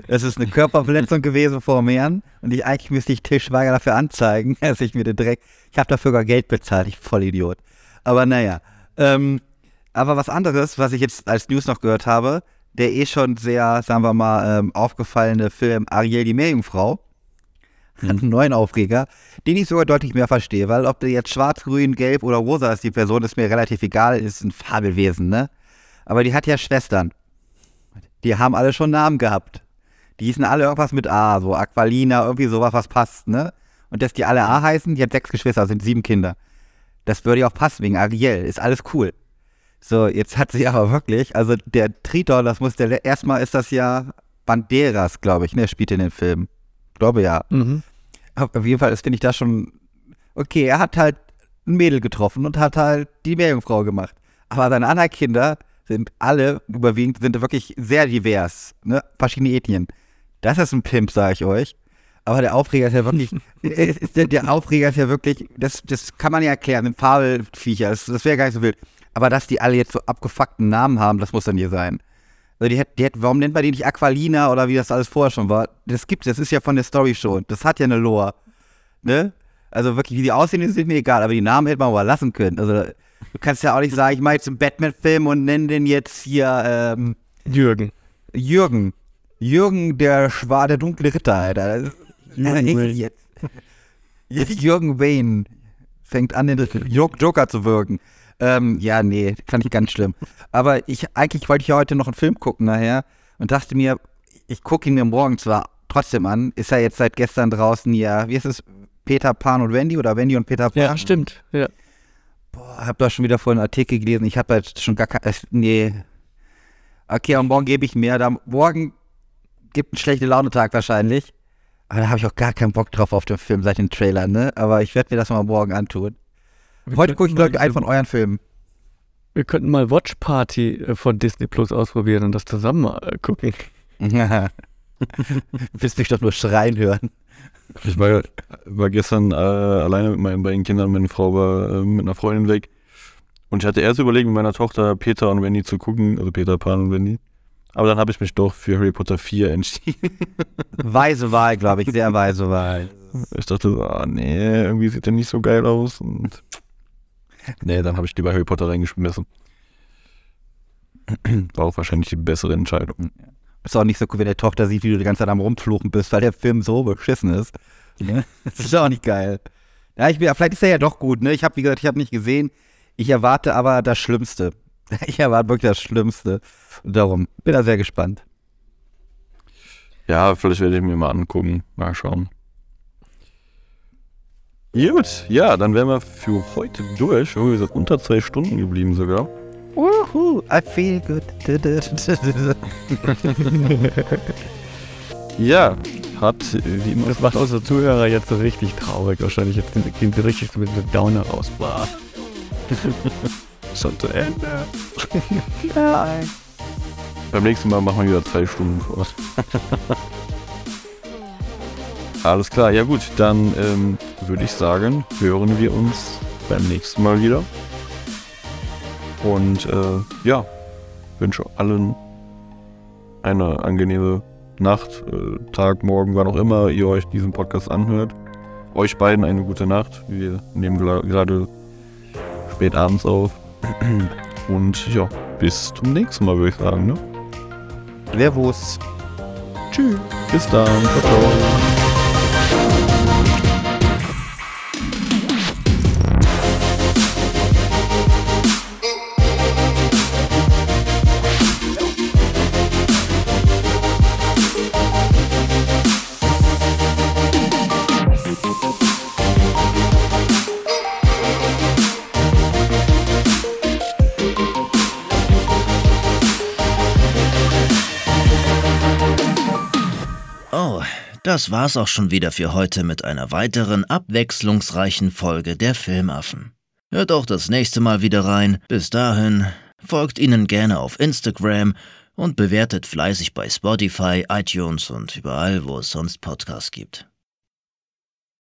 Es ist eine Körperverletzung gewesen vor Meeren und ich eigentlich müsste ich Till Schweiger dafür anzeigen, *laughs* dass ich mir den Dreck. Ich habe dafür gar Geld bezahlt, ich Vollidiot. Aber naja. Ähm, aber was anderes, was ich jetzt als News noch gehört habe, der eh schon sehr, sagen wir mal, ähm, aufgefallene Film Ariel die Meerjungfrau hat einen neuen Aufreger, den ich sogar deutlich mehr verstehe, weil ob der jetzt schwarz, grün, gelb oder rosa ist, die Person ist mir relativ egal, ist ein Fabelwesen, ne? Aber die hat ja Schwestern. Die haben alle schon Namen gehabt. Die hießen alle irgendwas mit A, so Aqualina, irgendwie sowas, was passt, ne? Und dass die alle A heißen, die hat sechs Geschwister, sind sieben Kinder. Das würde ja auch passen wegen Ariel, ist alles cool. So, jetzt hat sie aber wirklich, also der Triton, das muss der, erstmal ist das ja Banderas, glaube ich, ne, spielt in den Film. Glaube ja. Mhm. Auf jeden Fall ist, finde ich das schon, okay, er hat halt ein Mädel getroffen und hat halt die Meerjungfrau gemacht. Aber seine anderen Kinder sind alle, überwiegend, sind wirklich sehr divers, ne, verschiedene Ethnien. Das ist ein Pimp, sage ich euch. Aber der Aufreger ist ja wirklich, *laughs* der, der, Aufreger ist ja wirklich, das, das kann man ja erklären, sind Fabelviecher, das, das wäre gar nicht so wild. Aber dass die alle jetzt so abgefuckten Namen haben, das muss dann hier sein. Also die hat, die hat, warum nennt man die nicht Aqualina oder wie das alles vorher schon war? Das gibt das ist ja von der Story schon. Das hat ja eine Lore. Ne? Also wirklich, wie die aussehen, ist mir egal, aber die Namen hätte man mal lassen können. Also du kannst ja auch nicht sagen, ich mache jetzt einen Batman-Film und nenne den jetzt hier ähm, Jürgen. Jürgen. Jürgen, der Schwa, der dunkle Ritter, Alter. Jürgen Wayne. Jetzt. Jürgen Wayne fängt an, den Joker zu wirken. Ähm, ja, nee, fand ich ganz schlimm. Aber ich, eigentlich wollte ich ja heute noch einen Film gucken nachher und dachte mir, ich gucke ihn mir morgen zwar trotzdem an, ist ja jetzt seit gestern draußen ja, wie ist es, Peter Pan und Wendy oder Wendy und Peter Pan? Ja, stimmt, ja. Boah, hab da schon wieder vorhin einen Artikel gelesen, ich habe halt schon gar kein, äh, nee. Okay, und morgen gebe ich mehr, da, morgen gibt einen schlechte Launetag wahrscheinlich. Aber da habe ich auch gar keinen Bock drauf auf den Film seit dem Trailer, ne? Aber ich werde mir das mal morgen antun. Wir Heute gucke ich, glaube ich, einen von euren Filmen. Wir könnten mal Watch Party äh, von Disney Plus ausprobieren und das zusammen äh, gucken. *laughs* du willst mich doch nur schreien hören. Ich war, war gestern äh, alleine mit meinen beiden Kindern, meine Frau war äh, mit einer Freundin weg. Und ich hatte erst überlegt, mit meiner Tochter Peter und Wendy zu gucken, also Peter Pan und Wendy. Aber dann habe ich mich doch für Harry Potter 4 entschieden. *laughs* Weise Wahl, glaube ich, sehr weise Wahl. Ich dachte so, ah, nee, irgendwie sieht der nicht so geil aus. Und Nee, dann habe ich lieber Harry Potter reingeschmissen. *clears throat* War auch wahrscheinlich die bessere Entscheidung. Ist auch nicht so cool, wenn der Tochter sieht, wie du die ganze Zeit am Rumfluchen bist, weil der Film so beschissen ist. Ne? Das ist auch nicht geil. Ja, ich bin, vielleicht ist er ja doch gut, ne? Ich habe, wie gesagt, ich habe nicht gesehen. Ich erwarte aber das Schlimmste. *laughs* Ich erwarte wirklich das Schlimmste. Und darum bin da sehr gespannt. Ja, vielleicht werde ich mir mal angucken. Mal schauen. Gut, ja, dann wären wir für heute durch. Wir sind unter zwei Stunden geblieben sogar. Woohoo, I feel good. *laughs* ja, hat wie immer. Das macht unsere Zuhörer jetzt so richtig traurig. Wahrscheinlich jetzt gehen sie richtig so mit einem Downer raus. *laughs* Schon zu Ende. Nein. Beim nächsten Mal machen wir wieder zwei Stunden vor. *laughs* Alles klar, ja gut, dann ähm, würde ich sagen, hören wir uns beim nächsten Mal wieder. Und äh, ja, wünsche allen eine angenehme Nacht, äh, Tag, Morgen, wann auch immer ihr euch diesen Podcast anhört. Euch beiden eine gute Nacht. Wir nehmen gerade spät abends auf. *clears throat* Und ja, bis zum nächsten Mal, würde ich sagen. Ne? Servus. Tschüss. Bis dann. Ciao, ciao. Das war's auch schon wieder für heute mit einer weiteren abwechslungsreichen Folge der Filmaffen. Hört auch das nächste Mal wieder rein. Bis dahin, folgt ihnen gerne auf Instagram und bewertet fleißig bei Spotify, iTunes und überall, wo es sonst Podcasts gibt.